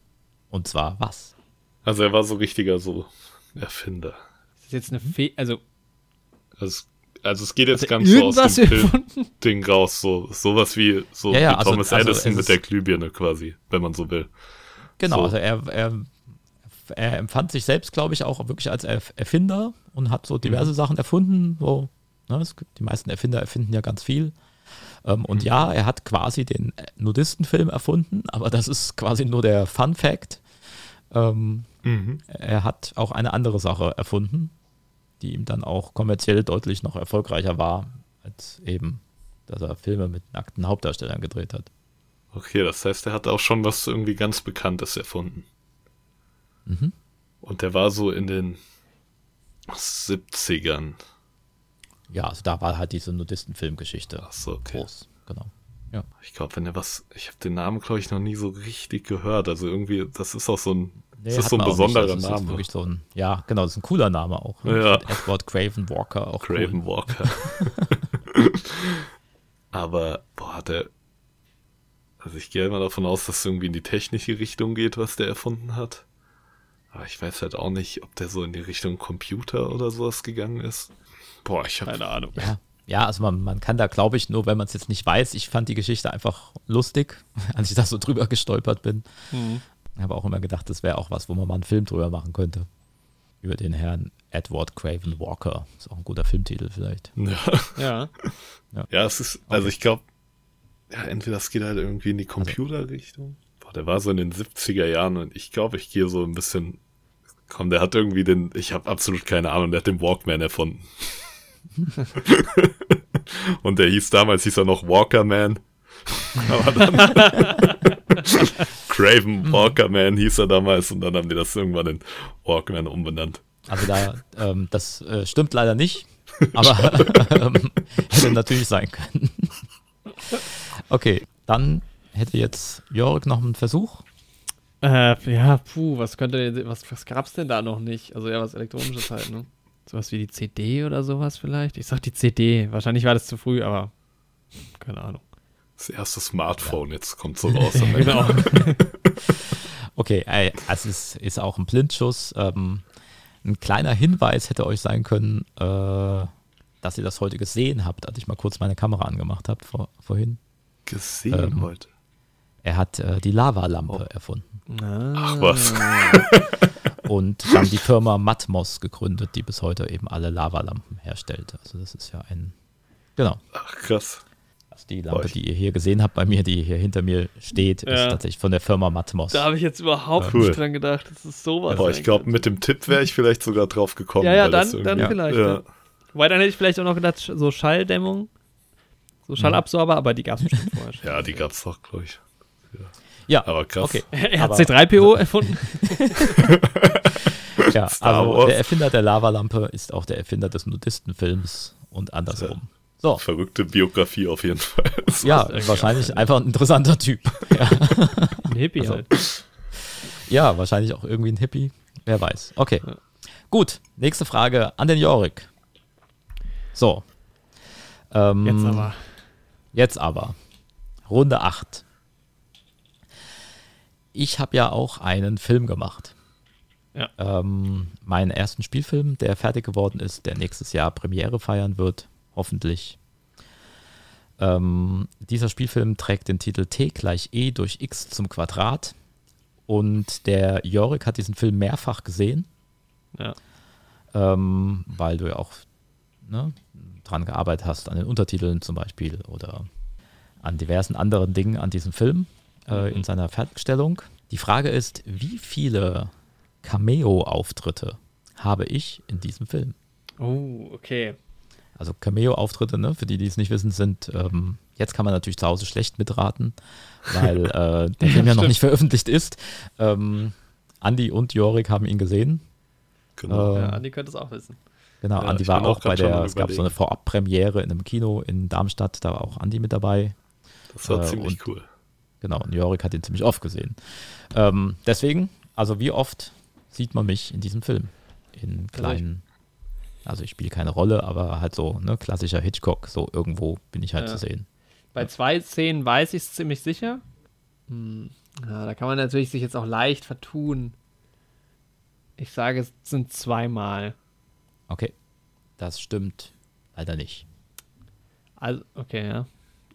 Und zwar was? Also er war so richtiger so Erfinder ist jetzt eine Fe also, also also es geht jetzt also ganz so aus dem Film-Ding raus, so sowas wie so ja, ja, wie also, Thomas also, Edison mit der Glühbirne quasi, wenn man so will. Genau, so. also er, er, er empfand sich selbst, glaube ich, auch wirklich als Erfinder und hat so diverse mhm. Sachen erfunden. So, ne, es, die meisten Erfinder erfinden ja ganz viel. Ähm, und mhm. ja, er hat quasi den Nudistenfilm erfunden, aber das ist quasi nur der Fun Fact. Ähm, mhm. Er hat auch eine andere Sache erfunden, die ihm dann auch kommerziell deutlich noch erfolgreicher war, als eben, dass er Filme mit nackten Hauptdarstellern gedreht hat. Okay, das heißt, er hat auch schon was irgendwie ganz Bekanntes erfunden. Mhm. Und der war so in den 70ern. Ja, also da war halt diese Nudistenfilmgeschichte Ach so, okay. groß, genau. Ja. Ich glaube, wenn er was, ich habe den Namen, glaube ich, noch nie so richtig gehört. Also irgendwie, das ist auch so ein Nee, das ist so ein besonderer nicht, Name. wirklich so ein, ja, genau, das ist ein cooler Name auch. Ne? Ja. Edward Craven Walker auch. Craven cool. Walker. Aber, boah, hat er. Also ich gehe immer davon aus, dass es irgendwie in die technische Richtung geht, was der erfunden hat. Aber ich weiß halt auch nicht, ob der so in die Richtung Computer oder sowas gegangen ist. Boah, ich habe keine Ahnung. Ja. Ja, also man, man kann da, glaube ich, nur wenn man es jetzt nicht weiß, ich fand die Geschichte einfach lustig, als ich da so drüber gestolpert bin. Mhm. Ich habe auch immer gedacht, das wäre auch was, wo man mal einen Film drüber machen könnte. Über den Herrn Edward Craven Walker. Ist auch ein guter Filmtitel vielleicht. Ja. Ja, ja. ja es ist, also ich glaube, ja, entweder das geht halt irgendwie in die also Computerrichtung. Boah, der war so in den 70er Jahren und ich glaube, ich gehe so ein bisschen. Komm, der hat irgendwie den, ich habe absolut keine Ahnung, der hat den Walkman erfunden. und der hieß damals, hieß er noch Walkerman. Aber dann Craven mhm. Walkerman hieß er damals und dann haben die das irgendwann in Walkman umbenannt. Also da, ähm, das äh, stimmt leider nicht, aber ähm, hätte natürlich sein können. okay, dann hätte jetzt Jörg noch einen Versuch. Äh, ja, puh, was könnte, was, was gab's denn da noch nicht? Also ja, was Elektronisches halt, ne? Sowas wie die CD oder sowas vielleicht? Ich sag die CD. Wahrscheinlich war das zu früh, aber keine Ahnung. Das erste Smartphone, ja. jetzt kommt so raus. genau. okay, ey, also es ist auch ein Blindschuss. Ähm, ein kleiner Hinweis hätte euch sein können, äh, dass ihr das heute gesehen habt, als ich mal kurz meine Kamera angemacht habe vor, vorhin. Gesehen ähm, heute? Er hat äh, die Lavalampe oh. erfunden. Ah. Ach was. und dann die Firma Matmos gegründet, die bis heute eben alle Lavalampen herstellt. Also das ist ja ein, genau. Ach, krass. Also die Lampe, die ihr hier gesehen habt bei mir, die hier hinter mir steht, ja. ist tatsächlich von der Firma Matmos. Da habe ich jetzt überhaupt cool. nicht dran gedacht. Das ist sowas. Boah, ich glaube, mit dem Tipp wäre ich vielleicht sogar drauf gekommen. Ja, ja, dann, dann vielleicht. Ja. Wobei, dann hätte ich vielleicht auch noch gedacht, so Schalldämmung, so Schallabsorber, aber die gab es bestimmt vorher schon. Ja, die gab es doch, glaube ich. Ja, aber krass. Okay. Er hat C3PO erfunden. ja, also der Erfinder der Lavalampe ist auch der Erfinder des Nudistenfilms und andersrum. So. Verrückte Biografie auf jeden Fall. ja, wahrscheinlich geil. einfach ein interessanter Typ. Ja. Ein Hippie also, halt. Ja, wahrscheinlich auch irgendwie ein Hippie. Wer weiß. Okay. Ja. Gut, nächste Frage an den Jorik. So. Ähm, jetzt aber. Jetzt aber. Runde 8 ich habe ja auch einen Film gemacht. Ja. Ähm, meinen ersten Spielfilm, der fertig geworden ist, der nächstes Jahr Premiere feiern wird, hoffentlich. Ähm, dieser Spielfilm trägt den Titel T gleich E durch X zum Quadrat. Und der Jorik hat diesen Film mehrfach gesehen. Ja. Ähm, weil du ja auch ne, dran gearbeitet hast, an den Untertiteln zum Beispiel oder an diversen anderen Dingen an diesem Film äh, in seiner Fertigstellung. Die Frage ist, wie viele Cameo-Auftritte habe ich in diesem Film? Oh, okay. Also Cameo-Auftritte, ne, für die, die es nicht wissen, sind, ähm, jetzt kann man natürlich zu Hause schlecht mitraten, weil äh, der Film ja noch nicht veröffentlicht ist. Ähm, Andi und Jorik haben ihn gesehen. Genau. Äh, ja, Andi könnte es auch wissen. Genau, ja, Andi war auch, auch bei der, es gab so eine Vorabpremiere in einem Kino in Darmstadt, da war auch Andi mit dabei. Das war äh, ziemlich cool. Genau, und Jorik hat ihn ziemlich oft gesehen. Ähm, deswegen, also wie oft sieht man mich in diesem Film? In kleinen, also ich spiele keine Rolle, aber halt so, ne, klassischer Hitchcock, so irgendwo bin ich halt ja. zu sehen. Bei zwei Szenen weiß ich es ziemlich sicher. Hm. Ja, da kann man natürlich sich jetzt auch leicht vertun. Ich sage, es sind zweimal. Okay. Das stimmt leider nicht. Also, okay, ja.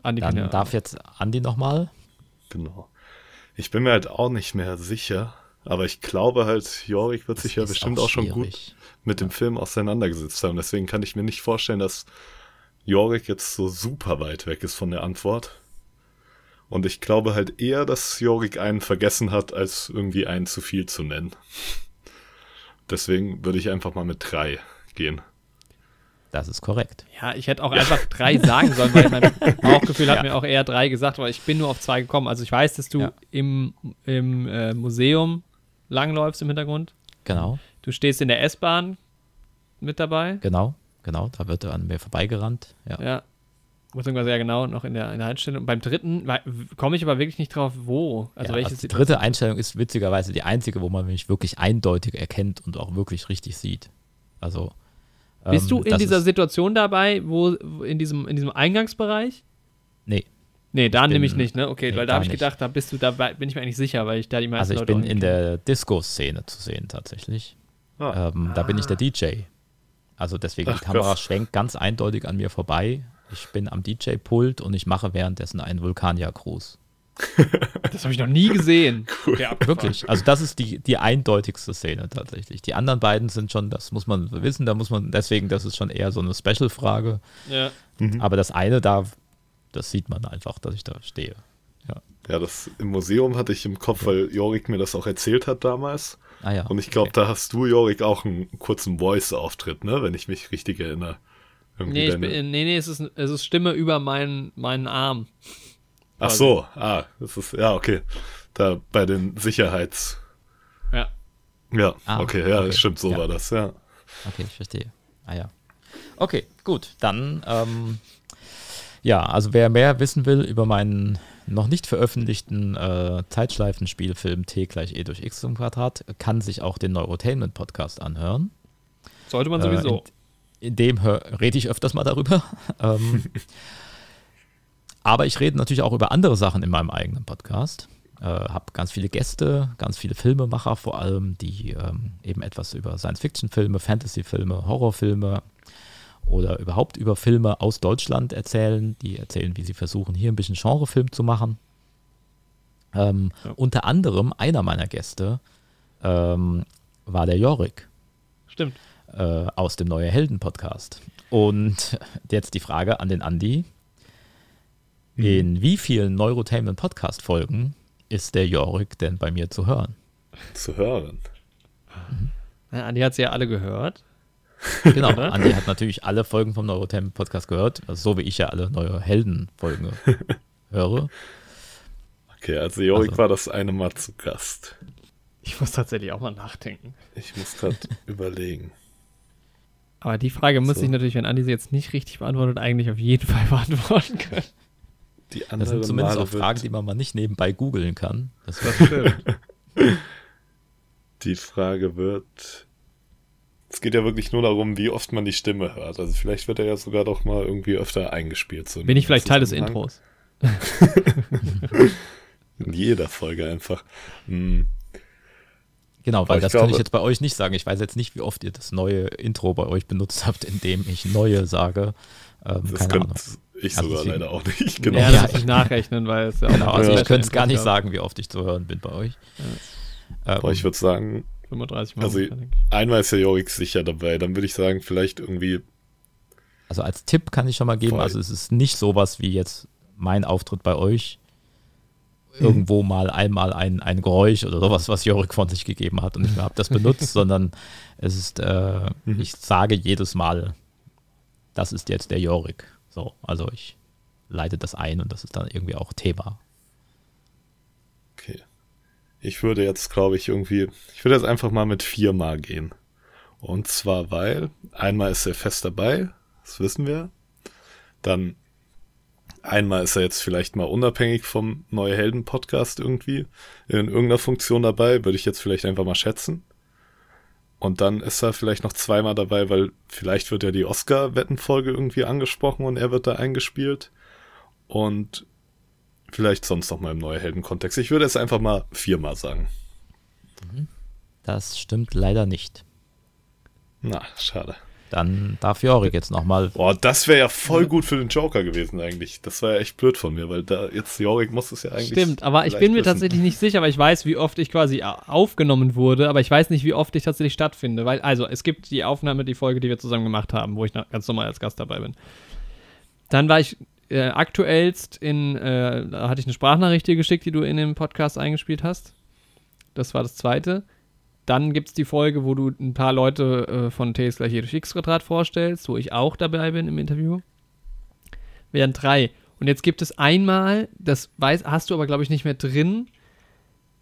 Andi Dann darf jetzt Andi nochmal. Genau. Ich bin mir halt auch nicht mehr sicher, aber ich glaube halt, Jorik wird das sich ja bestimmt auch, auch schon gut mit dem Film auseinandergesetzt haben. Deswegen kann ich mir nicht vorstellen, dass Jorik jetzt so super weit weg ist von der Antwort. Und ich glaube halt eher, dass Jorik einen vergessen hat, als irgendwie einen zu viel zu nennen. Deswegen würde ich einfach mal mit drei gehen. Das ist korrekt. Ja, ich hätte auch einfach drei sagen sollen, weil mein Bauchgefühl hat ja. mir auch eher drei gesagt, aber ich bin nur auf zwei gekommen. Also ich weiß, dass du ja. im, im äh, Museum langläufst im Hintergrund. Genau. Du stehst in der S-Bahn mit dabei. Genau, genau. Da wird er an mir vorbeigerannt. Ja. ja. Beziehungsweise ja genau noch in der, in der Einstellung. Beim dritten komme ich aber wirklich nicht drauf, wo. Also, ja, welches also die dritte Einstellung ist witzigerweise die einzige, wo man mich wirklich eindeutig erkennt und auch wirklich richtig sieht. Also bist du ähm, in dieser Situation dabei, wo in diesem, in diesem Eingangsbereich? Nee. Nee, da nehme ich nicht, ne? Okay, nee, weil da habe ich gedacht, da bist du, da bin ich mir eigentlich sicher, weil ich da die meisten Also ich Leute bin in der Disco-Szene zu sehen tatsächlich. Ah. Ähm, da bin ich der DJ. Also deswegen, Ach, die Kamera Gott. schwenkt ganz eindeutig an mir vorbei. Ich bin am DJ-Pult und ich mache währenddessen einen Vulkanier-Gruß. Das habe ich noch nie gesehen. Cool. Ja, Wirklich. Also, das ist die, die eindeutigste Szene tatsächlich. Die anderen beiden sind schon, das muss man wissen, da muss man, deswegen, das ist schon eher so eine Special-Frage. Ja. Mhm. Aber das eine da, das sieht man einfach, dass ich da stehe. Ja. ja, das im Museum hatte ich im Kopf, weil Jorik mir das auch erzählt hat damals. Ah ja. Und ich glaube, okay. da hast du, Jorik, auch einen kurzen Voice-Auftritt, ne? Wenn ich mich richtig erinnere. nee, bin, nee, nee, es ist, es ist Stimme über meinen, meinen Arm. Ach so, ah, das ist, ja, okay. Da bei den Sicherheits. Ja. Ja, ah, okay, ja, okay. stimmt, so ja. war das, ja. Okay, ich verstehe. Ah ja. Okay, gut, dann, ähm, ja, also wer mehr wissen will über meinen noch nicht veröffentlichten äh, Zeitschleifenspielfilm T gleich E durch X zum Quadrat, kann sich auch den Neurotainment Podcast anhören. Sollte man sowieso. Äh, in, in, dem rede ich öfters mal darüber. ähm, aber ich rede natürlich auch über andere Sachen in meinem eigenen Podcast. Äh, habe ganz viele Gäste, ganz viele Filmemacher vor allem, die ähm, eben etwas über Science-Fiction-Filme, Fantasy-Filme, Horrorfilme oder überhaupt über Filme aus Deutschland erzählen. Die erzählen, wie sie versuchen, hier ein bisschen Genrefilm zu machen. Ähm, ja. Unter anderem einer meiner Gäste ähm, war der Jorik. Stimmt. Äh, aus dem Neue Helden Podcast. Und jetzt die Frage an den Andi. Mhm. In wie vielen Neurotainment Podcast Folgen ist der Jorik denn bei mir zu hören? Zu hören. Ja, Andi hat sie ja alle gehört. Genau? Andi hat natürlich alle Folgen vom Neurotainment Podcast gehört, also so wie ich ja alle Neue Helden Folgen höre. Okay, also Jorik Also- war das eine Mal zu Gast. Ich muss tatsächlich auch mal nachdenken. Ich muss gerade überlegen. Aber die Frage muss So. ich natürlich, wenn Andi sie jetzt nicht richtig beantwortet, eigentlich auf jeden Fall beantworten können. Die Das sind zumindest Male auch Fragen, die man mal nicht nebenbei googeln kann. Das Das stimmt. die Frage wird. Es geht ja wirklich nur darum, wie oft man die Stimme hört. Also vielleicht wird er ja sogar doch mal irgendwie öfter eingespielt. So Bin ich vielleicht Teil des. Intros? In jeder Folge einfach. Hm. Genau, weil ich das kann ich glaube- jetzt bei euch nicht sagen. Ich weiß jetzt nicht, wie oft ihr das neue Intro bei euch benutzt habt, indem ich neue sage. Ähm, Das keine könnte Ahnung. ich Also sogar leider auch nicht. Genau. Ja, Ja, das ich nachrechnen, weil es ja auch Genau, also Ja. ich könnte es gar nicht sagen, wie oft ich zu hören bin bei euch. Ähm, Aber ich würde sagen, 35 Mal. Also- einmal ist ja Jorik sicher dabei. Dann würde ich sagen, vielleicht irgendwie. also als Tipp kann ich schon mal geben, Voll. also es ist nicht sowas wie jetzt mein Auftritt bei euch. Irgendwo mal einmal ein, ein Geräusch oder sowas, was Jorik von sich gegeben hat und ich habe das benutzt, sondern es ist, äh, Mhm. ich sage jedes Mal, das ist jetzt der Jorik. So, also ich leite das ein und das ist dann irgendwie auch Thema. Ich würde jetzt, glaube ich, irgendwie. Ich würde jetzt einfach mal mit viermal gehen. Und zwar, weil einmal ist er fest dabei, das wissen wir. Dann einmal ist er jetzt vielleicht mal unabhängig vom Neue Helden Podcast irgendwie in irgendeiner Funktion dabei, würde ich jetzt vielleicht einfach mal schätzen. Und dann ist er vielleicht noch zweimal dabei, weil vielleicht wird ja die Oscar-Wettenfolge irgendwie angesprochen und er wird da eingespielt. Und vielleicht sonst noch mal im Neue Helden-Kontext. Ich würde es einfach mal viermal sagen. Das stimmt leider nicht. Na, schade. Dann darf Jorik jetzt nochmal. Boah, das wäre ja voll gut für den Joker gewesen eigentlich. Das war ja echt blöd von mir, weil da jetzt Jorik muss es ja eigentlich. Stimmt, aber ich bin mir wissen. tatsächlich nicht sicher, aber ich weiß, wie oft ich quasi aufgenommen wurde, aber ich weiß nicht, wie oft ich tatsächlich stattfinde, weil, also, es gibt die Aufnahme, die Folge, die wir zusammen gemacht haben, wo ich ganz normal als Gast dabei bin. Dann war ich äh, aktuellst in, äh, da hatte ich eine Sprachnachricht dir geschickt, die du in dem Podcast eingespielt hast. Das war das zweite. Dann gibt es die Folge, wo du ein paar Leute äh, von T ist gleich jedes X-Quadrat vorstellst, wo ich auch dabei bin im Interview. Wären drei. Und jetzt gibt es einmal, das weiß, hast du aber, glaube ich, nicht mehr drin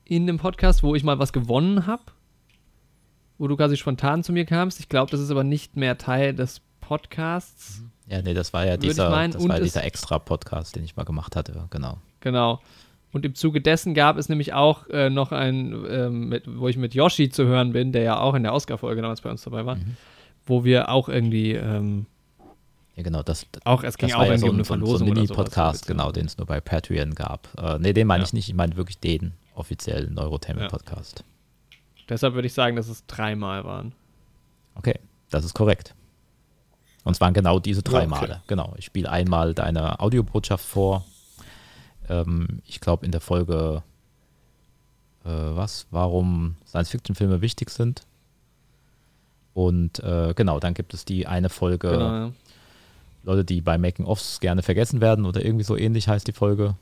in dem Podcast, wo ich mal was gewonnen habe. Wo du quasi spontan zu mir kamst. Ich glaube, das ist aber nicht mehr Teil des Podcasts. Ja, nee, das war ja dieser, meinen, das war ja es- dieser Extra-Podcast, den ich mal gemacht hatte, genau. Genau. Und im Zuge dessen gab es nämlich auch äh, noch ein, ähm, mit, wo ich mit Yoshi zu hören bin, der ja auch in der Oscar-Folge damals bei uns dabei war, Mhm. wo wir auch irgendwie, ähm, Ja, genau, das, auch, es ging das auch war ja so um ein, eine so ein, so Verlosung ein. Mini-Podcast, genau, den es nur bei Patreon gab. Äh, nee, den meine Ja. ich nicht, ich meine wirklich den offiziellen Neurotainment-Podcast. Deshalb würde ich sagen, dass es dreimal waren. Okay, das ist korrekt. Und es waren genau diese drei okay. Male. Genau, ich spiele einmal deine Audiobotschaft vor. Ähm, ich glaube in der Folge, äh, was, warum Science-Fiction-Filme wichtig sind. Und äh, genau, dann gibt es die eine Folge, Genau, ja. Leute, die bei Making-Offs gerne vergessen werden oder irgendwie so ähnlich heißt die Folge.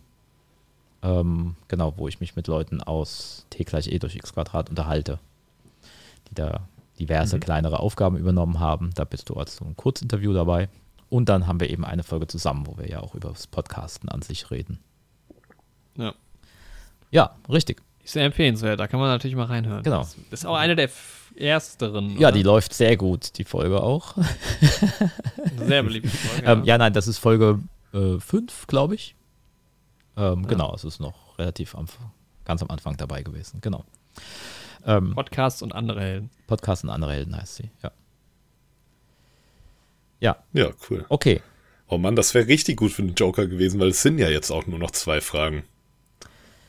Ähm, genau, wo ich mich mit Leuten aus T gleich E durch X Quadrat unterhalte, die da diverse Mhm. kleinere Aufgaben übernommen haben. Da bist du als so ein Kurzinterview dabei. Und dann haben wir eben eine Folge zusammen, wo wir ja auch über das Podcasten an sich reden. Ja. Ja, richtig. Ist sehr empfehlenswert, da kann man natürlich mal reinhören. Genau. Das ist auch eine der ersteren. Ja, oder? die läuft sehr gut, die Folge auch. Sehr beliebte Folge. Ähm, ja, nein, das ist Folge 5, glaube ich. Ähm, Genau, es ist noch relativ am, ganz am Anfang dabei gewesen. Genau. Ähm, Podcasts und andere Helden. Podcast und andere Helden heißt sie. Ja. Ja, Ja, cool. okay. Oh Mann, das wäre richtig gut für den Joker gewesen, weil es sind ja jetzt auch nur noch zwei Fragen.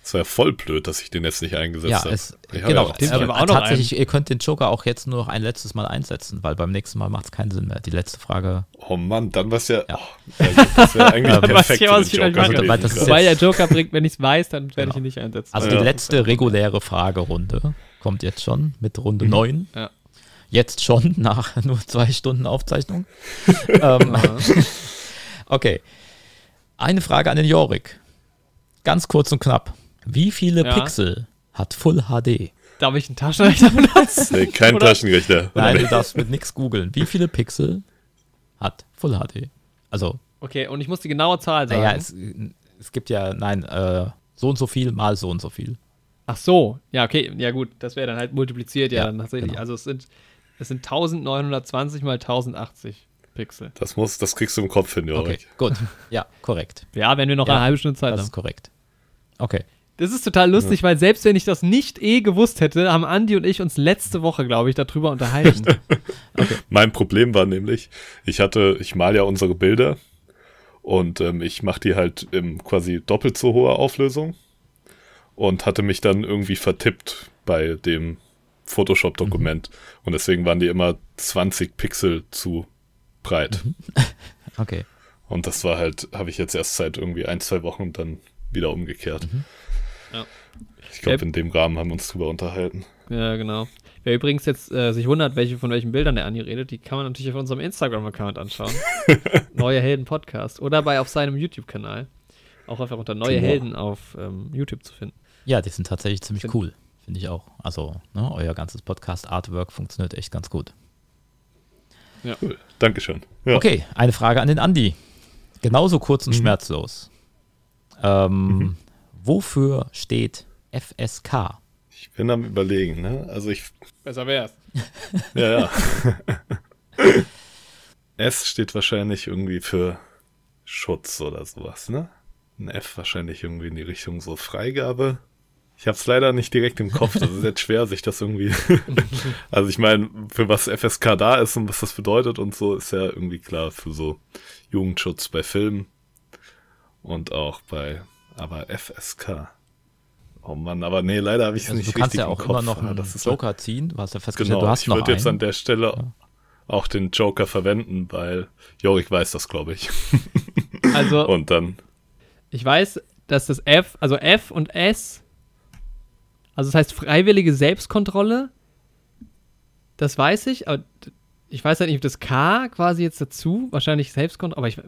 Es wäre voll blöd, dass ich den jetzt nicht eingesetzt Ja, habe. es, Ich genau. ja ich ähm, auch noch tatsächlich, ihr könnt den Joker auch jetzt nur noch ein letztes Mal einsetzen, weil beim nächsten Mal macht es keinen Sinn mehr. Die letzte Frage. Oh Mann, dann war ja. Ja. Oh, ja, das wäre eigentlich perfekt ich, für was den ich Joker Also, das ist. Wobei der Joker bringt, wenn ich es weiß, dann werde ich Genau. ihn nicht einsetzen. Also Ja. die letzte reguläre Fragerunde kommt jetzt schon mit Runde 9. Ja. Jetzt schon, nach nur zwei Stunden Aufzeichnung. ähm, okay. Eine Frage an den Jorik. Ganz kurz und knapp. Wie viele Ja. Pixel hat Full HD? Darf ich einen Taschenrechner benutzen? Nee, kein Oder- Taschenrechner. Nein, du darfst mit nichts googeln. Wie viele Pixel hat Full HD? Also, Okay, und ich muss die genaue Zahl sagen. naja, es, es gibt ja, nein, äh, so und so viel mal so und so viel. Ach so, ja, okay, ja gut, das wäre dann halt multipliziert, ja, Ja, dann tatsächlich. genau. Also es sind, es sind 1920 mal 1080 Pixel. Das muss, das kriegst du im Kopf hin, Okay, Jorik. gut. Ja, korrekt. Ja, wenn wir noch Ja, eine halbe Stunde Zeit Das haben. ist korrekt. Okay. Das ist total lustig, weil selbst wenn ich das nicht eh gewusst hätte, haben Andi und ich uns letzte Woche, glaube ich, darüber unterhalten. Mein Problem war nämlich, ich hatte, ich mal ja unsere Bilder und ähm, ich mache die halt im quasi doppelt so hoher Auflösung und hatte mich dann irgendwie vertippt bei dem Photoshop-Dokument und deswegen waren die immer 20 Pixel zu breit. Okay. Und das war halt, habe ich jetzt erst seit irgendwie ein, zwei Wochen dann wieder umgekehrt. Ja. Ich glaube, Yep. in dem Rahmen haben wir uns drüber unterhalten. ja, genau. Wer übrigens jetzt äh, sich wundert, welche von welchen Bildern der Andi redet, die kann man natürlich auf unserem Instagram-Account anschauen. Neue Helden Podcast. Oder bei auf seinem YouTube-Kanal. Auch einfach unter Neue Genau. Helden auf ähm, YouTube zu finden. Ja, die sind tatsächlich ziemlich Find- cool. Finde ich auch. Also, ne, euer ganzes Podcast-Artwork funktioniert echt ganz gut. Cool. Dankeschön. Ja. Okay, eine Frage an den Andi. Genauso kurz und Mhm. schmerzlos. Ähm, Wofür steht FSK? Ich bin am überlegen, ne? Also ich, Besser wär's. ja, ja. S steht wahrscheinlich irgendwie für Schutz oder sowas, ne? Ein F wahrscheinlich irgendwie in die Richtung so Freigabe. Ich habe es leider nicht direkt im Kopf, das ist jetzt schwer, sich das irgendwie. also ich meine, für was FSK da ist und was das bedeutet und so, ist ja irgendwie klar für so Jugendschutz bei Filmen und auch bei, aber FSK. Oh Mann, aber nee, leider habe ich es Also nicht du kannst richtig ja im auch Kopf. immer noch einen das Joker ziehen. Du hast ja festgestellt, Genau, du hast ich noch würde jetzt an der Stelle auch den Joker verwenden, weil Jorik weiß das, glaube ich. Also, Und dann, ich weiß, dass das F, also F und S, also das heißt freiwillige Selbstkontrolle, das weiß ich, aber ich weiß halt nicht, ob das K quasi jetzt dazu, wahrscheinlich Selbstkontrolle, aber ich,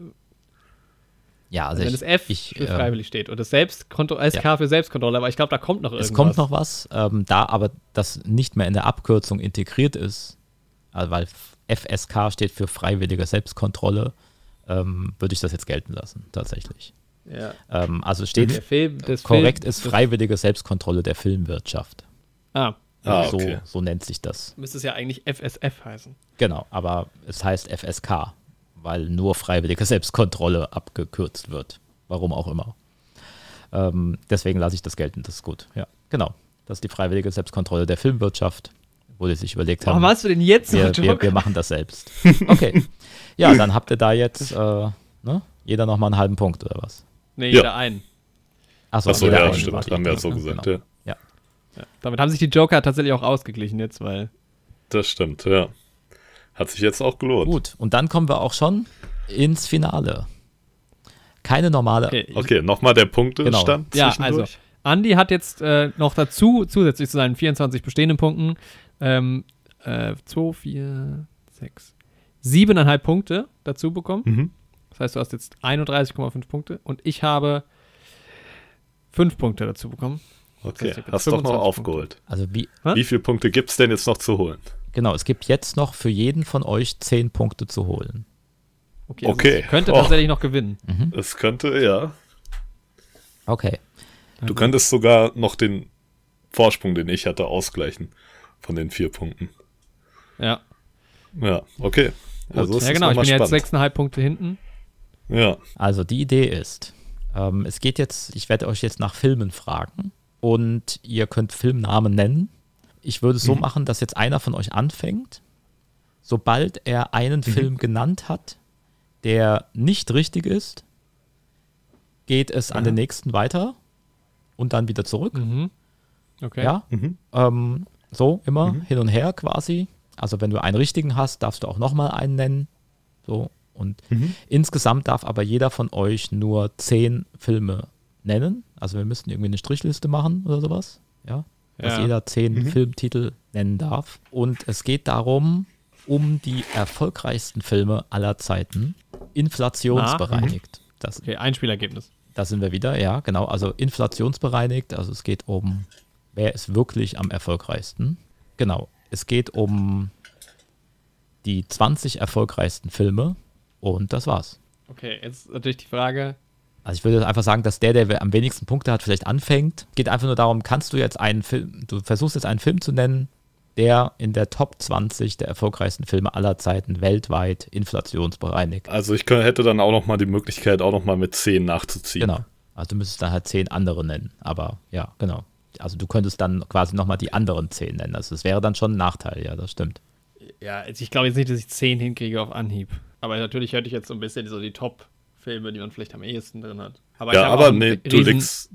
Ja, also wenn ich, das F ich, für äh, freiwillig steht und das Selbstkontrolle, SK für Selbstkontrolle, aber ich glaube, da kommt noch irgendwas. Es kommt noch was, ähm, da aber das nicht mehr in der Abkürzung integriert ist, also weil FSK steht für freiwillige Selbstkontrolle, ähm, würde ich das jetzt gelten lassen, tatsächlich. Ja. Ähm, also steht Der Film, das korrekt Film, ist freiwillige Selbstkontrolle der Filmwirtschaft. Ah, ah, so, okay. so nennt sich das. müsste es ja eigentlich FSF heißen. Genau, aber es heißt FSK, weil nur freiwillige Selbstkontrolle abgekürzt wird. Warum auch immer. Ähm, deswegen lasse ich das gelten, das ist gut. Ja, genau. Das ist die freiwillige Selbstkontrolle der Filmwirtschaft, wo die sich überlegt Warum haben, hast du denn jetzt wir, wir, wir machen das selbst. Okay. Ja, dann habt ihr da jetzt äh, ne? jeder nochmal einen halben Punkt oder was? Nee, Ja. jeder einen. Achso, Achso, jeder ja, einen stimmt, haben wir ja so gesagt, Genau. ja. Ja. Damit haben sich die Joker tatsächlich auch ausgeglichen jetzt, weil Das stimmt, ja. Hat sich jetzt auch gelohnt. Gut, und dann kommen wir auch schon ins Finale. Keine normale. okay, Okay, nochmal der Punktestand Ja, also. Andi hat jetzt äh, noch dazu, zusätzlich zu seinen 24 bestehenden Punkten, ähm, äh, 2, 4, 6, 7,5 Punkte dazu bekommen. Mhm. Das heißt, du hast jetzt 31,5 Punkte und ich habe 5 Punkte dazu bekommen. Okay, hab jetzt hast doch noch 25 aufgeholt. Also wie? Wie viele Punkte gibt's denn jetzt noch zu holen? genau, es gibt jetzt noch für jeden von euch 10 Punkte zu holen. Okay, also Okay. könnte Oh. tatsächlich noch gewinnen. Es könnte, ja. Okay. Du könntest sogar noch den Vorsprung, den ich hatte, ausgleichen von den vier Punkten. Ja, Ja, okay. Also es ja genau. Ich bin mal jetzt spannend. 6,5 Punkte hinten. Ja, Also die Idee ist, ähm, es geht jetzt, ich werde euch jetzt nach Filmen fragen und ihr könnt Filmnamen nennen. Ich würde es so machen, dass jetzt einer von euch anfängt. Sobald er einen Film genannt hat, der nicht richtig ist, geht es an den nächsten weiter und dann wieder zurück. Mhm. Okay. Ja, Mhm. ähm, so immer hin und her quasi. Also wenn du einen richtigen hast, darfst du auch nochmal einen nennen. So und Mhm. insgesamt darf aber jeder von euch nur zehn Filme nennen. Also wir müssten irgendwie eine Strichliste machen oder sowas. Ja. dass Ja. jeder zehn Mhm. Filmtitel nennen darf. Und es geht darum, um die erfolgreichsten Filme aller Zeiten, inflationsbereinigt. Das, Okay, Einspielergebnis. da sind wir wieder, ja, genau. Also inflationsbereinigt, also es geht um, wer ist wirklich am erfolgreichsten. Genau, es geht um die 20 erfolgreichsten Filme und das war's. Okay, jetzt natürlich die Frage. Also ich würde einfach sagen, dass der, der am wenigsten Punkte hat, vielleicht anfängt. Geht einfach nur darum, kannst du jetzt einen Film, du versuchst jetzt einen Film zu nennen, der in der Top 20 der erfolgreichsten Filme aller Zeiten weltweit inflationsbereinigt. Also ich könnt, hätte dann auch noch mal die Möglichkeit, auch noch mal mit 10 nachzuziehen. Genau. Also du müsstest dann halt zehn andere nennen. Aber ja, genau. Also du könntest dann quasi nochmal die anderen zehn nennen. Also das wäre dann schon ein Nachteil, ja, das stimmt. Ja, also ich glaube jetzt nicht, dass ich 10 hinkriege auf Anhieb. Aber natürlich hätte ich jetzt so ein bisschen so die Top-Filme, die man vielleicht am ehesten drin hat. Aber Ja, aber nee, du legst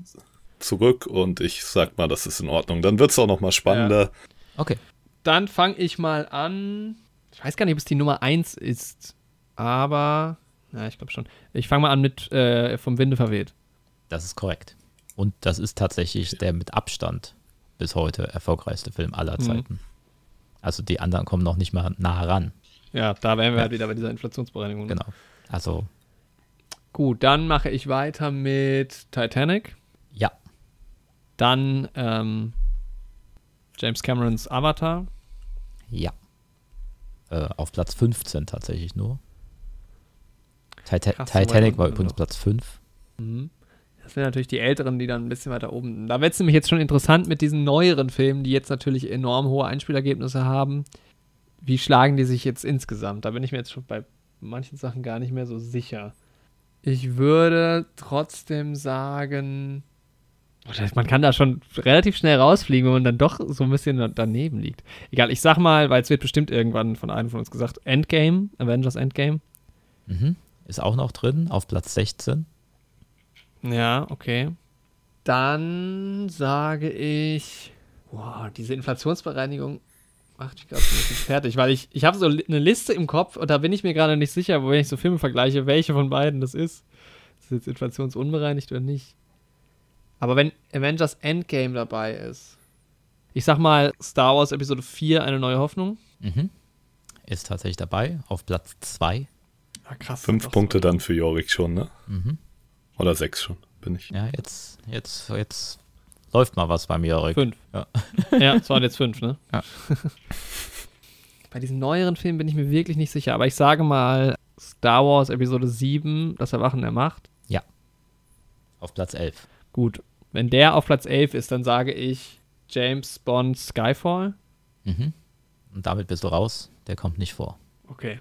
zurück und ich sag mal, das ist in Ordnung. Dann wird es auch noch mal spannender. Okay. Dann fange ich mal an. Ich weiß gar nicht, ob es die Nummer 1 ist. Aber. Ja, ich glaube schon. Ich fange mal an mit äh, Vom Winde verweht. Das ist korrekt. Und das ist tatsächlich der mit Abstand bis heute erfolgreichste Film aller Mhm. Zeiten. Also die anderen kommen noch nicht mal nah ran. Ja, da wären wir Ja. halt wieder bei dieser Inflationsbereinigung. Genau. Also Gut, dann mache ich weiter mit Titanic. ja, Dann ähm, James Camerons Avatar. ja. Äh, auf Platz 15 tatsächlich nur. Tita Krass, Titanic war übrigens. Platz 5. Mhm. Das sind natürlich die älteren, die dann ein bisschen weiter oben. Da wird es nämlich jetzt schon interessant mit diesen neueren Filmen, die jetzt natürlich enorm hohe Einspielergebnisse haben. Wie schlagen die sich jetzt insgesamt? Da bin ich mir jetzt schon bei manchen Sachen gar nicht mehr so sicher. Ich würde trotzdem sagen, oder man kann da schon relativ schnell rausfliegen, wenn man dann doch so ein bisschen daneben liegt. Egal, ich sag mal, weil es wird bestimmt irgendwann von einem von uns gesagt, Endgame, Avengers Endgame. Mhm. Ist auch noch drin, auf Platz 16. Ja, okay. Dann sage ich, boah, diese Inflationsbereinigung macht mich gerade so ein bisschen fertig, weil ich, ich habe so eine Liste im Kopf und da bin ich mir gerade nicht sicher, wo wenn ich so Filme vergleiche, welche von beiden das ist. Ist das jetzt inflationsunbereinigt oder nicht? Aber wenn Avengers Endgame dabei ist, ich sag mal Star Wars Episode 4, eine neue Hoffnung. Mhm. Ist tatsächlich dabei, auf Platz 2. Ah, krass. Fünf Punkte so. dann für Jorik schon, ne? Mhm. Oder sechs schon, bin ich. Ja, jetzt, jetzt, jetzt läuft mal was bei mir, Rick. Fünf. Ja. Ja, es waren jetzt fünf, ne? Ja. Bei diesen neueren Filmen bin ich mir wirklich nicht sicher, aber ich sage mal Star Wars Episode 7, das Erwachen der Macht. Auf Platz 11. Gut, wenn der auf Platz 11 ist, dann sage ich James Bond Skyfall. Mhm. Und damit bist du raus. Der kommt nicht vor. Okay.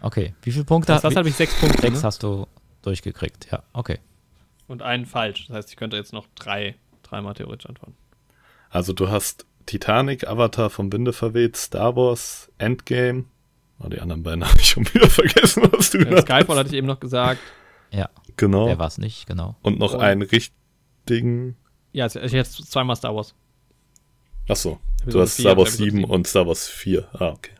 Okay, wie viele Punkte Das, das wie- habe ich sechs Punkte. Sechs Ne? hast du durchgekriegt. Ja, okay. Und einen falsch. Das heißt, ich könnte jetzt noch drei, dreimal theoretisch antworten. Also du hast Titanic, Avatar vom Winde verweht, Star Wars, Endgame. Oh, die anderen beiden habe ich schon wieder vergessen, was du Ja, Skyfall hast. hatte ich eben noch gesagt. Ja, Genau. der war es nicht, genau. Und noch Und- einen richtigen. Ja, jetzt zweimal Star Wars. Achso, du Episode hast 4 Star Wars Episode 7 7. und Star Wars 4. Ah, okay.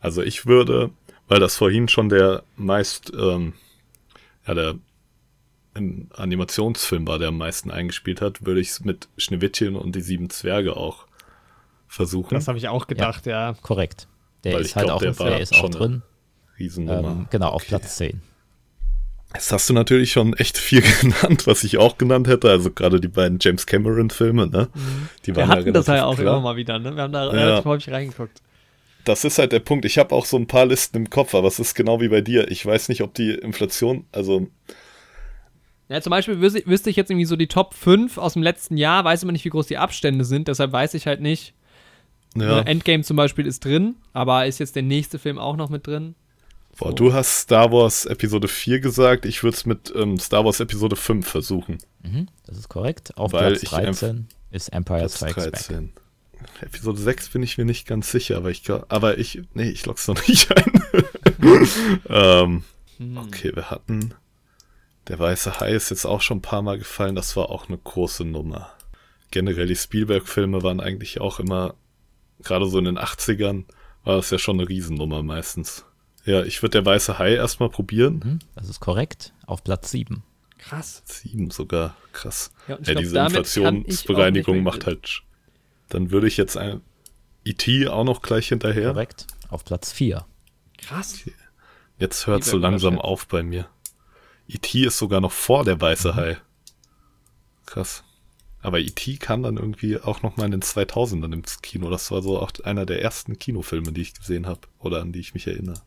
Also ich würde, weil das vorhin schon der meist, ähm, ja, der ein Animationsfilm war, der am meisten eingespielt hat, würde ich es mit Schneewittchen und die sieben Zwerge auch versuchen. Das habe ich auch gedacht, ja. Korrekt. Der Weil ist ich halt glaub, auch, der der war ist auch drin. Riesennummer. Ähm, genau, auf Okay. Platz 10. Jetzt hast du natürlich schon echt viel genannt, was ich auch genannt hätte. Also gerade die beiden James Cameron-Filme, ne? Die Mhm. Wir waren hatten das ja auch klar. immer mal wieder, ne? Wir haben da Ja. relativ häufig reingeguckt. Das ist halt der Punkt. Ich habe auch so ein paar Listen im Kopf, aber es ist genau wie bei dir. Ich weiß nicht, ob die Inflation, also Ja, zum Beispiel wüsste, wüsste ich jetzt irgendwie so die Top 5 aus dem letzten Jahr, weiß immer nicht, wie groß die Abstände sind, deshalb weiß ich halt nicht. ja, Ne, Endgame zum Beispiel ist drin, aber ist jetzt der nächste Film auch noch mit drin? boah, du hast Star Wars Episode 4 gesagt. Ich würde es mit ähm, Star Wars Episode 5 versuchen. Mhm, das ist korrekt. Auf Weil Platz ich 13 ist Empire Platz Strikes Back. 13. Episode 6 bin ich mir nicht ganz sicher, aber ich aber ich, nee, ich lock's noch nicht ein. ähm, Hm. okay, wir hatten, der weiße Hai ist jetzt auch schon ein paar Mal gefallen, das war auch eine große Nummer. Generell die Spielberg-Filme waren eigentlich auch immer, gerade so in den 80ern, war das ja schon eine Riesennummer meistens. Ja, ich würde der weiße Hai erstmal probieren. Mhm, das ist korrekt. Auf Platz 7. Krass. Sieben sogar, krass. Ja, und ich Ja, glaub, diese Inflationsbereinigung macht halt Dann würde ich jetzt ein E.T. auch noch gleich hinterher. Korrekt. Auf Platz 4. Krass. Jetzt hört so Lieber langsam auf bei mir. E.T. ist sogar noch vor der Mhm. weiße Hai. Krass. Aber E.T. kam dann irgendwie auch noch mal in den 2000ern ins Kino. Das war so auch einer der ersten Kinofilme, die ich gesehen habe oder an die ich mich erinnere.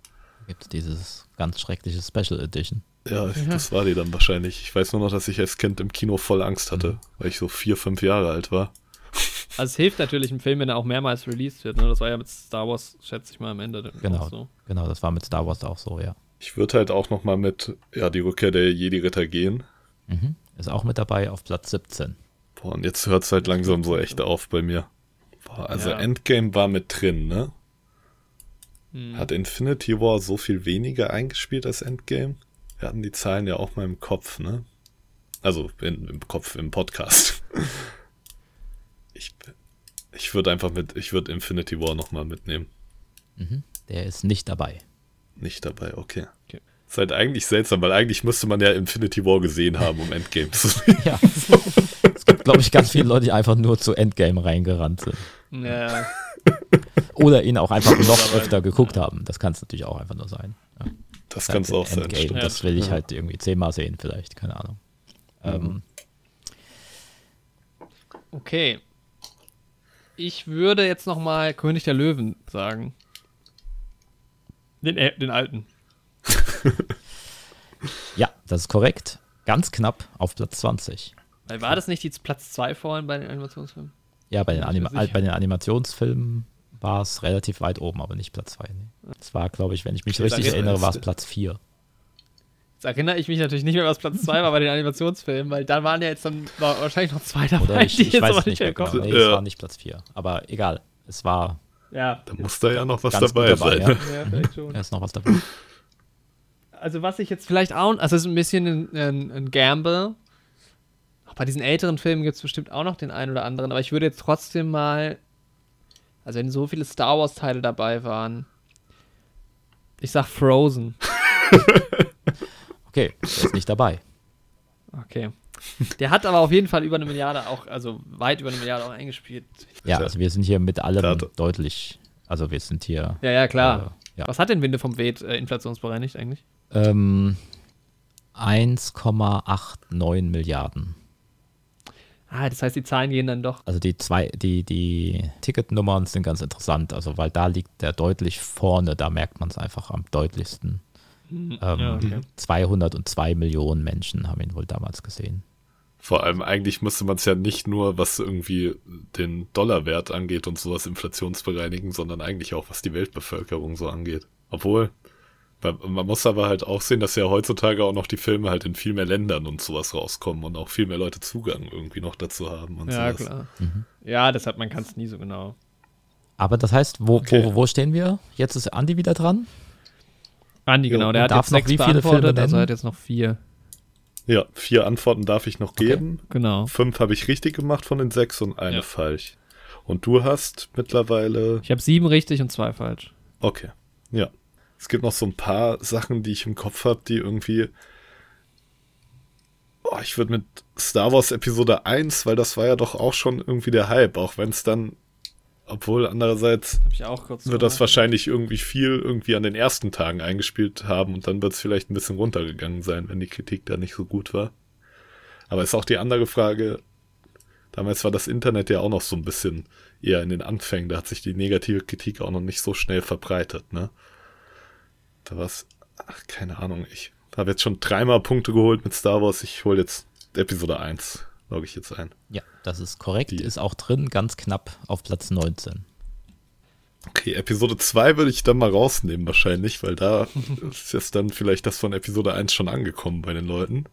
Gibt es dieses ganz schreckliche Special Edition. Ja, das war die dann wahrscheinlich. Ich weiß nur noch, dass ich als Kind im Kino voll Angst hatte, weil ich so vier, fünf Jahre alt war. Also es hilft natürlich im Film, wenn er auch mehrmals released wird. Ne? Das war ja mit Star Wars, schätze ich mal, am Ende. Genau. So. Genau, das war mit Star Wars auch so, ja. Ich würde halt auch noch mal mit ja die Rückkehr der Jedi-Ritter gehen. Mhm. Ist auch mit dabei auf Platz 17. Boah, und jetzt hört es halt langsam so echt auf bei mir. Boah, also Ja. Endgame war mit drin, ne? Hm. Hat Infinity War so viel weniger eingespielt als Endgame? Wir hatten die Zahlen ja auch mal im Kopf, ne? Also in, im Kopf, im Podcast. Ich, ich würde einfach mit, ich würde Infinity War nochmal mitnehmen. Mhm. Der ist nicht dabei. Nicht dabei, okay. Okay. Ist halt eigentlich seltsam, weil eigentlich müsste man ja Infinity War gesehen haben, um Endgame zu sehen. Ja. es gibt, glaube ich, ganz viele Leute, die einfach nur zu Endgame reingerannt sind. Ja, Oder ihn auch einfach noch öfter geguckt haben. Das kann es natürlich auch einfach nur sein. Ja. Das kann es auch sein. Endgame, stimmt. das will ich Ja. halt irgendwie zehnmal sehen, vielleicht, keine Ahnung. Ähm, okay. Ich würde jetzt noch mal König der Löwen sagen. Den, äh, den alten. ja, das ist korrekt. Ganz knapp auf Platz 20. Weil war das nicht die Platz 2 vorhin bei den Animationsfilmen? Ja, bei den, ich Anima sicher. bei den Animationsfilmen war es relativ weit oben, aber nicht Platz 2. Nee. Es war, glaube ich, wenn ich mich Okay, richtig dann erinnere, war es. Platz 4. Jetzt erinnere ich mich natürlich nicht mehr, was Platz 2 war bei den Animationsfilmen, weil da waren ja jetzt dann wahrscheinlich noch zwei dabei, Oder ich, die ich jetzt weiß aber es nicht mehr kommen. genau. Nee, es Ja. war nicht Platz 4. Aber egal. Es war Ja, Da muss da ja noch was dabei, dabei. sein. Ja. ja, vielleicht schon. Da ist noch was dabei. Also was ich jetzt vielleicht auch, also es ist ein bisschen ein, ein, ein Gamble. Auch bei diesen älteren Filmen gibt es bestimmt auch noch den einen oder anderen, aber ich würde jetzt trotzdem mal, also wenn so viele Star Wars Teile dabei waren, ich sag Frozen. Okay, der ist nicht dabei. Okay. Der hat aber auf jeden Fall über eine Milliarde auch, also weit über eine Milliarde auch eingespielt. Ja, also wir sind hier mit allem hat- deutlich. Also wir sind hier. Ja, ja, klar. Äh, ja. Was hat denn Winde vom Weht äh, inflationsbereinigt eigentlich? Ähm, 1,89 Milliarden. Ah, das heißt, die Zahlen gehen dann doch. Also die zwei, die, die Ticketnummern sind ganz interessant, also weil da liegt der deutlich vorne, da merkt man es einfach am deutlichsten. Ähm, ja, okay. 202 Millionen Menschen haben ihn wohl damals gesehen. Vor allem eigentlich müsste man es ja nicht nur, was irgendwie den Dollarwert angeht und sowas inflationsbereinigen, sondern eigentlich auch, was die Weltbevölkerung so angeht. Obwohl, man muss aber halt auch sehen, dass ja heutzutage auch noch die Filme halt in viel mehr Ländern und sowas rauskommen und auch viel mehr Leute Zugang irgendwie noch dazu haben und Ja, sowas. klar. Mhm. Ja, deshalb, man kann es nie so genau. Aber das heißt, wo, Okay. wo, wo stehen wir? Jetzt ist Andi wieder dran. Andi, genau, der hat jetzt noch sechs wie viele beantwortet, Filme also nennen? hat jetzt noch vier. Ja, vier Antworten darf ich noch geben. Genau. Fünf habe ich richtig gemacht von den sechs und eine Ja. falsch. Und du hast mittlerweile Ich habe sieben richtig und zwei falsch. Okay, ja. Es gibt noch so ein paar Sachen, die ich im Kopf habe, die irgendwie. Oh, ich würde mit Star Wars Episode 1, weil das war ja doch auch schon irgendwie der Hype, auch wenn es dann, obwohl andererseits wird das wahrscheinlich irgendwie viel irgendwie an den ersten Tagen eingespielt haben und dann wird es vielleicht ein bisschen runtergegangen sein, wenn die Kritik da nicht so gut war. Aber ist auch die andere Frage, damals war das Internet ja auch noch so ein bisschen eher in den Anfängen, da hat sich die negative Kritik auch noch nicht so schnell verbreitet, ne? Da war's, ach, keine Ahnung, ich habe jetzt schon dreimal Punkte geholt mit Star Wars, ich hole jetzt Episode 1, logge ich jetzt ein. Ja, das ist korrekt, Die- ist auch drin, ganz knapp auf Platz 19. Okay, Episode 2 würde ich dann mal rausnehmen wahrscheinlich, weil da ist jetzt dann vielleicht das von Episode 1 schon angekommen bei den Leuten.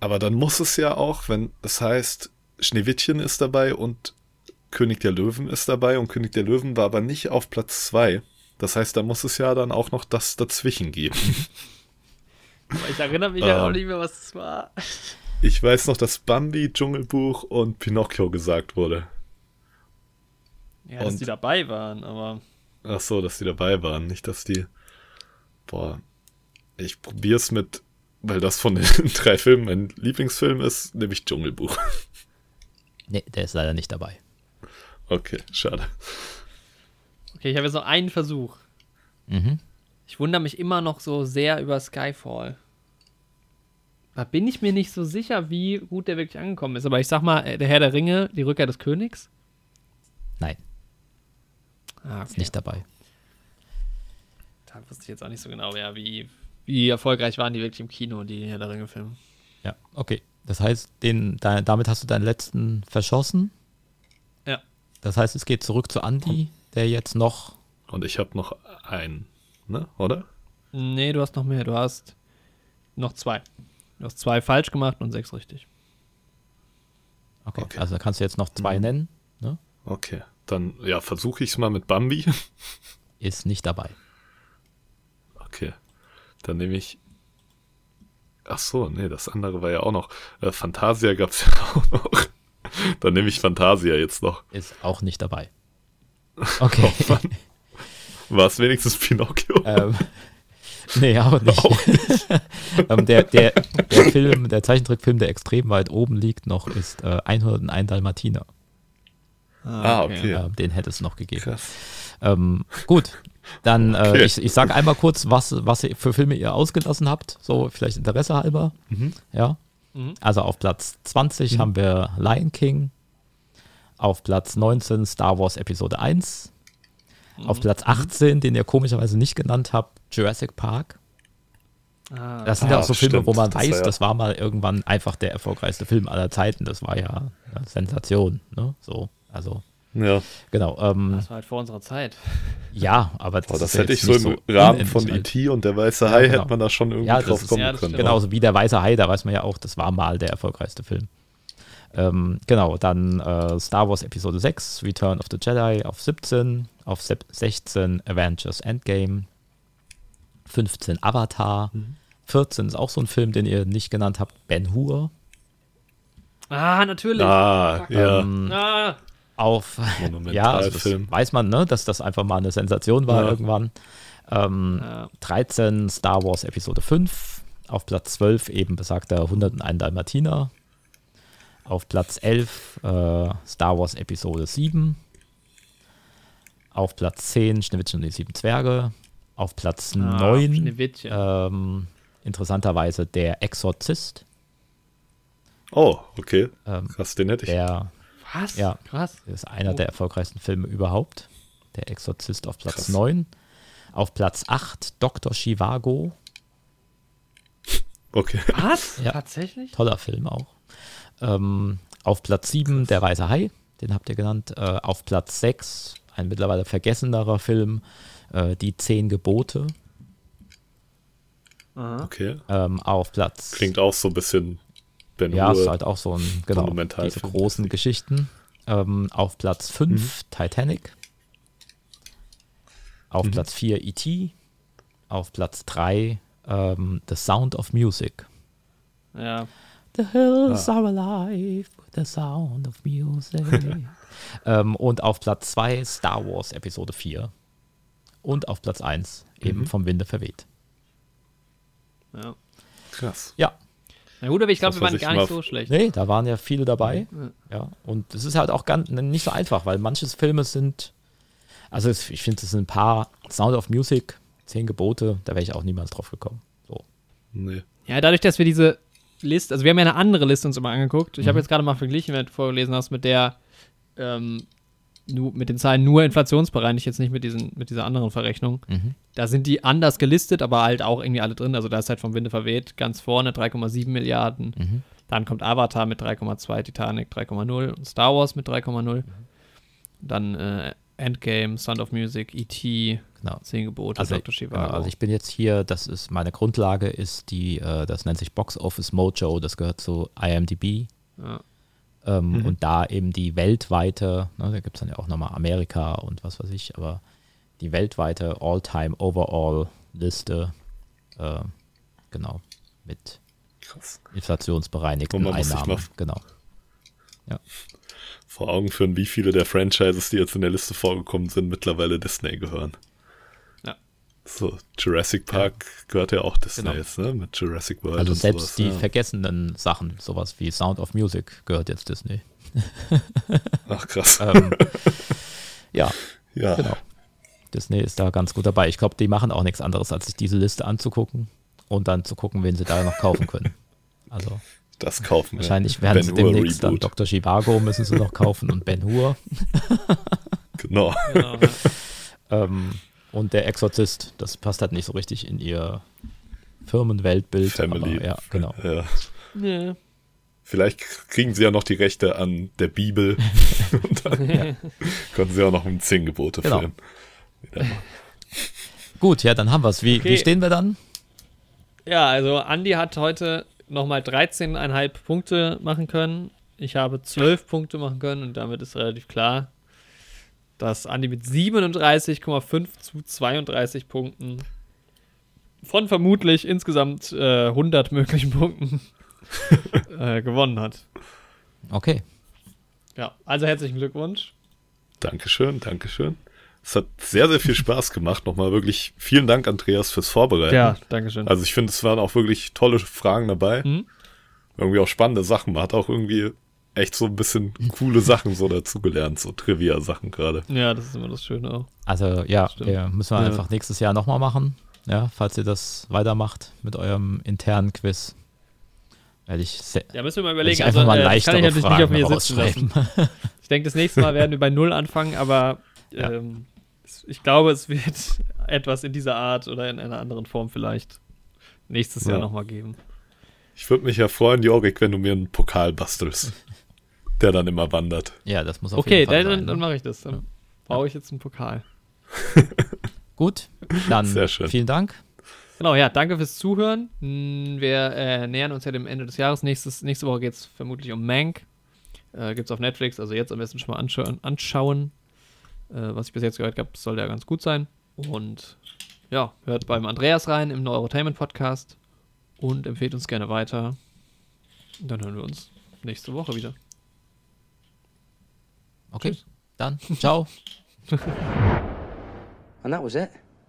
Aber dann muss es ja auch, wenn das heißt, Schneewittchen ist dabei und König der Löwen ist dabei und König der Löwen war aber nicht auf Platz 2. Das heißt, da muss es ja dann auch noch das dazwischen geben. Ich erinnere mich Ähm. ja auch nicht mehr, was es war. Ich weiß noch, dass Bambi, Dschungelbuch und Pinocchio gesagt wurde. Ja, dass Und- die dabei waren, aber. Ach so, dass die dabei waren, nicht dass die. Boah, ich probier's mit, weil das von den drei Filmen mein Lieblingsfilm ist, nehme ich Dschungelbuch. Nee, der ist leider nicht dabei. Okay, schade. Okay, ich habe jetzt noch einen Versuch. Mhm. Ich wundere mich immer noch so sehr über Skyfall. Da bin ich mir nicht so sicher, wie gut der wirklich angekommen ist. Aber ich sag mal, äh, der Herr der Ringe, die Rückkehr des Königs. Nein, Ah, ist nicht dabei. Da wusste ich jetzt auch nicht so genau, ja, wie, wie erfolgreich waren die wirklich im Kino, die Herr der Ringe-Filme. Ja, okay. Das heißt, den, da, damit hast du deinen letzten verschossen. Ja. Das heißt, es geht zurück zu Andy, der jetzt noch. Und ich habe noch einen, ne? Oder? Nee, du hast noch mehr. Du hast noch zwei. Du hast zwei falsch gemacht und sechs richtig. Okay, Okay. also da kannst du jetzt noch zwei Mhm. nennen. Ne? Okay. Dann, ja, versuche ich es mal mit Bambi. Ist nicht dabei. Okay. Dann nehme ich. Ach so, nee, das andere war ja auch noch. Äh, Fantasia gab es ja auch noch. Dann nehme ich Fantasia jetzt noch. Ist auch nicht dabei. Okay. Oh, War es wenigstens Pinocchio? ähm, nee, auch nicht. Auch ähm, der, der, der Film, der Zeichentrickfilm, der extrem weit oben liegt, noch ist äh, 101 Dalmatiner. Ah, okay. Ja, den hätte es noch gegeben. Ähm, gut, dann äh, Okay. ich, ich sage einmal kurz, was, was ihr für Filme ihr ausgelassen habt, so vielleicht Interesse halber. Ja. Mhm. Also auf Platz 20 haben wir Lion King, auf Platz 19 Star Wars Episode 1, auf Platz 18, den ihr komischerweise nicht genannt habt, Jurassic Park. Ah, Das sind ja auch so Filme, wo stimmt. man Das weiß, war ja- das war mal irgendwann einfach der erfolgreichste Film aller Zeiten. Das war ja, ja Sensation, ne? So, also Ja, genau. Ähm, das war halt vor unserer Zeit. ja, aber das, Boah, das ist ja hätte ich so im Rahmen von. E.T. und der weiße Ja, Hai genau. hätte man da schon irgendwie Ja, drauf ist- kommen ja, können. Genauso wie der Weiße Hai, da weiß man ja auch, das war mal der erfolgreichste Film. Ähm, genau, dann äh, Star Wars Episode 6, Return of the Jedi auf 17, auf sep- 16 Avengers Endgame, 15 Avatar, Mhm. 14 ist auch so ein Film, den ihr nicht genannt habt, Ben Hur. Ah, natürlich. Ah, ja. Ähm, Ah, auf ja, also weiß man, ne, dass das einfach mal eine Sensation war Ja. irgendwann. Ähm, ja. 13 Star Wars Episode 5, auf Platz 12 eben besagter 101 Dalmatiner, auf Platz 11 äh, Star Wars Episode 7, auf Platz 10 Schneewittchen und die sieben Zwerge, auf Platz Ah, 9 Schneewittchen. ähm, interessanterweise der Exorzist, Oh, okay. ähm, Krass, den hätte ich. der Was? ja. Krass. Das ist einer der erfolgreichsten Filme überhaupt. Der Exorzist auf Platz Krass. 9. Auf Platz 8 Dr. Chivago. Okay. Was? Ja. Tatsächlich? Toller Film auch. Ähm, auf Platz 7 Der Weiße Hai. Den habt ihr genannt. Äh, auf Platz 6 ein mittlerweile vergessenerer Film. Äh, Die Zehn Gebote. Aha. Okay. Ähm, auf Platz. Klingt auch so ein bisschen Ben Ja, ist halt auch so ein, genau, diese großen Geschichten. Ähm, auf Platz 5 Titanic. Auf Platz 4 E.T. Auf Platz 3 ähm, The Sound of Music. Ja. The hills are alive with the sound of music. ähm, und auf Platz 2 Star Wars Episode 4. Und auf Platz 1 eben vom Winde verweht. ja. Krass. Ja, Na gut, aber ich glaube, wir waren gar nicht so schlecht. Nee, da waren ja viele dabei. Ja. Ja, und es ist halt auch ganz nicht so einfach, weil manche Filme sind, also es, ich finde, es sind ein paar Sound of Music, zehn Gebote, da wäre ich auch niemals drauf gekommen. So. Nee. Ja, dadurch, dass wir diese Liste, also wir haben ja eine andere Liste uns immer angeguckt. Mhm. Ich habe jetzt gerade mal verglichen, wenn du vorgelesen hast, mit der, ähm, nu, mit den Zahlen nur inflationsbereinigt, jetzt nicht mit, diesen, mit dieser anderen Verrechnung. Mhm. Da sind die anders gelistet, aber halt auch irgendwie alle drin. Also da ist halt vom Winde verweht ganz vorne 3,7 Milliarden. Mhm. Dann kommt Avatar mit 3,2, Titanic 3,0 und Star Wars mit 3,0. Mhm. Dann äh, Endgame, Sound of Music, E.T., Genau. Zehn Gebote, Also, Dr. Chivago. genau, also ich bin jetzt hier, das ist meine Grundlage, ist die, äh, das nennt sich Box Office Mojo, das gehört zu IMDb. ja. Ähm, Und da eben die weltweite, ne, da gibt es dann ja auch nochmal Amerika und was weiß ich, aber die weltweite All-Time Overall-Liste, äh, genau, mit Krass. inflationsbereinigten Einnahmen. Genau. Vor Augen führen, wie viele der Franchises, die jetzt in der Liste vorgekommen sind, mittlerweile Disney gehören. Ja. So, Jurassic Park gehört ja auch Disney Genau. jetzt, ne? Mit Jurassic World Also und selbst sowas. die ja. vergessenen Sachen, sowas wie Sound of Music, gehört jetzt Disney. Ach krass. ähm, ja, ja. genau. Disney ist da ganz gut dabei. Ich glaube, die machen auch nichts anderes, als sich diese Liste anzugucken und dann zu gucken, wen sie da noch kaufen können. Also Das kaufen wir. wahrscheinlich werden sie Ben Hur demnächst dann Reboot. Dr. Chivago müssen sie noch kaufen und Ben Hur. Genau. Genau. Ähm, und der Exorzist, das passt halt nicht so richtig in ihr Firmenweltbild. Family. Aber, ja, genau. Ja. ja. Vielleicht kriegen sie ja noch die Rechte an der Bibel. Und dann können sie auch noch um zehn Gebote Genau. filmen. Gut, ja, dann haben wir es. Wie, Okay. wie stehen wir dann? Ja, also Andi hat heute nochmal 13,5 Punkte machen können. Ich habe 12 Punkte machen können und damit ist relativ klar, dass Andi mit 37,5 zu 32 Punkten von vermutlich insgesamt äh, 100 möglichen Punkten äh, gewonnen hat. Okay. Ja, also herzlichen Glückwunsch. Dankeschön, Dankeschön. Es hat sehr, sehr viel Spaß gemacht. Nochmal wirklich vielen Dank, Andreas, fürs Vorbereiten. Ja, Dankeschön. Also ich finde, es waren auch wirklich tolle Fragen dabei. Mhm. Irgendwie auch spannende Sachen. Man hat auch irgendwie echt so ein bisschen coole Sachen so dazugelernt, so Trivia-Sachen gerade. Ja, das ist immer das Schöne auch. Also ja, wir müssen wir Ja. einfach nächstes Jahr nochmal machen. Ja, falls ihr das weitermacht mit eurem internen Quiz. Werde ich, sehr, Ja, müssen wir mal werde ich überlegen. einfach mal äh, leichtere kann ich natürlich nicht auf Fragen mir sitzen lassen. Ich denke, das nächste Mal werden wir bei Null anfangen, aber Ja. ähm, ich glaube, es wird etwas in dieser Art oder in einer anderen Form vielleicht nächstes Jahr Ja. nochmal geben. Ich würde mich ja freuen, Jorik, wenn du mir einen Pokal bastelst, der dann immer wandert. ja, das muss auf Okay, jeden Fall dann, sein. dann, dann ne? mache ich das. Dann baue ich jetzt einen Pokal. Gut, dann Sehr schön. vielen Dank. Genau, ja, danke fürs Zuhören. Hm, Wir äh, nähern uns ja dem Ende des Jahres. Nächstes, nächste Woche geht es vermutlich um Mank. Äh, Gibt es auf Netflix, also jetzt am besten schon mal anschauen. anschauen. Äh, was ich bis jetzt gehört habe, soll ja ganz gut sein. Und ja, hört beim Andreas rein im Neurotainment Podcast und empfehlt uns gerne weiter. Und dann hören wir uns nächste Woche wieder. Okay, Done. ciao. And that was it.